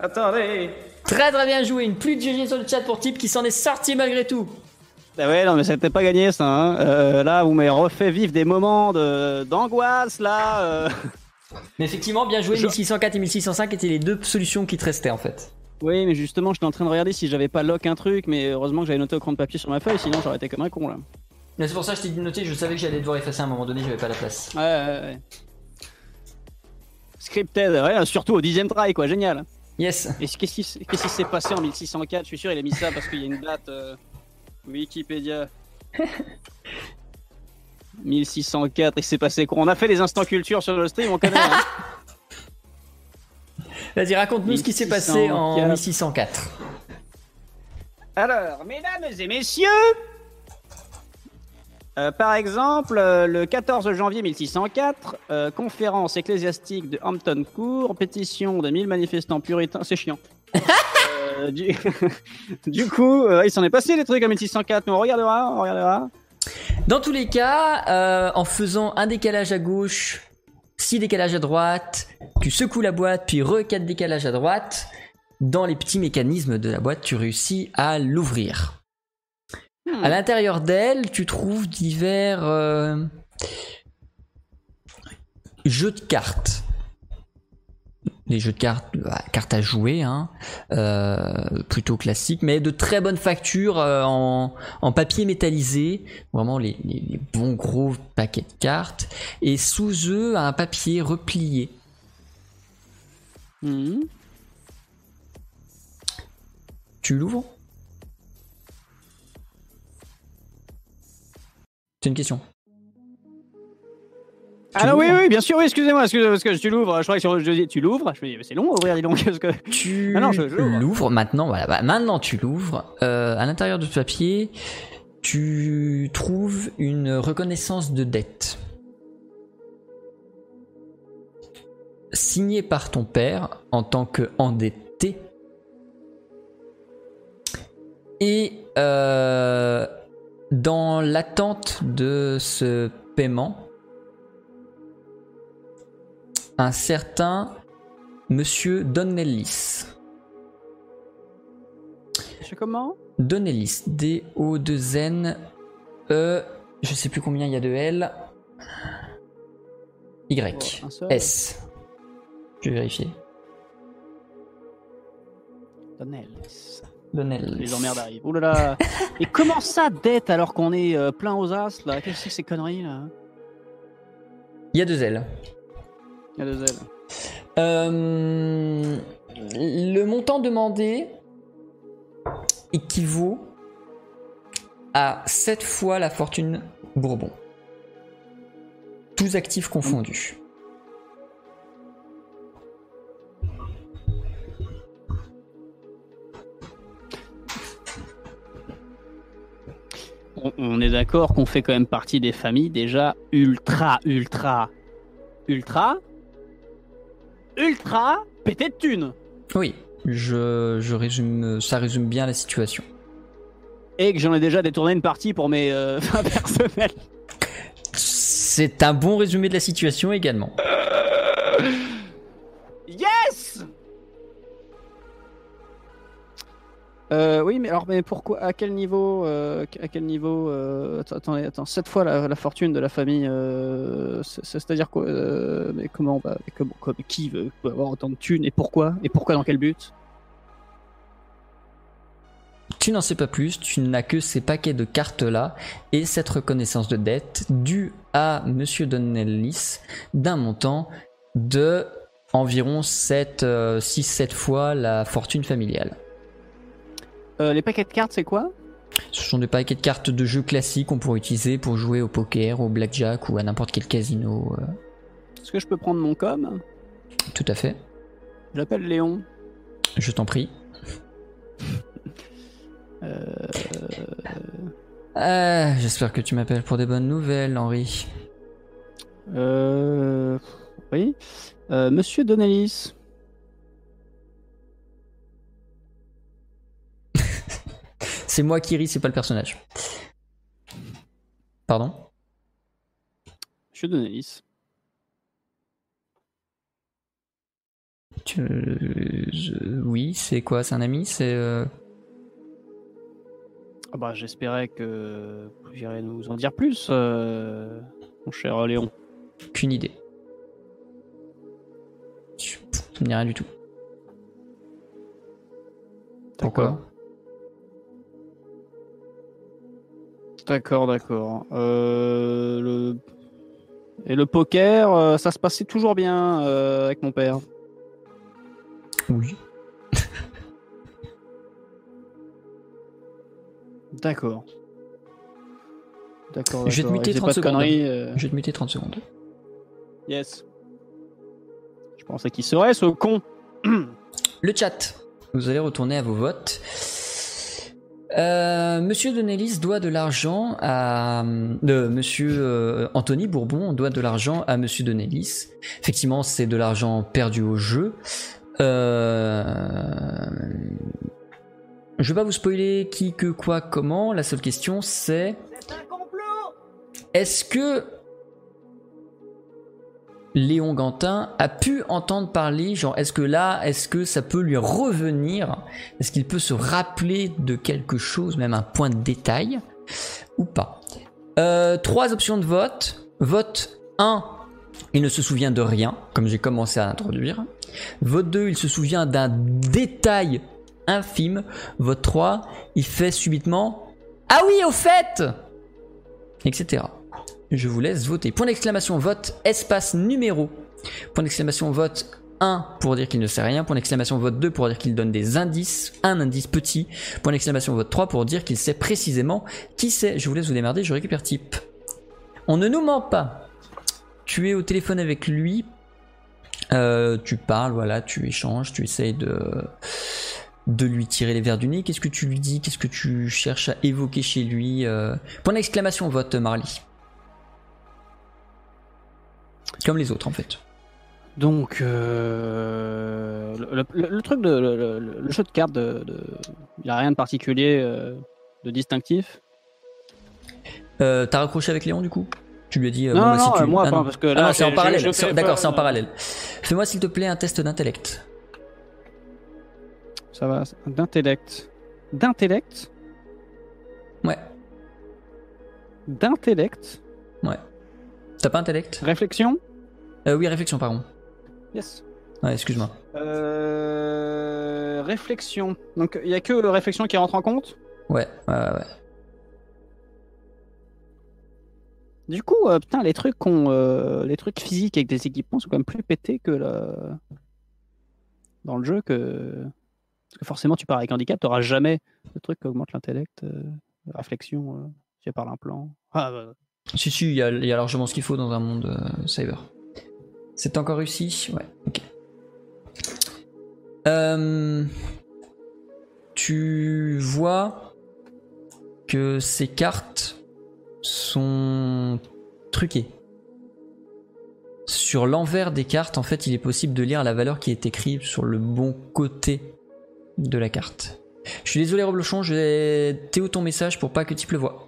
Attendez Très très bien joué. Une pluie de GG sur le chat pour Type qui s'en est sorti malgré tout. Ah ouais, non mais c'était pas gagné ça. hein. Euh, là, vous m'avez refait vivre des moments de d'angoisse là. euh. Mais effectivement, bien joué. Je- 1604 et 1605 étaient les deux solutions qui te restaient en fait. Oui, mais justement, j'étais en train de regarder si j'avais pas lock un truc, mais heureusement que j'avais noté au cran de papier sur ma feuille, sinon j'aurais été comme un con là. Mais c'est pour ça que je t'ai dit de noter. Je savais que j'allais devoir effacer à un moment donné. J'avais pas la place. Ouais, ouais, ouais. Scripted, ouais, surtout au dixième try, quoi, génial. Yes. Et qu'est-ce qui s'est passé en 1604 Je suis sûr, il a mis ça parce qu'il y a une date. euh, Wikipédia. 1604, il s'est passé quoi? On a fait les instants culture sur le stream, on connaît. hein. Vas-y, raconte-nous ce qui s'est passé en 1604. 1604. Alors, mesdames et messieurs, euh, par exemple, euh, le 14 janvier 1604, euh, conférence ecclésiastique de Hampton Court, pétition de 1000 manifestants puritains, c'est chiant. Euh, du... du coup, euh, il s'en est passé des trucs en 1604, mais on regardera, on regardera. Dans tous les cas, euh, en faisant un décalage à gauche, six décalages à droite, tu secoues la boîte, puis re quatre décalages à droite, dans les petits mécanismes de la boîte, tu réussis à l'ouvrir. Hmm. À l'intérieur d'elle, tu trouves divers euh, jeux de cartes. Des jeux de cartes, bah, cartes à jouer, hein, euh, plutôt classiques, mais de très bonne facture euh, en, en papier métallisé, vraiment les, les- les bons gros paquets de cartes, et sous eux un papier replié. Hmm. Tu l'ouvres? C'est une question. Ah non, oui, oui, bien sûr, oui, excusez-moi, excusez parce que tu l'ouvres, je crois que sur- je dis, tu l'ouvres, je me dis, mais c'est long à ouvrir, dis donc, qu'est-ce que... Tu Ah non, je- je l'ouvre. l'ouvres maintenant, voilà. Bah, maintenant tu l'ouvres. Euh, à l'intérieur de ce papier, tu trouves une reconnaissance de dette. Signée par ton père en tant qu'endetté. Et euh, dans l'attente de ce paiement, un certain Monsieur Donnellis. Je comment? Donnellis. D-O-2-N. E. Je sais plus combien il y a de L. Y. Oh, seul. S. Je vais vérifier. Donnellis. Donnellis. Les emmerdes arrivent. Ouh là là. Et comment ça, dette, alors qu'on est euh, plein aux as, là? Qu'est-ce que c'est que ces conneries, là? Il y a deux L. Il y a deux ailes. Euh, le montant demandé équivaut à 7 fois la fortune Bourbon. Tous actifs confondus. On, on est d'accord qu'on fait quand même partie des familles déjà ultra, ultra, ultra, ultra pété de thunes. Oui, je, je résume, ça résume bien la situation. Et que j'en ai déjà détourné une partie pour mes euh, fins personnelles. C'est un bon résumé de la situation également. Euh, oui, mais alors, mais pourquoi À quel niveau euh, À quel niveau euh, cette fois la, fortune de la famille, c'est- c'est-à-dire quoi Mais comment Qui veut, avoir autant de thunes et pourquoi Et pourquoi dans quel but? Tu n'en sais pas plus, tu n'as que ces paquets de cartes-là et cette reconnaissance de dette due à Monsieur Donnellis d'un montant de environ 6-7 fois la fortune familiale. Euh, Les paquets de cartes, c'est quoi? Ce sont des paquets de cartes de jeux classiques qu'on pourrait utiliser pour jouer au poker, au blackjack ou à n'importe quel casino. euh, Est-ce que je peux prendre mon com? Tout à fait, J'appelle Léon. je t'en prie. Euh, Ah, J'espère que tu m'appelles pour des bonnes nouvelles, Henri. euh, oui. Euh, Monsieur Donnellis. C'est moi qui ris, c'est pas le personnage. Pardon? Tu- je- Oui, c'est quoi? C'est un ami? C'est euh, Ah bah, j'espérais que vous irez nous en dire plus, euh, mon cher Léon. qu'une idée. Me dit rien du tout. Pourquoi? D'accord, d'accord. Euh, le... Et le poker, euh, ça se passait toujours bien euh, avec mon père. Oui. D'accord. D'accord. Je vais te muter Et c'est 30 pas de secondes. euh, Je vais te muter 30 secondes. Yes. Je pensais qu'il serait ce con. Le chat. Vous allez retourner à vos votes. Euh, Monsieur Donnellis doit de l'argent à de Monsieur euh, Anthony Bourbon doit de l'argent à Monsieur Donnellis. Effectivement, c'est de l'argent perdu au jeu. Euh... Je vais pas vous spoiler qui, que, quoi, comment. La seule question c'est est-ce que Léon Gantin a pu entendre parler, genre est-ce que là, est-ce que ça peut lui revenir? Est-ce qu'il peut se rappeler de quelque chose, même un point de détail ou pas? Euh, Trois options de vote. Vote 1, il ne se souvient de rien, comme j'ai commencé à introduire. Vote 2, il se souvient d'un détail infime. Vote 3, il fait subitement Ah oui, au fait Etc. Je vous laisse voter. Point d'exclamation vote, espace numéro. Point d'exclamation vote 1 pour dire qu'il ne sait rien. Point d'exclamation vote 2 pour dire qu'il donne des indices. Un indice petit. Point d'exclamation vote 3 pour dire qu'il sait précisément qui c'est. Je vous laisse vous démerder, je récupère type. On ne nous ment pas. Tu es au téléphone avec lui. Euh, tu parles, voilà, tu échanges, tu essayes de de lui tirer les verres du nez. Qu'est-ce que tu lui dis? Qu'est-ce que tu cherches à évoquer chez lui Euh, Point d'exclamation vote Marley. Comme les autres en fait. Donc, euh, le, le- le truc de le, le- jeu de cartes, de, de- il a rien de particulier, euh, de distinctif. Euh, T'as raccroché avec Léon du coup? Tu lui as dit. Non, bon, bah, non, si tu... moi, Ah, non. parce que Ah là, c'est en parallèle. D'accord, c'est en parallèle. Fais-moi s'il te plaît un test d'intellect. Ça va, d'intellect. D'intellect? Ouais, D'intellect? Ouais. T'as pas intellect Réflexion euh, Oui, réflexion, pardon. Yes. Ouais, excuse-moi. Euh, réflexion. Donc, il n'y a que réflexion qui rentre en compte Ouais, ouais, ouais. ouais. Du coup, euh, putain, les trucs, qu'on, euh, les trucs physiques avec des équipements sont quand même plus pétés que le... dans le jeu que. Parce que forcément, tu pars avec handicap, tu n'auras jamais le truc qui augmente l'intellect, euh, la réflexion, euh, tu par l'implant. Ah, bah, Si, si, il y, a- largement ce qu'il faut dans un monde euh, cyber. C'est encore réussi? Ouais, ok. Euh, tu vois que ces cartes sont truquées. Sur l'envers des cartes, en fait, il est possible de lire la valeur qui est écrite sur le bon côté de la carte. Je suis désolé, Roblochon, je vais Théo ton message pour pas que tu pleuvoie.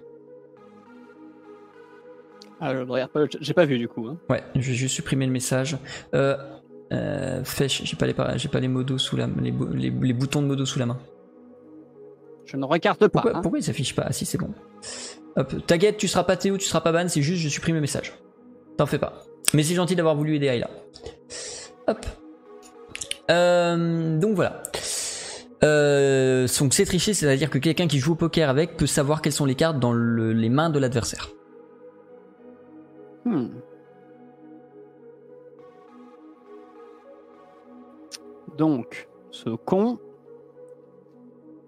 Ah, je regarde pas, j'ai pas vu du coup. hein. Ouais, je vais juste supprimer le message. Euh, euh, Fesh, j'ai pas les, j'ai pas les modos sous la, les, bou- les, les boutons de modos sous la main. Je ne regarde pas. Pourquoi, hein. pourquoi ils s'affichent pas? Ah si, c'est bon. Hop, t'inquiète, tu seras pas Théo, tu seras pas ban, c'est juste je supprime le message. T'en fais pas. Mais c'est gentil d'avoir voulu aider Ayla. Hop. Euh, donc voilà. Euh, donc c'est tricher, c'est-à-dire que quelqu'un qui joue au poker avec peut savoir quelles sont les cartes dans le- les mains de l'adversaire. Hmm. Donc, ce con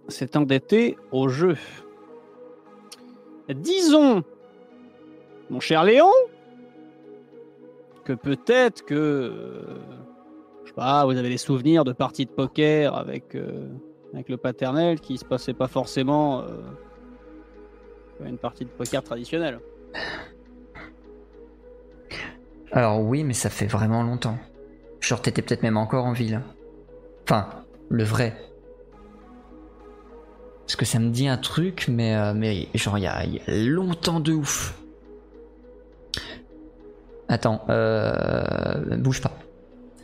s'est endetté au jeu. Disons, mon cher Léon, que peut-être que, je sais pas, vous avez des souvenirs de parties de poker avec, euh, avec le paternel qui se passait pas forcément euh, une partie de poker traditionnelle. Alors oui, mais ça fait vraiment longtemps. Genre t'étais peut-être même encore en ville. Enfin, le vrai. Parce que ça me dit un truc, mais, euh, mais genre il y a, longtemps de ouf. Attends, euh, bouge pas.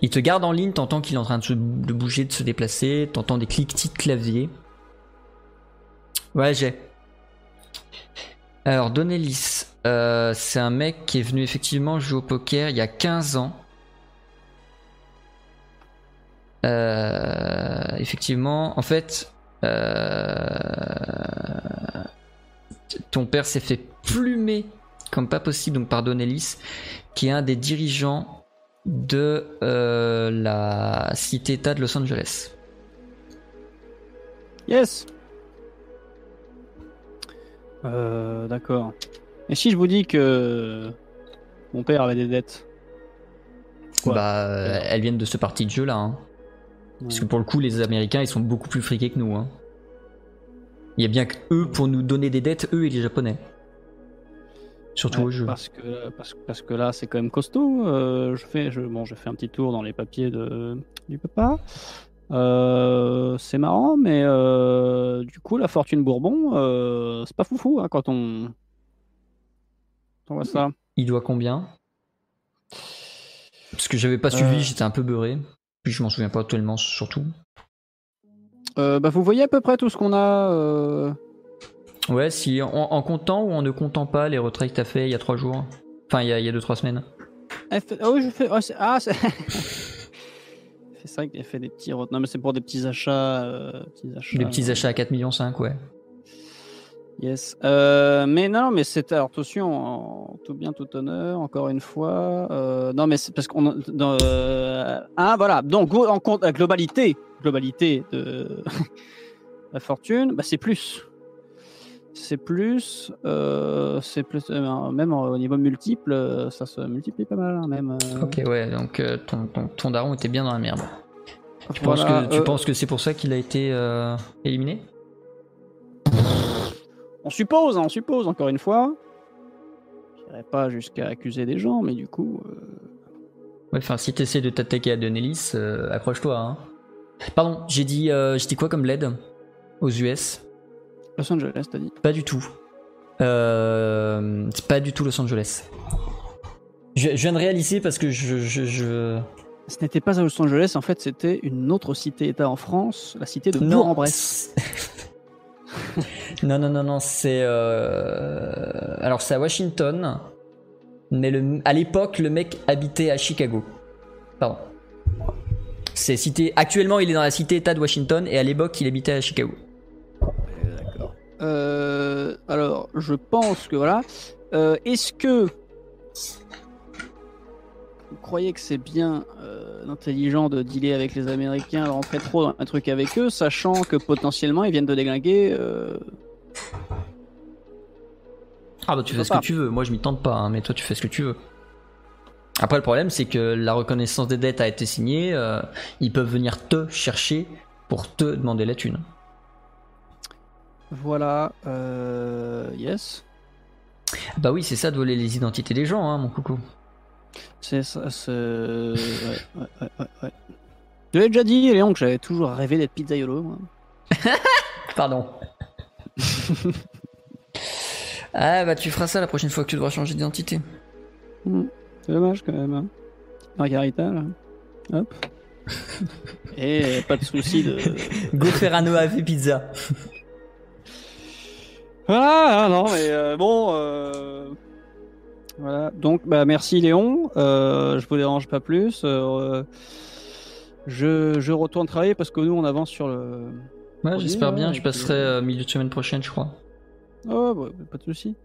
Il te garde en ligne, t'entends qu'il est en train de, bouger, de se déplacer, t'entends des cliquetis de clavier. Ouais, j'ai. Alors, Donelis, euh, c'est un mec qui est venu effectivement jouer au poker il y a 15 ans. Euh, effectivement, en fait, euh, ton père s'est fait plumer comme pas possible donc par Donelis, qui est un des dirigeants de la cité-État de Los Angeles. Yes. D'accord. Et si je vous dis que mon père avait des dettes Quoi bah, euh, elles viennent de ce parti de jeu là. hein. Parce que pour le coup, les Américains, ils sont beaucoup plus friqués que nous. hein. Il y a bien que eux pour nous donner des dettes, eux et les Japonais. Surtout Ouais, au jeu. Parce que, parce, parce que là, c'est quand même costaud. Euh, je fais, je, bon, je fais un petit tour dans les papiers de, du papa. Euh, c'est marrant, mais euh, du coup, la fortune Bourbon, c'est pas foufou hein, quand on, ça. Il doit combien? Parce que j'avais pas suivi, Euh. j'étais un peu beurré. Puis je m'en souviens pas tellement, surtout. Euh, bah, vous voyez à peu près tout ce qu'on a. euh, Ouais, si en, en comptant ou en ne comptant pas les retraits que t'as fait il y a trois jours? Enfin, il y a, il y a deux trois semaines. Ah je fais. ah, c'est- Ah, c'est c'est vrai fait des petits. Non, mais c'est pour des petits achats. euh, petits achats Des petits achats à 4 millions 5, ouais. Yes. Euh, mais non, mais c'est alors attention, en tout bien, tout honneur, encore une fois. euh, non, mais c'est parce qu'on. euh, ah, voilà. Donc, en compte la globalité, globalité de la fortune, bah, c'est plus. C'est plus, c'est plus, euh, même au niveau multiple, ça se multiplie pas mal, hein, même. Ok, ouais, donc ton, ton, ton daron était bien dans la merde. Tu, voilà, penses, que, tu penses que c'est pour ça qu'il a été éliminé? On suppose, hein, on suppose, encore une fois. Je n'irai pas jusqu'à accuser des gens, mais du coup. euh, Ouais, enfin, si t'essaies de t'attaquer à Denelis, euh, accroche-toi. Hein. Pardon, j'ai dit, euh, j'ai dit quoi comme LED aux US Los Angeles, t'as dit Pas du tout. C'est pas du tout Los Angeles. Je, je viens de réaliser parce que je, je, je- Ce n'était pas à Los Angeles, en fait, c'était une autre cité-État en France, la cité de. Bourg-en-Bresse. non, non, non, non, c'est. euh, Alors, c'est à Washington. Mais à l'époque, le mec habitait à Chicago. Pardon. C'est cité. Actuellement, il est dans la cité-État de Washington et à l'époque, il habitait à Chicago. Euh, alors, je pense que voilà. euh, est-ce que vous croyez que c'est bien euh, intelligent de dealer avec les Américains, de rentrer trop dans un truc avec eux, sachant que potentiellement ils viennent de déglinguer euh, Ah bah tu fais ce que tu veux, moi je m'y tente pas, hein, mais toi tu fais ce que tu veux. Après le problème c'est que la reconnaissance des dettes a été signée, euh, ils peuvent venir te chercher pour te demander la thune. Voilà. euh, yes. Bah oui c'est ça de voler les identités des gens hein, mon coucou. C'est ça. c'est- Ouais, ouais, ouais, ouais, ouais. Je l'avais déjà dit, Léon, que j'avais toujours rêvé d'être pizzaiolo. moi. Pardon. ah bah tu feras ça la prochaine fois que tu devras changer d'identité. C'est dommage quand même. Hein. Margarita, là. Hop. Et pas de souci de. Go Ferrano AV Pizza. Voilà, ah, non, mais euh, bon. euh, Voilà, donc bah, merci Léon. Euh, je vous dérange pas plus. Euh, je, je retourne travailler parce que nous on avance sur le. Ouais j'espère bien, je passerai euh, milieu de semaine prochaine je crois. Oh, bah, pas de souci.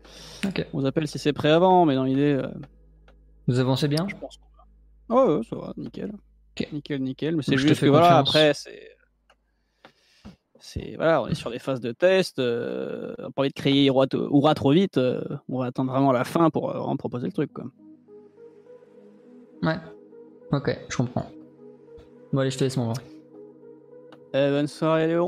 On vous appelle si c'est prêt avant, mais dans l'idée, euh, Vous avancez bien? je pense. Oh, ouais, ça va, nickel. Nickel, nickel. Mais c'est juste que voilà, après, c'est. C'est voilà, on est sur des phases de test. Euh, on n'a pas envie de créer Oura, Oura trop vite. euh, on va attendre vraiment la fin pour euh, vraiment proposer le truc. Quoi. Ouais. Ok, je comprends. Bon allez je te laisse mon. Euh, bonne soirée Léon.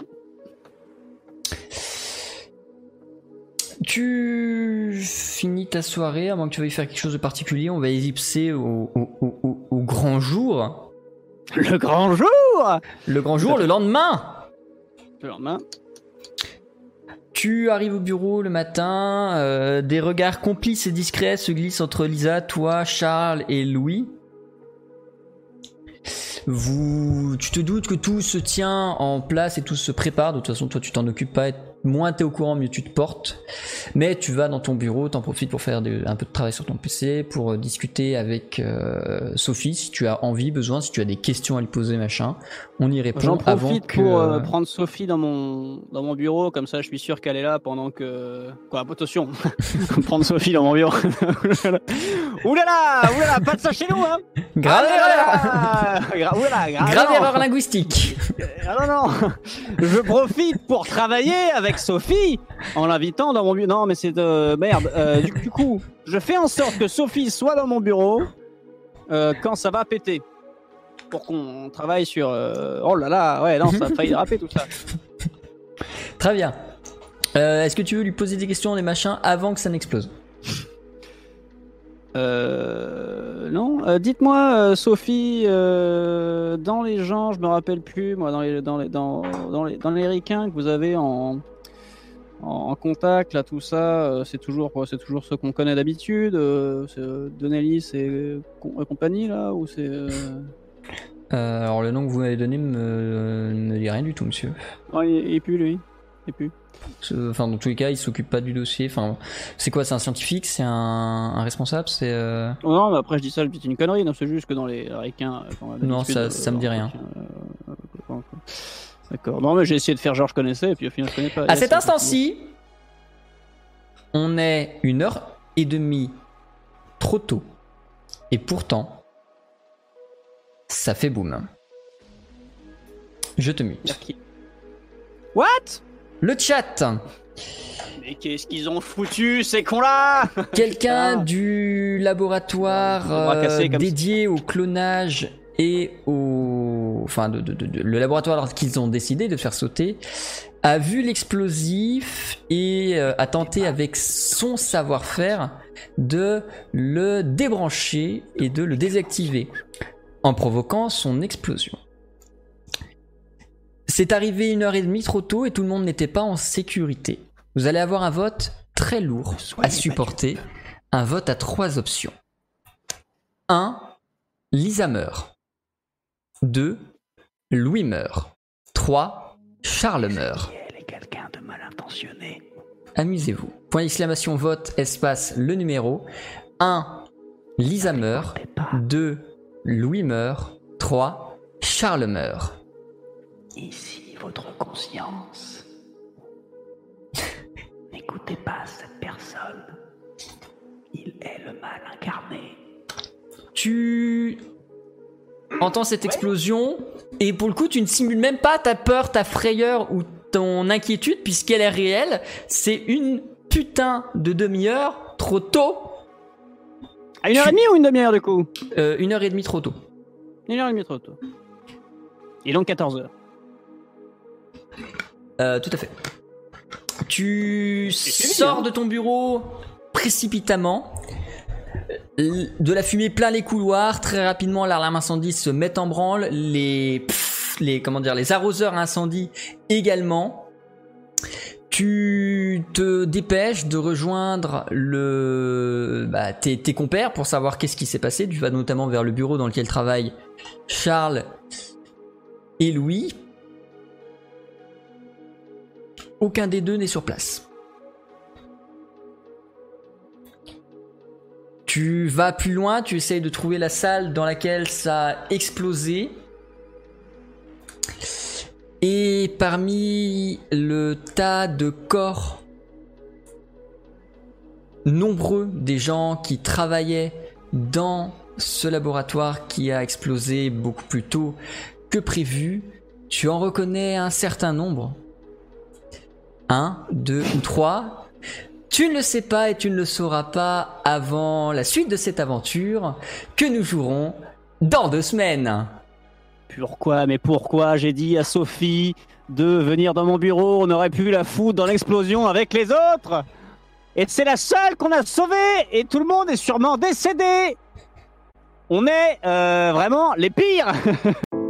Tu finis ta soirée, moins que tu veuilles faire quelque chose de particulier, on va ellipser au- au- au grand jour. Le grand jour Le grand jour, le lendemain Tu arrives au bureau le matin, euh, des regards complices et discrets se glissent entre Lisa, toi, Charles et Louis. Vous, tu te doutes que tout se tient en place et tout se prépare. De toute façon, toi, tu t'en occupes pas. Moins t'es au courant, mieux tu te portes. Mais tu vas dans ton bureau, t'en profites pour faire de- un peu de travail sur ton PC, pour euh, discuter avec euh, Sophie si tu as envie, besoin, si tu as des questions à lui poser, machin. On y répond J'en avant profite que. pour euh, prendre Sophie dans mon, dans mon bureau, comme ça je suis sûr qu'elle est là pendant que. Quoi, attention Prendre Sophie dans mon bureau. oulala Oulala Pas de ça chez nous, hein Grave erreur Ah, Oulala grave, erreur linguistique Ah non, non Je profite pour travailler avec Sophie en l'invitant dans mon bureau. Non, mais c'est de merde. Euh, du, du coup, je fais en sorte que Sophie soit dans mon bureau euh, quand ça va péter. Pour qu'on travaille sur. euh, Oh là là, ouais, non, ça a failli déraper tout ça. Très bien. Euh, Est-ce que tu veux lui poser des questions, des machins, avant que ça n'explose? Euh, non, Euh, dites-moi, euh, Sophie, euh, dans les gens, je me rappelle plus, moi, dans les, dans les, dans, dans les, dans les que vous avez en, en, contact, là, tout ça, euh, c'est toujours, c'est toujours ceux qu'on connaît d'habitude, euh, c'est euh, Donnelly et com- et compagnie, là, ou c'est. euh, Alors, le nom que vous m'avez donné me, ne me dit rien du tout, monsieur. Il, il est plus, lui. Il est plus. Ce- Enfin, dans tous les cas, il s'occupe pas du dossier. Enfin, c'est quoi C'est un scientifique C'est un, un responsable C'est. euh, Oh non, mais après, je dis ça, je dis une connerie, non, c'est juste que dans les a Non, ça- de- ça me dit rien. euh, D'accord. Non, mais j'ai essayé de faire genre je connaissais, et puis au final, je connais pas. À cet instant-ci, on est une heure et demie trop tôt. Et pourtant, ça fait boum. Je te mute. What? Le chat Mais qu'est-ce qu'ils ont foutu, ces cons-là? Quelqu'un Ah. du laboratoire euh, dédié au clonage et au, enfin, de, de- de- de- le laboratoire qu'ils ont décidé de faire sauter a vu l'explosif et euh, a tenté avec son savoir-faire de le débrancher et de le désactiver en provoquant son explosion. C'est arrivé une heure et demie trop tôt et tout le monde n'était pas en sécurité. Vous allez avoir un vote très lourd à supporter, un vote à trois options. 1. Lisa meurt. 2. Louis meurt. 3. Charles meurt. Elle est quelqu'un de mal intentionné. Amusez-vous. Point d'exclamation vote, espace, le numéro. 1. Lisa meurt. 2. Louis meurt. 3. Charles meurt. Ici votre conscience. N'écoutez pas cette personne. tu entends cette explosion? Et pour le coup, tu ne simules même pas ta peur, ta frayeur ou ton inquiétude puisqu'elle est réelle. C'est une putain de demi-heure trop tôt. À une heure et demie ou une demi-heure du coup Euh, une heure et demie trop tôt. Une heure et demie trop tôt. Et donc 14 heures. Euh, tout à fait. Tu sors hein. de ton bureau précipitamment. De la fumée plein les couloirs. Très rapidement, l'alarme incendie se met en branle. Les, pff, les, comment les arroseurs incendie également. Tu te dépêches de rejoindre bah, tes, tes compères pour savoir qu'est-ce qui s'est passé. Tu vas notamment vers le bureau dans lequel travaillent Charles et Louis. Aucun des deux n'est sur place. Tu vas plus loin, tu essayes de trouver la salle dans laquelle ça a explosé. Et parmi le tas de corps nombreux des gens qui travaillaient dans ce laboratoire qui a explosé beaucoup plus tôt que prévu, tu en reconnais un certain nombre. Un, deux ou trois. Tu ne le sais pas et tu ne le sauras pas avant la suite de cette aventure que nous jouerons dans deux semaines. Pourquoi Mais pourquoi j'ai dit à Sophie de venir dans mon bureau On aurait pu la foutre dans l'explosion avec les autres. Et c'est la seule qu'on a sauvée Et tout le monde est sûrement décédé. On est euh, vraiment les pires